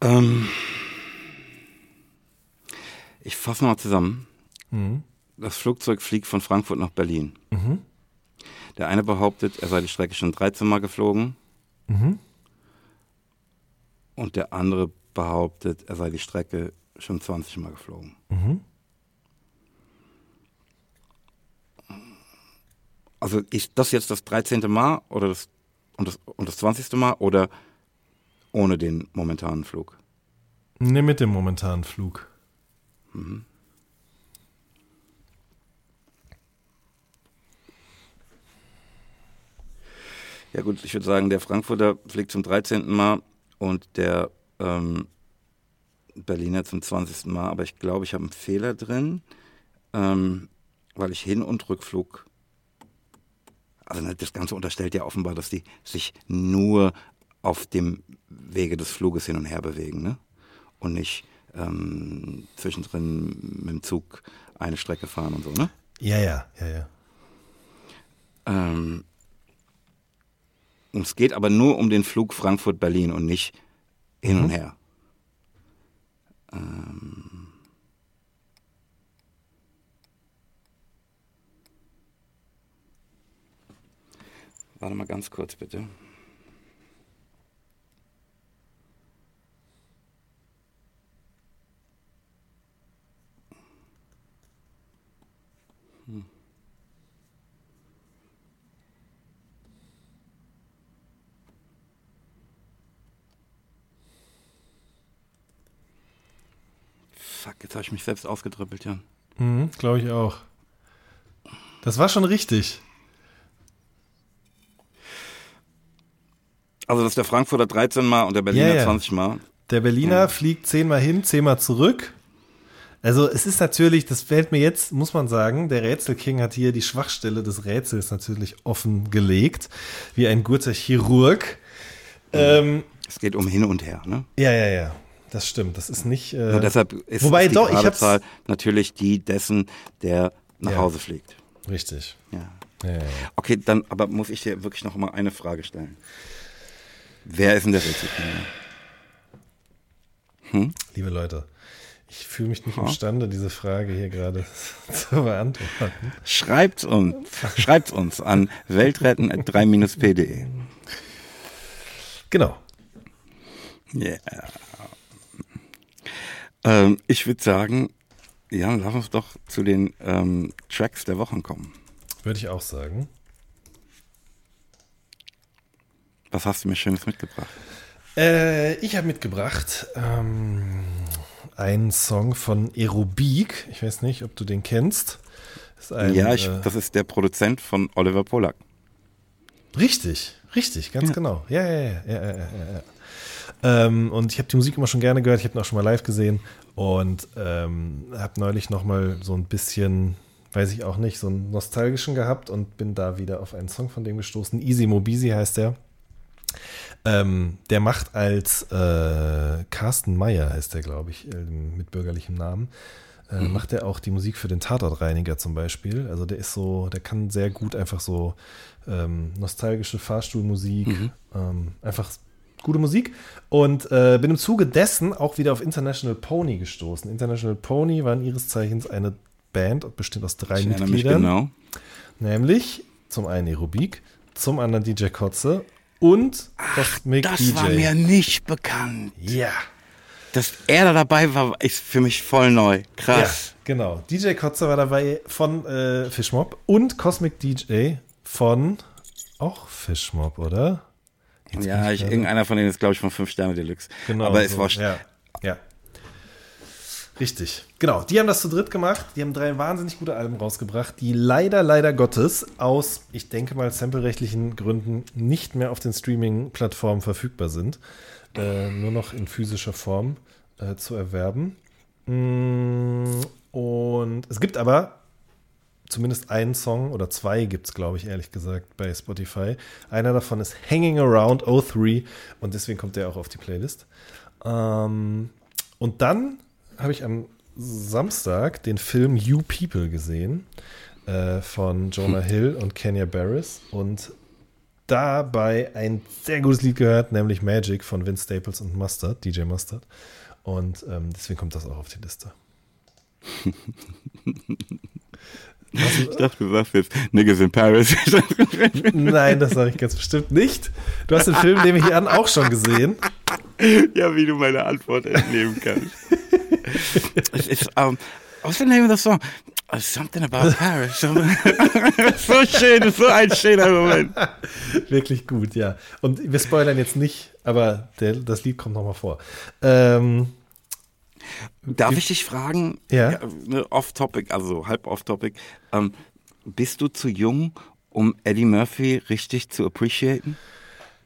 Ähm, ich fasse mal zusammen. Mhm. Das Flugzeug fliegt von Frankfurt nach Berlin. Der eine behauptet, er sei die Strecke schon 13 Mal geflogen. Mhm. Und der andere behauptet, er sei die Strecke schon 20 Mal geflogen. Mhm. Also ist das jetzt das 13. Mal oder das und, das und das 20. Mal oder ohne den momentanen Flug? Ne, mit dem momentanen Flug. Ja gut, ich würde sagen, der Frankfurter fliegt zum 13. Mal und der ähm, Berliner zum 20. Mal. Aber ich glaube, ich habe einen Fehler drin, ähm, weil ich Hin- und Rückflug. Also ne, das Ganze unterstellt ja offenbar, dass die sich nur auf dem Wege des Fluges hin und her bewegen, ne? Und nicht ähm, zwischendrin mit dem Zug eine Strecke fahren und so, ne? Ja, ja, ja, ja. Ähm, und es geht aber nur um den Flug Frankfurt-Berlin und nicht hin und her. Ähm, warte mal ganz kurz bitte. Fuck, jetzt habe ich mich selbst ausgedribbelt, Jan. Mhm, Glaube ich auch. Das war schon richtig. Also das ist der Frankfurter 13 Mal und der Berliner Ja, ja. 20 Mal. Der Berliner fliegt zehnmal hin, zehnmal zurück. Also es ist natürlich, das fällt mir jetzt, muss man sagen, der Rätselking hat hier die Schwachstelle des Rätsels natürlich offengelegt, wie ein guter Chirurg. Ähm, Es geht um hin und her, ne? ja, ja, ja, das stimmt. Das ist nicht. Äh, Nur deshalb ist, wobei die doch, Zahl natürlich die dessen, der nach Ja. Hause fliegt. richtig. Ja. Ja, ja, ja. Okay, dann aber muss ich dir wirklich noch mal eine Frage stellen. Wer ist denn der Rätselkinder? Liebe Leute, ich fühle mich nicht imstande, diese Frage hier gerade <laughs> zu beantworten. Schreibt uns, schreibt uns an weltretten.3-p.de. Genau. Yeah. Ähm, ich würde sagen, ja, lass uns doch zu den ähm, Tracks der Wochen kommen. Würde ich auch sagen. Was hast du mir Schönes mitgebracht? Äh, ich habe mitgebracht ähm, einen Song von Aerobik. Ich weiß nicht, ob du den kennst. Das ein, ja, ich, äh, das ist der Produzent von Oliver Polak. Richtig, richtig, ganz ja. genau. Ja, ja, ja, ja, ja, ja. Ähm, und ich habe die Musik immer schon gerne gehört. Ich habe ihn auch schon mal live gesehen und ähm, habe neulich noch mal so ein bisschen, weiß ich auch nicht, so einen nostalgischen gehabt und bin da wieder auf einen Song von dem gestoßen. Easy Mobisi heißt der. Ähm, der macht als äh, Carsten Meyer, heißt der, glaube ich, äh, mit bürgerlichem Namen, äh, mhm. macht er auch die Musik für den Tatortreiniger zum Beispiel. Also der ist so, der kann sehr gut einfach so ähm, nostalgische Fahrstuhlmusik, mhm. ähm, einfach gute Musik. Und äh, bin im Zuge dessen auch wieder auf International Pony gestoßen. International Pony waren ihres Zeichens eine Band, bestimmt aus drei ich Mitgliedern. Genau. Nämlich zum einen Aerobik, zum anderen DJ Kotze und Cosmic das DJ. war mir nicht bekannt. Ja. Dass er da dabei war, ist für mich voll neu. Krass. Ja, genau. DJ Kotze war dabei von äh, Fishmob und Cosmic DJ von auch Fishmob, oder? Jetzt ja, ich, irgendeiner von denen ist, glaube ich, von 5 Sterne Deluxe. Genau. Aber so. ist Ja. ja. Richtig. Genau. Die haben das zu dritt gemacht. Die haben drei wahnsinnig gute Alben rausgebracht, die leider, leider Gottes aus, ich denke mal, samplerechtlichen Gründen nicht mehr auf den Streaming-Plattformen verfügbar sind. Äh, nur noch in physischer Form äh, zu erwerben. Mm, und es gibt aber zumindest einen Song oder zwei gibt es, glaube ich, ehrlich gesagt, bei Spotify. Einer davon ist Hanging Around 03 und deswegen kommt der auch auf die Playlist. Ähm, und dann habe ich am Samstag den Film You People gesehen äh, von Jonah Hill und Kenya Barris und dabei ein sehr gutes Lied gehört, nämlich Magic von Vince Staples und Mustard, DJ Mustard. Und ähm, deswegen kommt das auch auf die Liste. <laughs> ich dachte, du sagst jetzt Niggas in Paris. <laughs> Nein, das sage ich ganz bestimmt nicht. Du hast den Film, nehme ich an, auch schon gesehen. Ja, wie du meine Antwort entnehmen kannst. es ist, um, what's the name of the song? Uh, something about Paris. <laughs> so schön, so ein schöner Moment. Wirklich gut, ja. Und wir spoilern jetzt nicht, aber der, das Lied kommt nochmal vor. Ähm, Darf ich dich fragen, ja. ja ne, off-topic, also halb off-topic, ähm, bist du zu jung, um Eddie Murphy richtig zu appreciaten?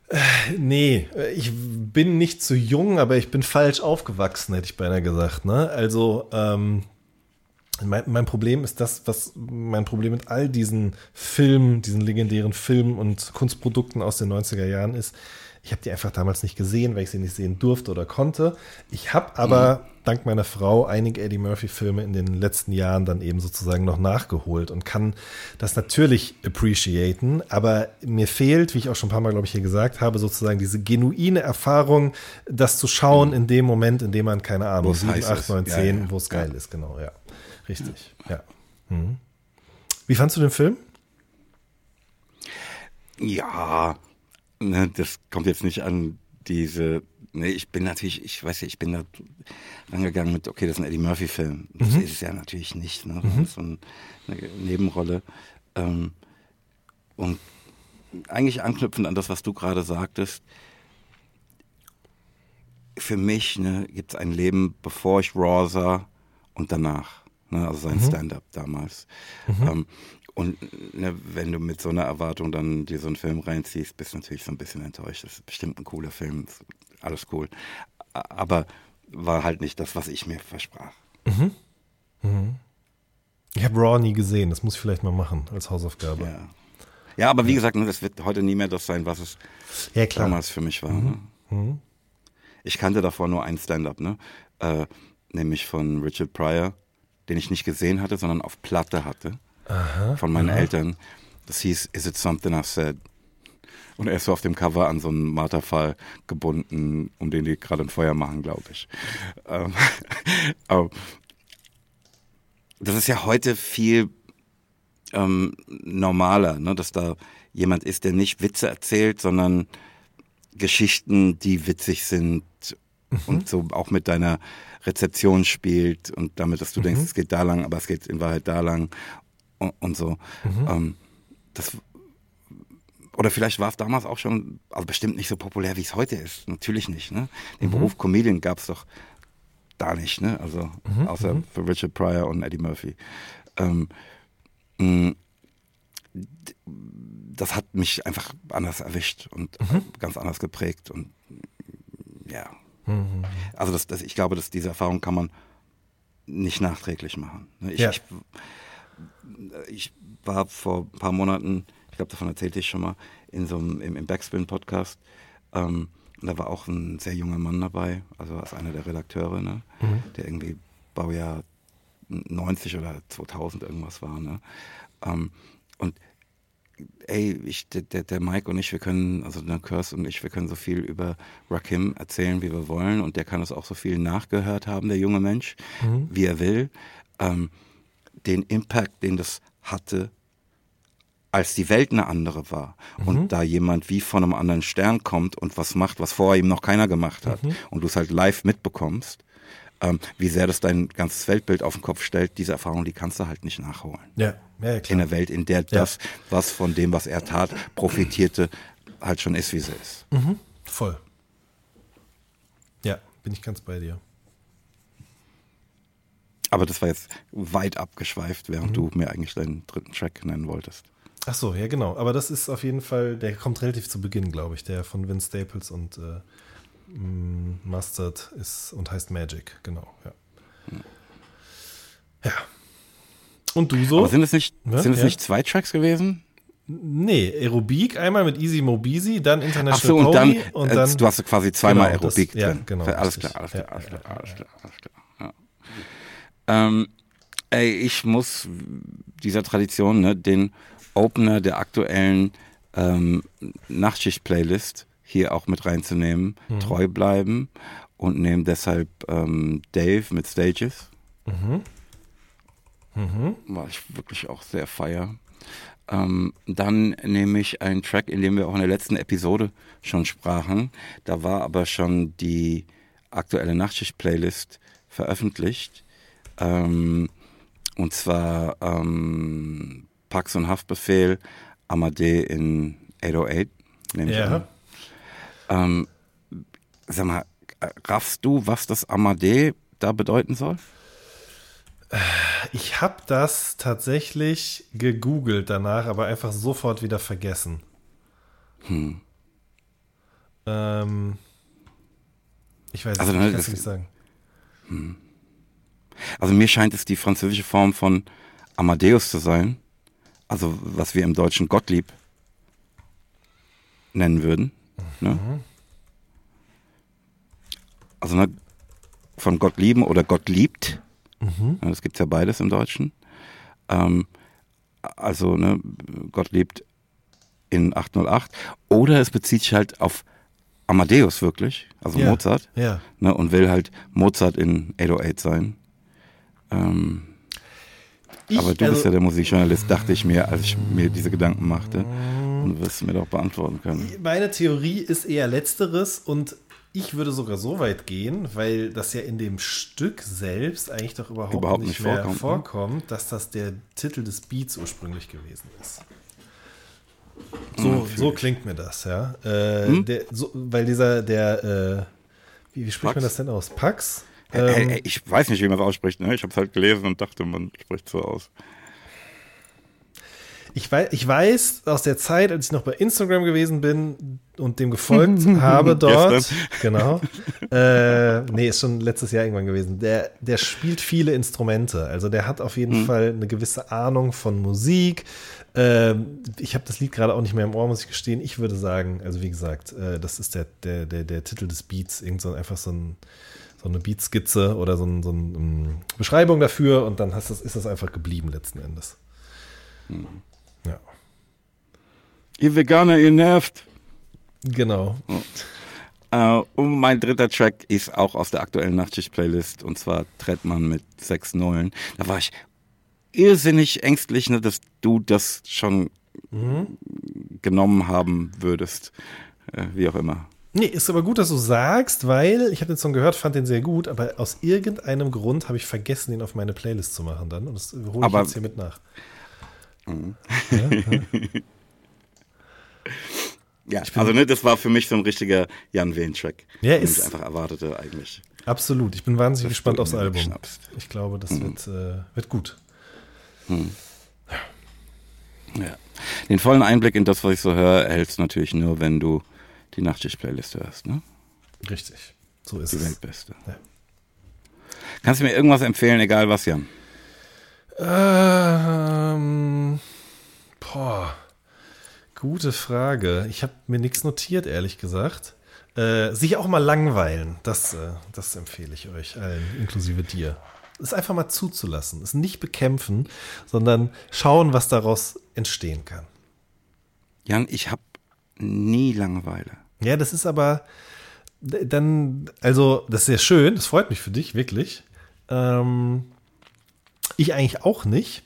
Äh, nee, ich bin nicht zu jung, aber ich bin falsch aufgewachsen, hätte ich beinahe gesagt. Ne? Also, ähm, mein, mein, Problem ist das, was mein Problem mit all diesen Filmen, diesen legendären Filmen und Kunstprodukten aus den 90er Jahren ist, ich habe die einfach damals nicht gesehen, weil ich sie nicht sehen durfte oder konnte. Ich habe aber mhm. Dank meiner Frau einige Eddie Murphy-Filme in den letzten Jahren dann eben sozusagen noch nachgeholt und kann das natürlich appreciaten. Aber mir fehlt, wie ich auch schon ein paar Mal, glaube ich, hier gesagt habe, sozusagen diese genuine Erfahrung, das zu schauen in dem Moment, in dem man, keine Ahnung, 7, 8, 9, 10, ja, ja. wo es geil ist. Genau, ja. Richtig, ja. Mhm. Wie fandst du den Film? Ja, ne, das kommt jetzt nicht an diese, ne, ich bin natürlich, ich weiß ja, ich bin da rangegangen mit, okay, das ist ein Eddie Murphy-Film. Das mhm. ist es ja natürlich nicht, ne? Das mhm. ist so ein, eine Nebenrolle. Ähm, und eigentlich anknüpfend an das, was du gerade sagtest, für mich ne, gibt es ein Leben, bevor ich Raw sah und danach. Ne, also sein mhm. Stand-up damals. Mhm. Ähm, und ne, wenn du mit so einer Erwartung dann dir so einen Film reinziehst, bist du natürlich so ein bisschen enttäuscht. Das ist bestimmt ein cooler Film, alles cool. Aber war halt nicht das, was ich mir versprach. Mhm. Mhm. Ich habe Raw nie gesehen, das muss ich vielleicht mal machen als Hausaufgabe. Ja, ja aber wie gesagt, ne, das wird heute nie mehr das sein, was es ja, damals für mich war. Mhm. Ne? Mhm. Ich kannte davor nur ein Stand-up, ne? Äh, nämlich von Richard Pryor, den ich nicht gesehen hatte, sondern auf Platte hatte aha, von meinen. Eltern. Das hieß Is It Something I Said? Und er ist so auf dem Cover an so einen Marterfall gebunden, um den die gerade ein Feuer machen, glaube ich. <laughs> Ähm, das ist ja heute viel ähm, normaler, ne? dass da jemand ist, der nicht Witze erzählt, sondern Geschichten, die witzig sind mhm. und so auch mit deiner Rezeption spielt und damit, dass du mhm. denkst, es geht da lang, aber es geht in Wahrheit da lang und, und so. Mhm. Ähm, das oder vielleicht war es damals auch schon, also bestimmt nicht so populär, wie es heute ist. Natürlich nicht. Ne? Den mhm. Beruf Comedian gab es doch da nicht, ne? Also mhm. außer mhm. für Richard Pryor und Eddie Murphy. Ähm, mh, das hat mich einfach anders erwischt und mhm. ganz anders geprägt und ja. Mhm. Also das, das, ich glaube, dass diese Erfahrung kann man nicht nachträglich machen. Ne? Ich, ja. ich, ich war vor ein paar Monaten, ich glaube, davon erzählte ich schon mal, in so einem, im, im Backspin-Podcast. Ähm, da war auch ein sehr junger Mann dabei, also als einer der Redakteure, ne? Mhm. der irgendwie Baujahr 90 oder 2000 irgendwas war. Ne? Ähm, und ey, ich, der, der Mike und ich, wir können, also der Kurs und ich, wir können so viel über Rakim erzählen, wie wir wollen. Und der kann es auch so viel nachgehört haben, der junge Mensch, mhm. wie er will. Ähm, den Impact, den das hatte, als die Welt eine andere war. Mhm. Und da jemand wie von einem anderen Stern kommt und was macht, was vorher ihm noch keiner gemacht hat. Mhm. Und du es halt live mitbekommst ähm, wie sehr das dein ganzes Weltbild auf den Kopf stellt, diese Erfahrung, die kannst du halt nicht nachholen. Ja, ja klar. In der Welt, in der das, was von dem, was er tat, profitierte, halt schon ist, wie sie ist. Mhm. Voll. Ja, bin ich ganz bei dir. Aber das war jetzt weit abgeschweift, während mhm. du mir eigentlich deinen dritten Track nennen wolltest. Ach so, ja genau. Aber das ist auf jeden Fall, der kommt relativ zu Beginn, glaube ich, der von Vince Staples und äh, Mustard ist und heißt Magic, genau, ja. Ja. Und du so? Aber sind es nicht, sind es ja. nicht zwei Tracks gewesen? Nee, Aerobik einmal mit Easy Mobisi, dann International Ach so, und dann, und dann äh, du hast quasi zweimal genau, Aerobik das, drin. Ja, genau. Alles klar, alles klar, alles klar, alles klar, alles klar. Ähm, ey, ich muss dieser Tradition, ne, den Opener der aktuellen ähm, Nachtschicht-Playlist hier auch mit reinzunehmen, mhm. treu bleiben und nehmen deshalb ähm, Dave mit Stages. Mhm. Mhm. War ich wirklich auch sehr feier. Ähm, dann nehme ich einen Track, in dem wir auch in der letzten Episode schon sprachen. Da war aber schon die aktuelle Nachtschicht-Playlist veröffentlicht. Ähm, und zwar ähm, Pax und Haftbefehl, Amadee in 808, nehme ich ja. an. Ähm, sag mal, raffst du, was das Amadee da bedeuten soll? Ich habe das tatsächlich gegoogelt danach, aber einfach sofort wieder vergessen. Hm. Ähm, ich weiß also, nicht, ich kann es nicht sagen. Hm. Also mir scheint es die französische Form von Amadeus zu sein. Also was wir im Deutschen Gottlieb nennen würden. Ne? Mhm. Also ne, von Gott lieben oder Gott liebt. Mhm. Das gibt es ja beides im Deutschen. Ähm, also ne, Gott liebt in 808. Oder es bezieht sich halt auf Amadeus wirklich, also ja. Mozart. Ja. Ne, und will halt Mozart in 808 sein. Ähm, ich, aber du also, bist ja der Musikjournalist, dachte ich mir, als ich mir diese Gedanken machte. Und wirst mir doch beantworten können. Meine Theorie ist eher letzteres und ich würde sogar so weit gehen, weil das ja in dem Stück selbst eigentlich doch überhaupt, überhaupt nicht, nicht, mehr vorkommt, ne? vorkommt, dass das der Titel des Beats ursprünglich gewesen ist. So, so klingt mir das, ja. Äh, hm? der, so, weil dieser, der, äh, wie, wie, spricht Pax? man das denn aus? Pax? Ähm, hey, hey, ich weiß nicht, wie man es ausspricht. Ne? Ich habe es halt gelesen und dachte, man spricht so aus. Ich weiß, ich weiß aus der Zeit, als ich noch bei Instagram gewesen bin und dem gefolgt habe <laughs> dort, genau, äh, nee, ist schon letztes Jahr irgendwann gewesen, der, der spielt viele Instrumente. Also der hat auf jeden mhm. Fall eine gewisse Ahnung von Musik. Ähm, ich habe das Lied gerade auch nicht mehr im Ohr, muss ich gestehen. Ich würde sagen, also wie gesagt, äh, das ist der, der, der, der Titel des Beats, irgend so einfach so ein so eine Beatskizze oder so, ein, so eine um, Beschreibung dafür und dann das, ist das einfach geblieben letzten Endes. Mhm. Ja. Ihr Veganer, ihr nervt. Genau. Uh, und mein dritter Track ist auch aus der aktuellen Nachtschicht-Playlist und zwar Trettmann mit sechs Nullen. Da war ich irrsinnig ängstlich, ne, dass du das schon mhm. genommen haben würdest. Äh, wie auch immer. Nee, ist aber gut, dass du sagst, weil ich habe den Song gehört, fand den sehr gut, aber aus irgendeinem Grund habe ich vergessen, ihn auf meine Playlist zu machen dann. Und das hole ich aber, jetzt hier mit nach. Mhm. Ja, ja. <laughs> Ja, also ne, das war für mich so ein richtiger Jan Wehn-Track. Ja, den ist- ich einfach erwartete eigentlich. Absolut. Ich bin wahnsinnig Das gespannt aufs Album. schnappst. Ich glaube, das wird, äh, wird gut. Ja. Den vollen Einblick in das, was ich so höre, erhältst du natürlich nur, wenn du die Nachtschicht-Playlist hörst, ne? Richtig. So ist Die es. Weltbeste. Ja. Kannst du mir irgendwas empfehlen, egal was, Jan? Ähm, boah, gute Frage. Ich habe mir nichts notiert, ehrlich gesagt. Äh, sich auch mal langweilen, das, äh, das empfehle ich euch allen, inklusive dir. Es einfach mal zuzulassen, es nicht bekämpfen, sondern schauen, was daraus entstehen kann. Jan, ich habe nie Langeweile. Ja, das ist aber dann, also, das ist sehr schön, das freut mich für dich, wirklich. Ähm, ich eigentlich auch nicht,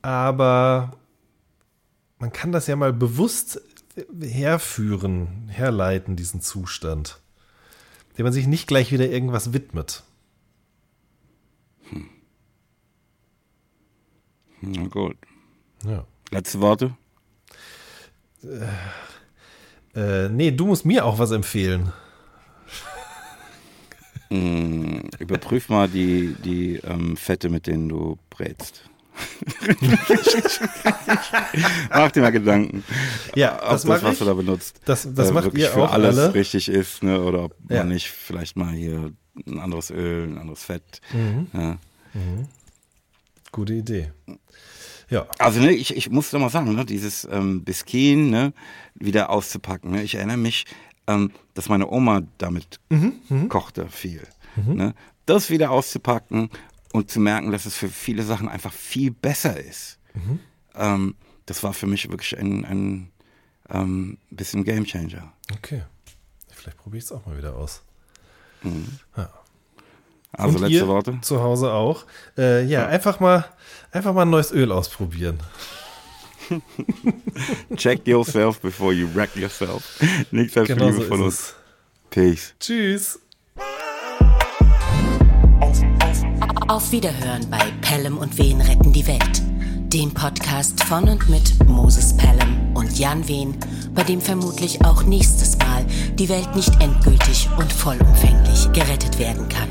aber man kann das ja mal bewusst herführen, herleiten, diesen Zustand, dem man sich nicht gleich wieder irgendwas widmet. Na gut. Ja. Letzte Worte? Äh, nee, du musst mir auch was empfehlen. Hm, überprüf mal die, die ähm, Fette, mit denen du brätst. <laughs> Mach dir mal Gedanken, Ja, ob das das, mache was ich. du da benutzt, Das, das äh, macht ihr für auch alles alle. richtig ist, ne? oder ob Ja. man nicht vielleicht mal hier ein anderes Öl, ein anderes Fett. Mhm. Ja. Gute Idee. Ja, Also ne, ich, ich muss doch mal sagen, ne, dieses ähm, Biskin ne, wieder auszupacken. Ne? Ich erinnere mich, ähm, dass meine Oma damit kochte viel. Ne? Das wieder auszupacken und zu merken, dass es für viele Sachen einfach viel besser ist. Ähm, das war für mich wirklich ein, ein ähm, bisschen Gamechanger. okay. Vielleicht probiere ich es auch mal wieder aus. Also Und letzte Worte. Zu Hause auch. Äh, ja, einfach mal, einfach mal ein neues Öl ausprobieren. <laughs> Check yourself before you wreck yourself. Nichts als Genau Liebe so von uns. Peace. Tschüss. Auf Wiederhören bei Pelham und Wen retten die Welt. Dem Podcast von und mit Moses Pelham und Jan Wen, bei dem vermutlich auch nächstes Mal die Welt nicht endgültig und vollumfänglich gerettet werden kann.